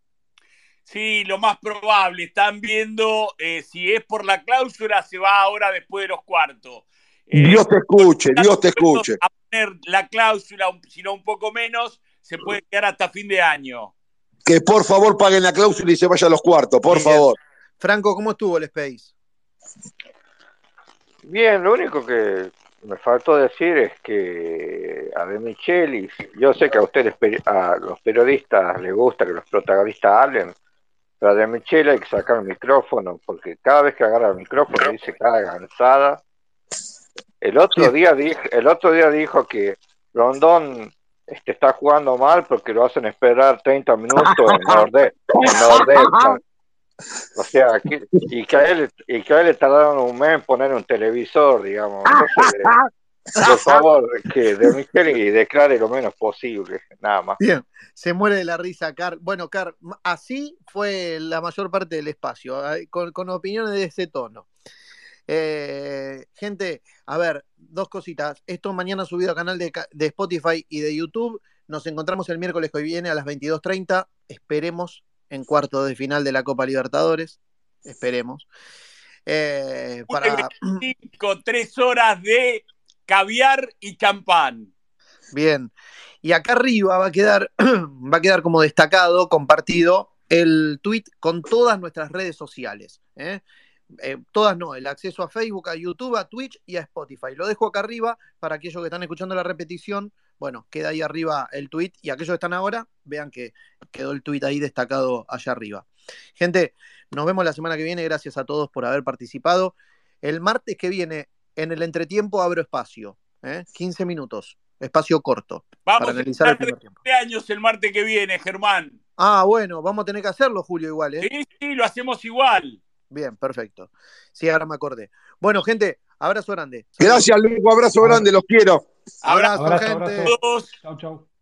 Sí, lo más probable. Están viendo eh, si es por la cláusula, se va ahora después de los cuartos. Eh, Dios te escuche, Dios te escuche. A poner la cláusula, si no un poco menos, se puede quedar hasta fin de año. Que por favor paguen la cláusula y se vaya a los cuartos, por favor. Franco, ¿cómo estuvo el Space? Bien, lo único que me faltó decir es que a De Michelis, yo sé que a ustedes, a los periodistas les gusta que los protagonistas hablen, pero a De Michelis hay que sacar el micrófono, porque cada vez que agarra el micrófono dice cada cansada el otro, día dijo, el otro día dijo que Rondón este, está jugando mal porque lo hacen esperar 30 minutos en Nordeste. O sea, y, que a él, y que a él le tardaron un mes en poner un televisor, digamos. por favor, que de y declare lo menos posible, nada más. Bien, se muere de la risa, Car. Bueno, Car, así fue la mayor parte del espacio, con, con opiniones de ese tono. Eh, gente, a ver, dos cositas. Esto mañana subido al canal de, Spotify y de YouTube. Nos encontramos el miércoles que hoy viene a las 22.30. Esperemos en cuarto de final de la Copa Libertadores. Esperemos. Eh, para... tres horas de caviar y champán. Bien. Y acá arriba va a quedar, va a quedar como destacado, compartido, el tweet con todas nuestras redes sociales. ¿eh? Eh, todas no, el acceso a Facebook, a YouTube, a Twitch y a Spotify. Lo dejo acá arriba para aquellos que están escuchando la repetición. Bueno, queda ahí arriba el tweet y aquellos que están ahora, vean que quedó el tweet ahí destacado allá arriba. Gente, nos vemos la semana que viene. Gracias a todos por haber participado. El martes que viene, en el entretiempo, abro espacio. 15 ¿eh? minutos, espacio corto. Vamos para analizar a el tiempo. años el martes que viene, Germán. Ah, bueno, vamos a tener que hacerlo, Julio, igual. ¿eh? Sí, sí, lo hacemos igual. Bien, perfecto. Sí, ahora me acordé. Bueno, gente, abrazo grande. Gracias, Luis. Abrazo grande, los quiero. Abrazo, gente. Chau, chau.